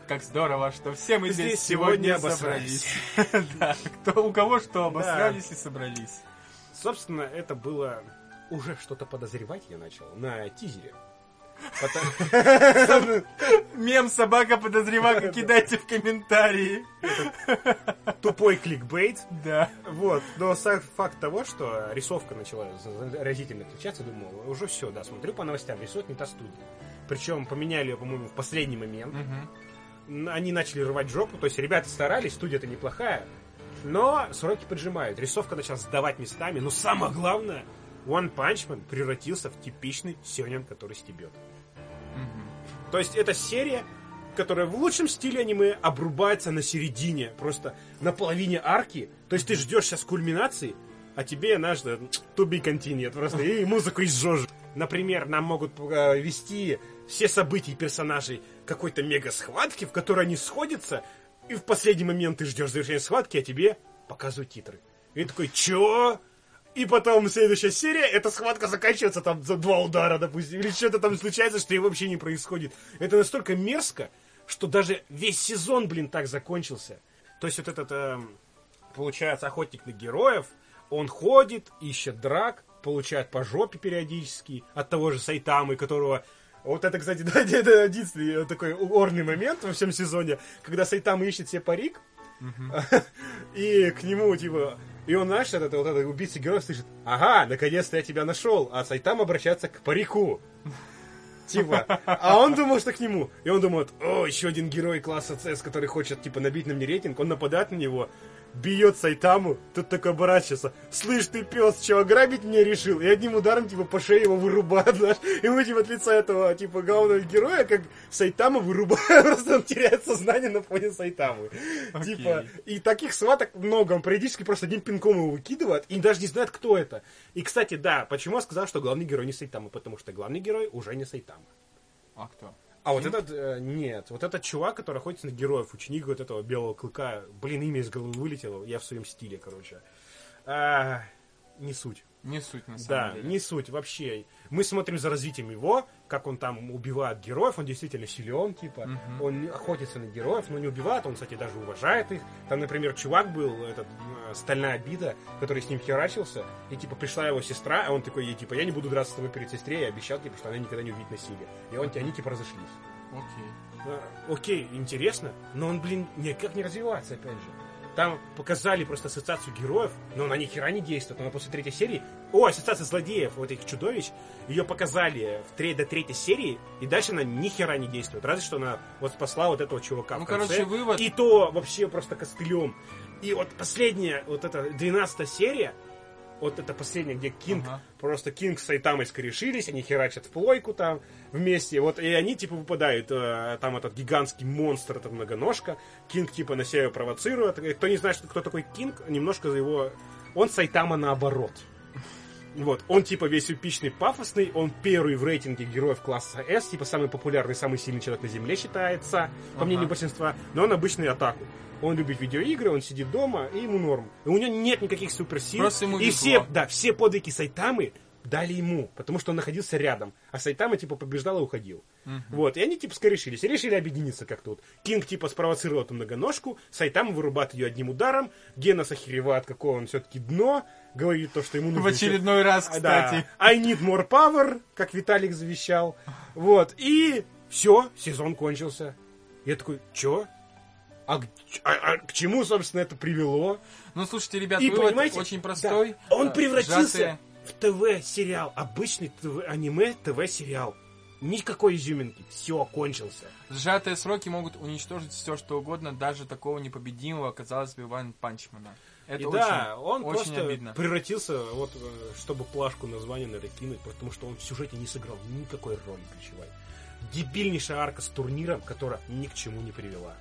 Как здорово, что все мы здесь, Здесь сегодня, сегодня. Да, кто, у кого что, обосрались и собрались. Собственно, это было уже что-то подозревать я начал на тизере. Мем собака подозревака, кидайте в комментарии. Тупой кликбейт. Да. Вот, но сам факт того, что рисовка начала разительно отличаться, думал, уже все, да, смотрю по новостям, рисует не та студия. Причем поменяли ее, по-моему, в последний момент. Они начали рвать жопу, то есть ребята старались, студия-то неплохая, но сроки поджимают. Рисовка начала сдавать местами, но самое главное, One Punch Man превратился в типичный сёнэн, который стебет. То есть это серия, которая в лучшем стиле аниме обрубается на середине, просто на половине арки. То есть ты ждешь сейчас кульминации, а тебе наш да, to be continued просто, и музыку изжжешь. Например, нам могут э, вести все события персонажей какой-то мега-схватки, в которой они сходятся, и в последний момент ты ждешь завершения схватки, а тебе показывают титры. И такой, чё? И потом следующая серия, эта схватка заканчивается там за два удара, допустим, или что-то там случается, что и вообще не происходит. Это настолько мерзко, что даже весь сезон, блин, так закончился. То есть вот этот, э, получается, охотник на героев, он ходит, ищет драк, получает по жопе периодически от того же Сайтамы, которого вот это, кстати, да, это единственный такой орный момент во всем сезоне, когда Сайтама ищет себе парик, и к нему, типа, и он, знаешь, этот, вот этот убийца герой слышит, ага, наконец-то я тебя нашел, а Сайтам обращается к парику. Типа, а он думал, что к нему. И он думает, о, еще один герой класса CS, который хочет, типа, набить на мне рейтинг. Он нападает на него, бьет Сайтаму, тут такой оборачивается. Слышь, ты пес, что, ограбить меня решил? И одним ударом, типа, по шее его вырубает, знаешь. И мы, типа, от лица этого, типа, главного героя, как Сайтама вырубает, просто он теряет сознание на фоне Сайтамы. Окей. Типа, и таких сваток много, он периодически просто одним пинком его выкидывает, и даже не знает, кто это. И, кстати, да, почему я сказал, что главный герой не Сайтама? Потому что главный герой уже не Сайтама. А кто? А вот этот, э, нет, вот этот чувак, который охотится на героев, ученик вот этого белого клыка, блин, имя из головы вылетело, я в своем стиле, короче. А, не суть. Не суть, на самом Да, деле. не суть вообще. Мы смотрим за развитием его, как он там убивает героев, он действительно силен, типа, Мгм. он охотится на героев, но не убивает, он, кстати, даже уважает их. Там, например, чувак был, этот, э, стальная обида, который с ним херачился, и, типа, пришла его сестра, а он такой ей, типа, я не буду драться с тобой перед сестре, я обещал, типа, что она никогда не увидит насилие. И он, они, типа, разошлись. Окей. А, Окей, интересно, но он, блин, никак не развивается, опять же. Там показали просто ассоциацию героев, но она ни хера не действует. Она после третьей серии... О, ассоциация злодеев, вот этих чудовищ. Ее показали в тре- до третьей серии, и дальше она ни хера не действует. Разве что она вот спасла вот этого чувака Ну, в конце. короче, вывод- И то вообще просто костылем. И вот последняя, вот эта 12 серия, вот это последняя, где Кинг, Ага. просто Кинг с Сайтамой скорешились, они херачат в плойку там вместе, вот, и они, типа, выпадают, э, там этот гигантский монстр, этот многоножка, Кинг, типа, на себя провоцирует, И кто не знает, кто такой Кинг, немножко за его... Он Сайтама наоборот. Вот, он типа весь эпичный, пафосный, он первый в рейтинге героев класса S, типа самый популярный, самый сильный человек на Земле считается, по Ага. мнению большинства, но он обычный атаку. Он любит видеоигры, он сидит дома, и ему норм. И у него нет никаких суперсил. Просто ему и все, да, все подвиги Сайтамы дали ему, потому что он находился рядом. А Сайтама, типа, побеждал и уходил. Вот, и они, типа, скорешились. И решили объединиться как тут. Кинг, типа, спровоцировал эту многоножку, Сайтама вырубает ее одним ударом, Гена охеревает, какое он все-таки дно, говорит то, что ему нужно... В очередной раз, А, да. кстати. I need more power, как Виталик завещал. Вот, и все, сезон кончился. Я такой, чё? А, а- а к чему, собственно, это привело? Ну, слушайте, ребят, И вывод понимаете, очень да, простой. он Э, превратился сжатые- в ТВ-сериал, обычный ТВ, аниме ТВ-сериал. Никакой изюминки, все, кончился. Сжатые сроки могут уничтожить все, что угодно, даже такого непобедимого, казалось бы, Ван Панчмана. Это и очень, да, он очень просто обидно. превратился, вот, э, чтобы плашку названия наверное, кинуть, потому что он в сюжете не сыграл никакой роли ключевой. Дебильнейшая арка с турниром, которая ни к чему не привела.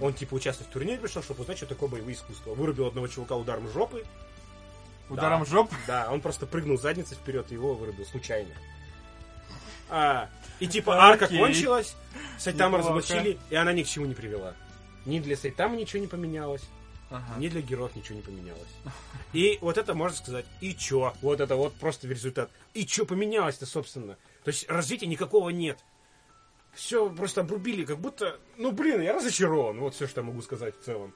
Он типа участвовать в турнире пришел, чтобы узнать, что такое боевые искусства. Вырубил одного чувака ударом жопы. Ударом Да. жоп. Да, он просто прыгнул задницей вперед и его вырубил случайно. А, и типа Окей. арка кончилась, Сайтама Неплохо. разоблачили, и она ни к чему не привела. Ни для Сайтама ничего не поменялось, Ага. ни для героев ничего не поменялось. И вот это можно сказать, и чё? Вот это вот просто результат. И чё поменялось-то, собственно? То есть развития никакого нет. Все просто обрубили, как будто... Ну, блин, я разочарован. Вот все, что я могу сказать в целом.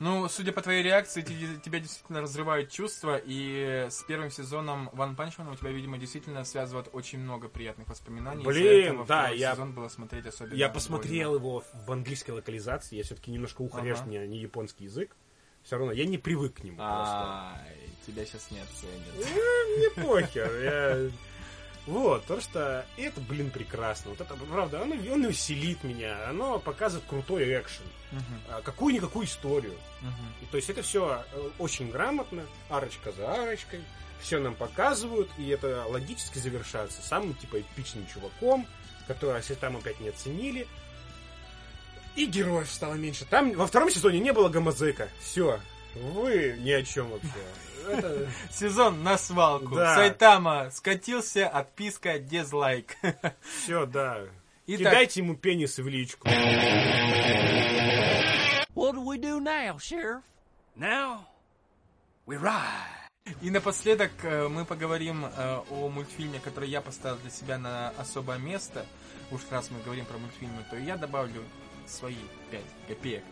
Ну, судя по твоей реакции, те- тебя действительно разрывают чувства, и с первым сезоном Ван Панчмана у тебя, видимо, действительно связывает очень много приятных воспоминаний. Блин, да, я- сезон было смотреть особенно Я посмотрел больно. его в английской локализации. Я все-таки немножко ухо Ага. мне не японский язык. Все равно я не привык к нему. просто. Ай, тебя сейчас не оценят. Мне похер. я- Вот, то что это, блин, прекрасно. Вот это, правда, оно, оно веселит меня. Оно показывает крутой экшен. А, Какую-никакую историю. мгм. И, то есть это все очень грамотно, арочка за арочкой. Все нам показывают, и это логически завершается самым, типа, эпичным чуваком, который если там опять не оценили. И героев стало меньше. Там во втором сезоне не было гомозека. Все. Вы ни о чем вообще. Это... Сезон на свалку. Да. Сайтама скатился, отписка, дизлайк. Все, да. Итак, Кидайте ему пенис в личку. What do we do now, Sheriff? Now, we ride. И напоследок э, мы поговорим э, о мультфильме, который я поставил для себя на особое место. Уж раз мы говорим про мультфильмы, то я добавлю свои 5 копеек.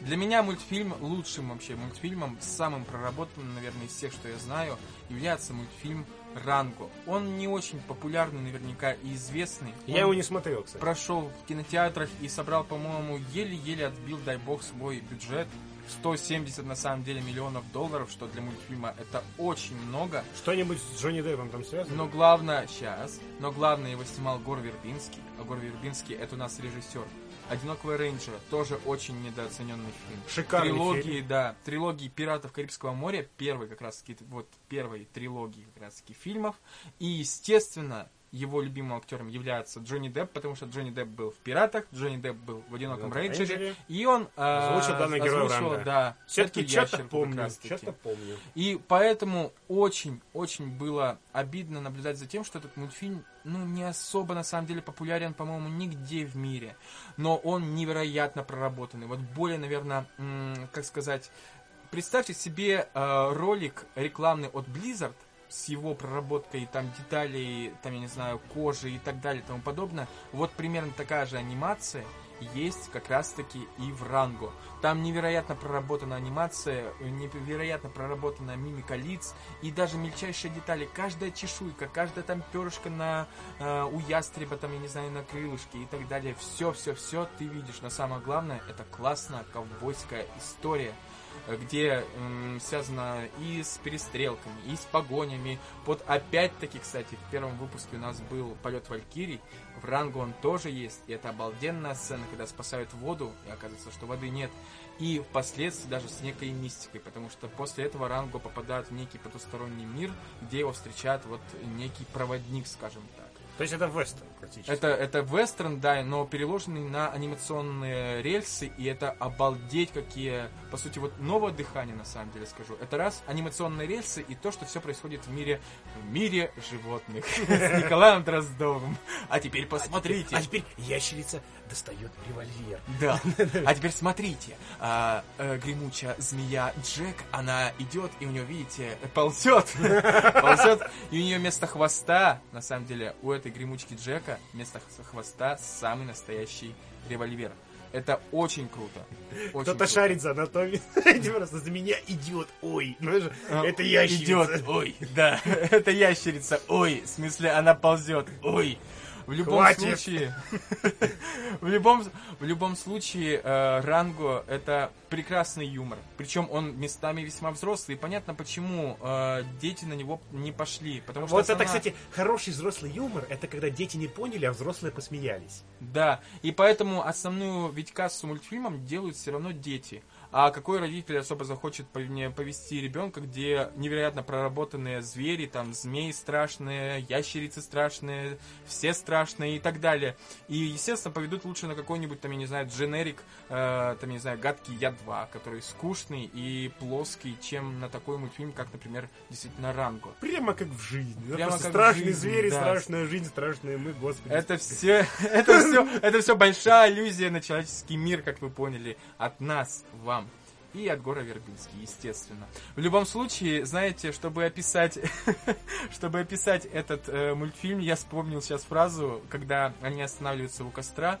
Для меня мультфильм лучшим вообще мультфильмом, самым проработанным, наверное, из всех, что я знаю, является мультфильм Ранго. Он не очень популярный, наверняка, и известный. Я Он его не смотрел, кстати. прошел в кинотеатрах и собрал, по-моему, еле-еле отбил, дай бог, свой бюджет. 170 на самом деле миллионов долларов, что для мультфильма это очень много. Что-нибудь с Джонни Деппом там связано? Но главное, сейчас, но главное его снимал Гор Вербинский. А Гор Вербинский это у нас режиссер. Одинокого рейнджера тоже очень недооцененный фильм. Шикарный трилогии, фильм. да, трилогии Пиратов Карибского моря, первый как раз таки, вот первой трилогии как раз таки фильмов. И, естественно, его любимым актером является Джонни Депп, потому что Джонни Депп был в «Пиратах», Джонни Депп был в «Одиноком «Одиноком рейнджере», рейнджере». и он э, Озвучил героя озвучивал, Ранга. да, Все-таки что-то помню, что-то помню. И поэтому очень-очень было обидно наблюдать за тем, что этот мультфильм, ну, не особо на самом деле популярен, по-моему, нигде в мире. Но он невероятно проработанный. Вот более, наверное, как сказать, представьте себе э, ролик рекламный от Blizzard с его проработкой там деталей, там, я не знаю, кожи и так далее и тому подобное. Вот примерно такая же анимация есть как раз-таки и в Ранго. Там невероятно проработана анимация, невероятно проработана мимика лиц и даже мельчайшие детали. Каждая чешуйка, каждая там перышко на, э, у ястреба, там, я не знаю, на крылышке и так далее. Все-все-все ты видишь. Но самое главное, это классная ковбойская история где м, связано и с перестрелками, и с погонями. Вот опять-таки, кстати, в первом выпуске у нас был полет Валькирий, в Ранго он тоже есть, и это обалденная сцена, когда спасают воду, и оказывается, что воды нет. И впоследствии даже с некой мистикой, потому что после этого Ранго попадает в некий потусторонний мир, где его встречает вот некий проводник, скажем так. То есть это вестерн практически. Это, это вестерн, да, но переложенный на анимационные рельсы, и это обалдеть какие, по сути, вот новое дыхание, на самом деле, скажу. Это раз, анимационные рельсы и то, что все происходит в мире, в мире животных с Николаем Дроздовым. А теперь посмотрите. А теперь ящерица достает револьвер. Да. А теперь смотрите, а, э, гремучая змея Джек, она идет, и у нее, видите, ползет, ползет, и у нее вместо хвоста, на самом деле, у этой гремучки Джека вместо хвоста самый настоящий револьвер. Это очень круто. Кто-то шарит за анатомией. Просто за меня идет. Ой, ну А, это ящерица. Идет, ой, да, это ящерица, ой, в смысле она ползет, ой. В любом Хватит. случае, в любом, в любом случае, э, Ранго это прекрасный юмор. Причем он местами весьма взрослый. И понятно, почему э, дети на него не пошли. Потому что Вот это, основная- кстати, хороший взрослый юмор. Это когда дети не поняли, а взрослые посмеялись. Да, и поэтому основную ведь кассу мультфильмам делают все равно дети. А какой родитель особо захочет повести ребенка, где невероятно проработанные звери, там змеи страшные, ящерицы страшные, все страшные и так далее. И, естественно, поведут лучше на какой-нибудь, там, я не знаю, дженерик, э, там, я не знаю, гадкий я 2, который скучный и плоский, чем на такой мультфильм, как, например, действительно Ранго. Прямо как в жизни. Прямо как страшные жизни, звери, да. страшная жизнь, страшные мы, господи. Это все, это все, это все большая иллюзия на человеческий мир, как вы поняли, от нас, вам. И от Гора Вербинский, естественно. В любом случае, знаете, чтобы описать, чтобы описать этот э, мультфильм, я вспомнил сейчас фразу, когда они останавливаются у костра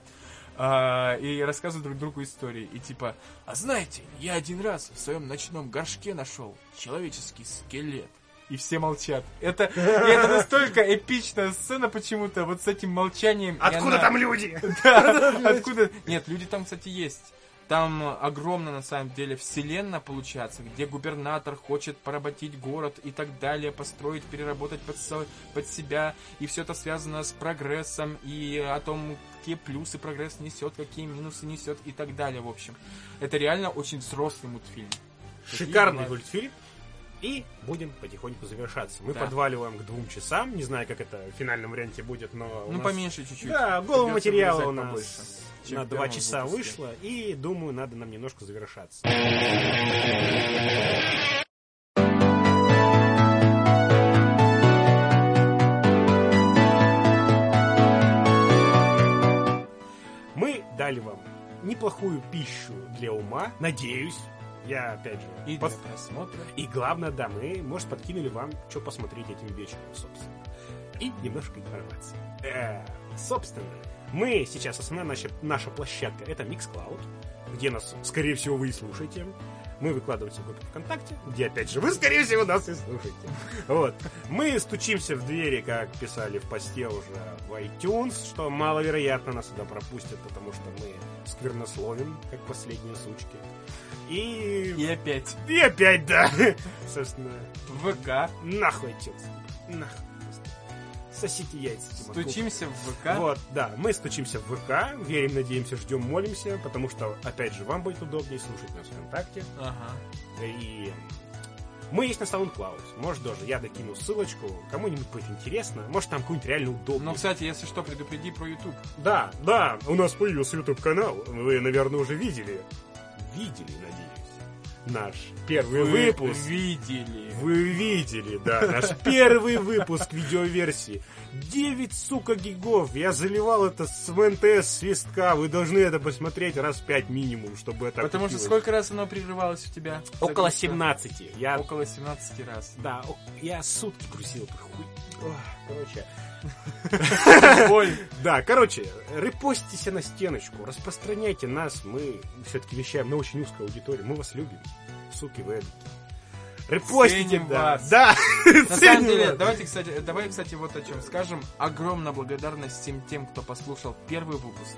а, и рассказывают друг другу истории. И типа, а знаете, я один раз в своем ночном горшке нашел человеческий скелет. И все молчат. Это, это настолько эпичная сцена почему-то, вот с этим молчанием. Откуда она- там люди? Да, откуда? Нет, люди там, кстати, есть. Там огромная, на самом деле, вселенная получается, где губернатор хочет поработить город и так далее, построить, переработать под, со- под себя. И все это связано с прогрессом и о том, какие плюсы прогресс несет, какие минусы несет и так далее, в общем. Это реально очень взрослый мультфильм. Шикарный Такие мультфильм. И будем потихоньку завершаться. Мы Да. подваливаем к двум часам. Не знаю, как это в финальном варианте будет, но... Ну, нас- поменьше чуть-чуть. Да, Придется материала у нас побольше, на два часа выпуске. вышло. И думаю, надо нам немножко завершаться. Мы дали вам неплохую пищу для ума, надеюсь. Я, опять же, И для пос- просмотра. и главное, да, мы, может, подкинули вам, что посмотреть этим вечером, собственно. И немножко информации. Э, собственно, мы сейчас, основная наша, наша площадка, это Mixcloud, где нас, скорее всего, вы и слушаете. Мы выкладываемся в группе ВКонтакте, где, опять же, вы, скорее всего, нас и слушаете. Вот. Мы стучимся в двери, как писали в посте уже в iTunes, что маловероятно нас сюда пропустят, потому что мы сквернословим, как последние сучки. И... И опять И опять, да. Собственно, ВК. нахуй отец. Нахуй. Сосите яйца. Тимофей. Стучимся в ВК. Вот, да, мы стучимся в ВК, верим, надеемся, ждем, молимся, потому что, опять же, вам будет удобнее слушать нас ВКонтакте. Ага. И мы есть на SoundCloud. Может, даже я докину ссылочку, кому-нибудь будет интересно. Может, там какой-нибудь реально удобный. Ну, кстати, если что, предупреди про YouTube. Да, да, у нас появился YouTube-канал. Вы, наверное, уже видели. Видели, надеюсь. Наш первый выпуск. видели. Вы видели, да, наш первый выпуск видеоверсии. 9, сука, гигов. Я заливал это с МНТС свистка. Вы должны это посмотреть раз пять минимум, чтобы это Потому что окупилось. сколько раз оно прерывалось у тебя? Около Загрузка? 17. Я, Около 17 раз. да, я сутки грузил. Ох, Короче, Боль. да, короче, репостите на стеночку, распространяйте нас. Мы все-таки вещаем на очень узкой аудитории. Мы вас любим. Суки вы эдакие. Репостите, Ценим да. вас. Да. На самом деле, давайте, кстати, давай, кстати, вот о чем скажем. Огромная благодарность всем тем, кто послушал первый выпуск.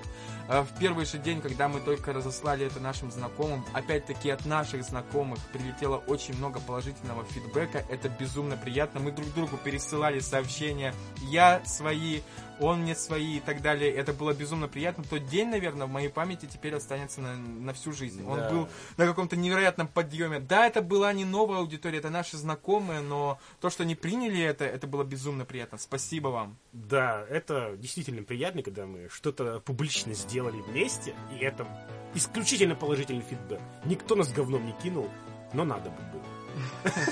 Э, В первый же день, когда мы только разослали это нашим знакомым, опять-таки от наших знакомых прилетело очень много положительного фидбэка. Это безумно приятно. Мы друг другу пересылали сообщения. Я свои, он мне свои и так далее. Это было безумно приятно. Тот день, наверное, в моей памяти теперь останется на, на всю жизнь. Он Да. был на каком-то невероятном подъеме. Да, это была не новая аудитория, это наши знакомые, но то, что они приняли это, это было безумно приятно. Спасибо вам. Да, это действительно приятно, когда мы что-то публично сделали вместе, и это исключительно положительный фидбэк. Никто нас говном не кинул, но надо бы было.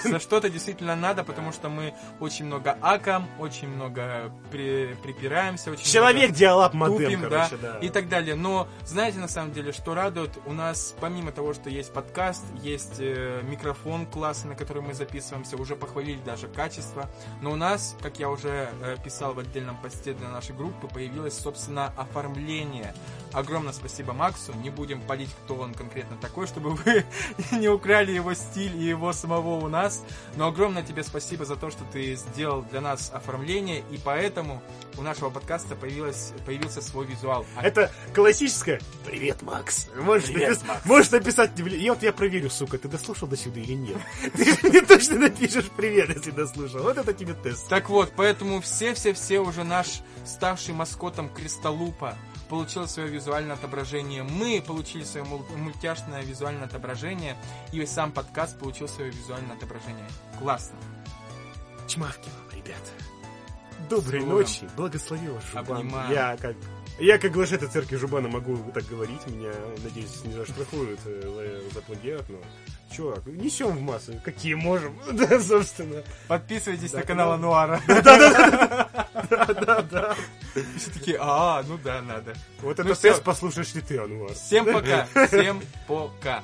За что-то действительно надо, потому что мы очень много акам, очень много при- припираемся, очень Человек много модем, короче, да, да. и так далее. Но знаете, на самом деле, что радует? У нас, помимо того, что есть подкаст, есть э, микрофон классный, на который мы записываемся, уже похвалили даже качество. Но у нас, как я уже э, писал в отдельном посте для нашей группы, появилось, собственно, оформление. Огромное спасибо Максу. Не будем палить, кто он конкретно такой, чтобы вы не украли его стиль и его самого у нас. Но огромное тебе спасибо за то, что ты сделал для нас оформление, и поэтому у нашего подкаста появилось, появился свой визуал. А Это классическое «Привет, Макс». Можешь, Привет, напис- Макс. можешь написать. И вот я проверю, сука, ты дослушал до сюда или нет. Ты же мне точно напишешь «Привет», если дослушал. Вот это тебе тест. Так вот, поэтому все-все-все уже наш ставший маскотом Кристаллупа получил свое визуальное отображение. Мы получили свое мул- мультяшное визуальное отображение. И сам подкаст получил свое визуальное отображение. Классно. Чмавки вам, ребята. Доброй Целую. ночи, благослови вас, Жубан. Обнимаю. Я как... Я как глашета церкви Жубана могу так говорить, меня, надеюсь, не заштрафуют э, за плагиат, но... Чувак, несем в массы, какие можем. Да, собственно. Подписывайтесь Да, на канал. Ануара. Да-да-да. И все такие, а, ну да, надо. Вот Ну это тест послушаешь ли ты, Ануар. Всем пока. Всем пока.